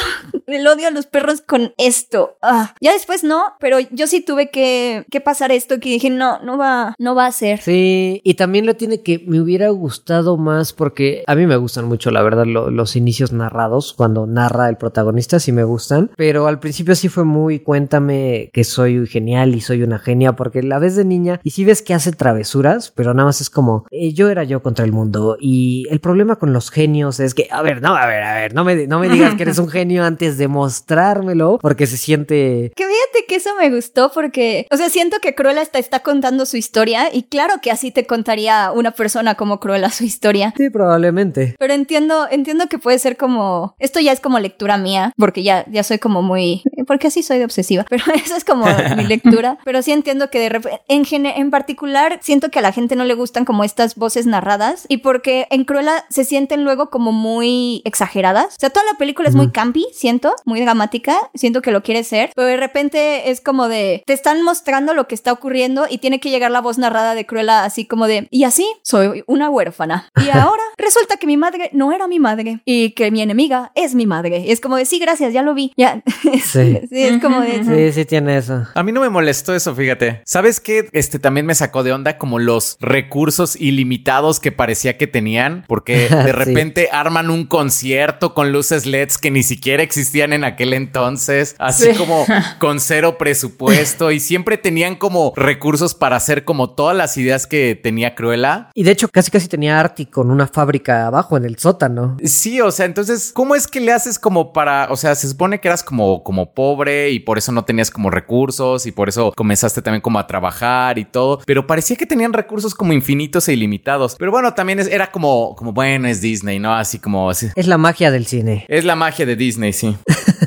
el odio a los perros con esto. Ah, ya después no, pero yo sí tuve que, que pasar esto que dije, no, no va, no va a ser. Sí, y también lo tiene que me hubiera gustado más porque a mí me gustan mucho, la verdad, lo- los inicios narrados, cuando narra el protagonista, sí me gustan, pero al principio sí fue muy cuéntame que soy genial y soy una genia, porque la ves de niña y sí ves que hace travesuras, pero nada más es como, eh, yo era yo contra el mundo y el problema con los genios es que, a ver, no, a ver, a ver, no me, no me digas que eres un genio antes de mostrármelo, porque se siente... Que fíjate que eso me gustó porque, o sea, siento que Cruella está contando su historia y claro que así te contaría una persona como Cruella su historia. Sí, probablemente. Pero entiendo, entiendo que puede ser como, esto ya es como lectura mía, porque ya, ya soy como muy, porque así soy de obsesiva, pero eso es como mi lectura. Pero sí entiendo que de repente, en, en particular, siento que a la gente no le gustan como estas voces narradas y porque en Cruella se sienten luego como muy exageradas. O sea, toda la película es muy campy, siento, muy dramática, siento que lo quiere ser, pero de repente es como de, te están mostrando lo que está ocurriendo y tiene que llegar la voz narrada de Cruella así como de, y así soy una huérfana. Y ahora resulta que mi madre no era mi madre y que mi enemiga es mi madre. Y es como de, sí, gracias, ya lo vi. Ya. Sí. Sí, es como de, Sí, sí tiene eso. A mí no me molestó eso, fíjate. ¿Sabes qué? Este también me sacó de onda como los recursos ilimitados que parecía que tenían, porque de Sí. repente arman un concierto con luces LEDs que ni siquiera existían en aquel entonces, así Sí. como con cero presupuesto y siempre tenían como recursos para hacer como todas las ideas que tenía Cruella. Y de hecho casi casi tenía Arti con una fábrica abajo en el sótano. Sí, o sea, entonces, ¿cómo es que le haces como para, o sea, se supone que eras como, como pobre y por eso no tenías como recursos y por eso comenzaste también como a trabajar y todo, pero parecía que tenían recursos como infinitos e ilimitados. Pero bueno, también es- era como, como bueno, es Disney, ¿no? Así como, así. Es la magia del cine. Es la magia de Disney, sí.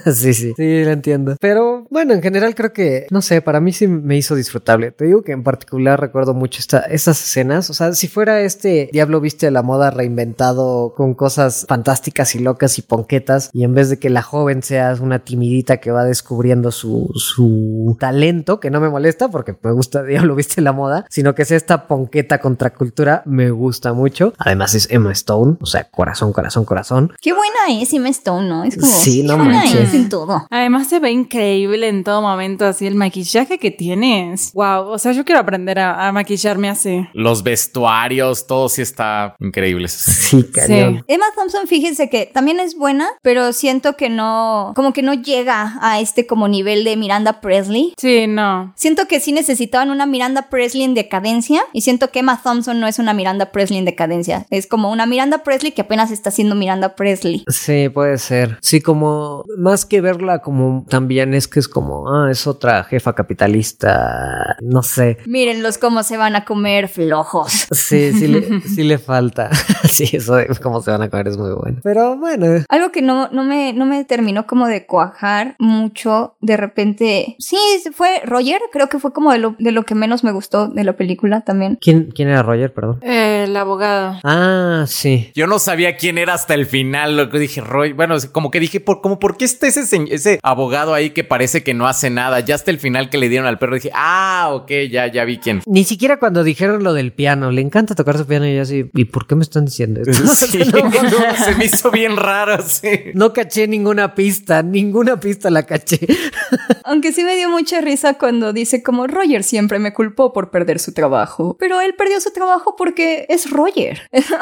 sí, sí. Sí, lo entiendo. Pero bueno, en general creo que, no sé, para mí sí me hizo disfrutable. Te digo que en particular recuerdo mucho esta, estas escenas. O sea, si fuera este Diablo Viste a la Moda reinventado con cosas fantásticas y locas y ponquetas, y en vez de que la joven sea una timidita que va descubriendo su, su talento, que no me molesta porque me gusta Diablo Viste a la Moda, sino que sea esta ponqueta contracultura, me gusta mucho. Además es Emma Stone, o sea, corazón, corazón, corazón. Qué buena es Emma Stone, ¿no? Es como, Sí, no qué buena manches. es en todo. Además se ve increíble en todo momento así el maquillaje que tienes. Wow, o sea, yo quiero aprender a, a maquillarme así. Los vestuarios, todo sí está increíble. Sí, cañón. Emma Thompson, fíjense que también es buena, pero siento que no, como que no llega a este como nivel de Miranda Presley. Sí, no. Siento que sí necesitaban una Miranda Presley en decadencia y siento que Emma Thompson no es una Miranda Presley en decadencia. Es como una Miranda Presley que apenas está siendo Miranda Presley. Sí, puede ser. Sí, como más que verla como también es que es como, ah, es otra jefa capitalista, no sé. Mírenlos cómo se van a comer flojos. Sí, sí le, sí le falta. sí, eso de cómo se van a comer es muy bueno. Pero bueno, Algo que no, no, me, no me terminó como de cuajar mucho, de repente, sí, fue Roger, creo que fue como de lo, de lo que menos me gustó de la película también. ¿quién, quién era Roger? Perdón. Eh, el abogado. Ah, sí. Yo no sabía quién era hasta el final. Lo que dije, Roy, bueno, como que dije, por, como, ¿por qué está ese, ese abogado ahí que parece que no hace nada? Ya hasta el final que le dieron al perro dije, ah, ok, ya, ya vi quién. Ni siquiera cuando dijeron lo del piano, le encanta tocar su piano y yo así, ¿y por qué me están diciendo esto? Sí, se me hizo bien raro, sí. No caché ninguna pista, ninguna pista la caché. Aunque sí me dio mucha risa cuando dice como Roger siempre me culpó por perder su trabajo. Pero él perdió su trabajo porque es Roger. Eso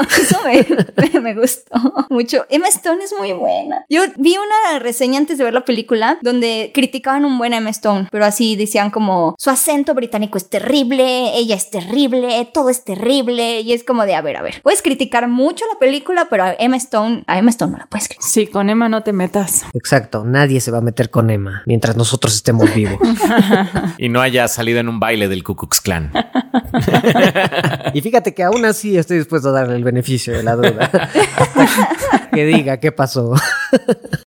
me, me- me gustó mucho. Emma Stone es muy buena. Yo vi una reseña antes de ver la película donde criticaban un buen Emma Stone, pero así decían como su acento británico es terrible, ella es terrible, todo es terrible. Y es como de, a ver, a ver, puedes criticar mucho la película, pero a Emma Stone, a Emma Stone no la puedes criticar. Sí, con Emma no te metas. Exacto, nadie se va a meter con Emma mientras nosotros estemos vivos. Y no haya salido en un baile del Ku Klux Klan. Y fíjate que aún así estoy dispuesto a darle el beneficio de la duda. que diga qué pasó.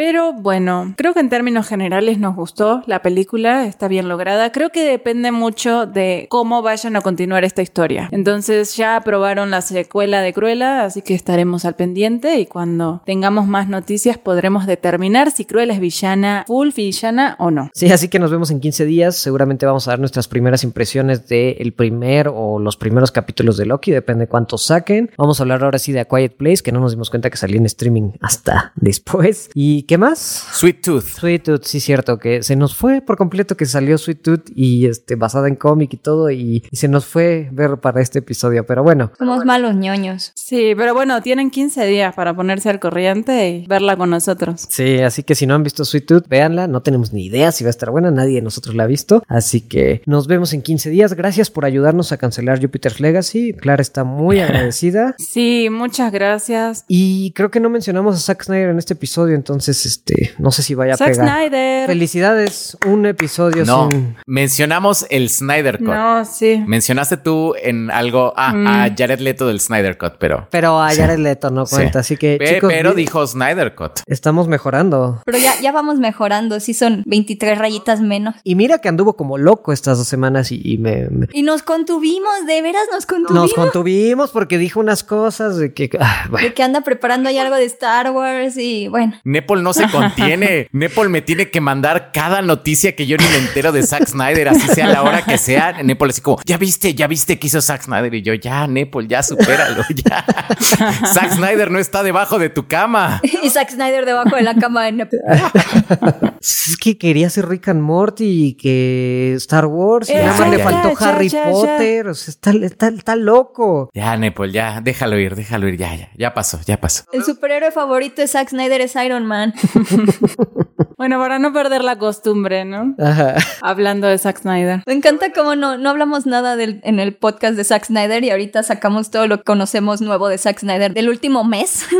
Pero bueno, creo que en términos generales nos gustó la película, está bien lograda. Creo que depende mucho de cómo vayan a continuar esta historia. Entonces ya aprobaron la secuela de Cruella, así que estaremos al pendiente y cuando tengamos más noticias podremos determinar si Cruella es villana, full villana o no. Sí, así que nos vemos en 15 días. Seguramente vamos a dar nuestras primeras impresiones del primer o los primeros capítulos de Loki, depende cuántos saquen. Vamos a hablar ahora sí de A Quiet Place, que no nos dimos cuenta que salió en streaming hasta después. ¿Y qué más? Sweet Tooth. Sweet Tooth, sí, cierto, que se nos fue por completo que salió Sweet Tooth y este, basada en cómic y todo, y, y se nos fue ver para este episodio, pero bueno. Somos malos ñoños. Sí, pero bueno, tienen 15 días para ponerse al corriente y verla con nosotros. Sí, así que si no han visto Sweet Tooth, véanla. No tenemos ni idea si va a estar buena, nadie de nosotros la ha visto. Así que nos vemos en 15 días. Gracias por ayudarnos a cancelar Jupiter's Legacy. Clara está muy agradecida. Sí, muchas gracias. Y creo que no mencionamos a Zack Snyder en este episodio, entonces este, no sé si vaya a Zack pegar. Snyder. Felicidades, un episodio No, sin. mencionamos el Snyder Cut. No, sí. Mencionaste tú en algo ah, Mm. a Jared Leto del Snyder Cut, pero. Pero a Jared Leto no Sí. cuenta, así que Pe- chicos, pero dijo Snyder Cut. estamos mejorando. Pero ya, ya vamos mejorando, sí son 23 rayitas menos. Y mira que anduvo como loco estas dos semanas y, y me, me- Y nos contuvimos, de veras nos contuvimos. nos contuvimos porque dijo unas cosas de que ah, bueno. De que anda preparando ahí algo de Star Wars y bueno. Nepal no se contiene. Nepal me tiene que mandar cada noticia que yo ni me entero de Zack Snyder, así sea la hora que sea. Nepal así como, ya viste, ya viste que hizo Zack Snyder. Y yo, ya, Nepal, ya supéralo, ya. Zack Snyder no está debajo de tu cama. Y Zack Snyder debajo de la cama de Nep- Es que quería hacer Rick and Morty y que Star Wars y Eh, nada más ya, le ya, faltó ya, Harry ya, ya. Potter. O sea, está, está, está loco. Ya, Nepal, ya, déjalo ir, déjalo ir, ya, ya, ya pasó, ya pasó. El superhéroe favorito de Zack Snyder es Iron Man. Bueno, para no perder la costumbre, ¿no? Ajá. Hablando de Zack Snyder. Me encanta cómo no, no hablamos nada del, en el podcast de Zack Snyder y ahorita sacamos todo lo que conocemos nuevo de Zack Snyder del último mes.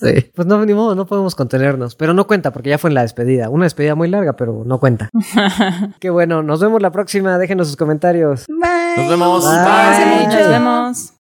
Sí. Pues no, ni modo, no podemos contenernos. Pero no cuenta porque ya fue en la despedida. Una despedida muy larga, pero no cuenta. Qué bueno. Nos vemos la próxima. Déjenos sus comentarios. Bye. Nos vemos. Bye. Bye, Bye. nos vemos.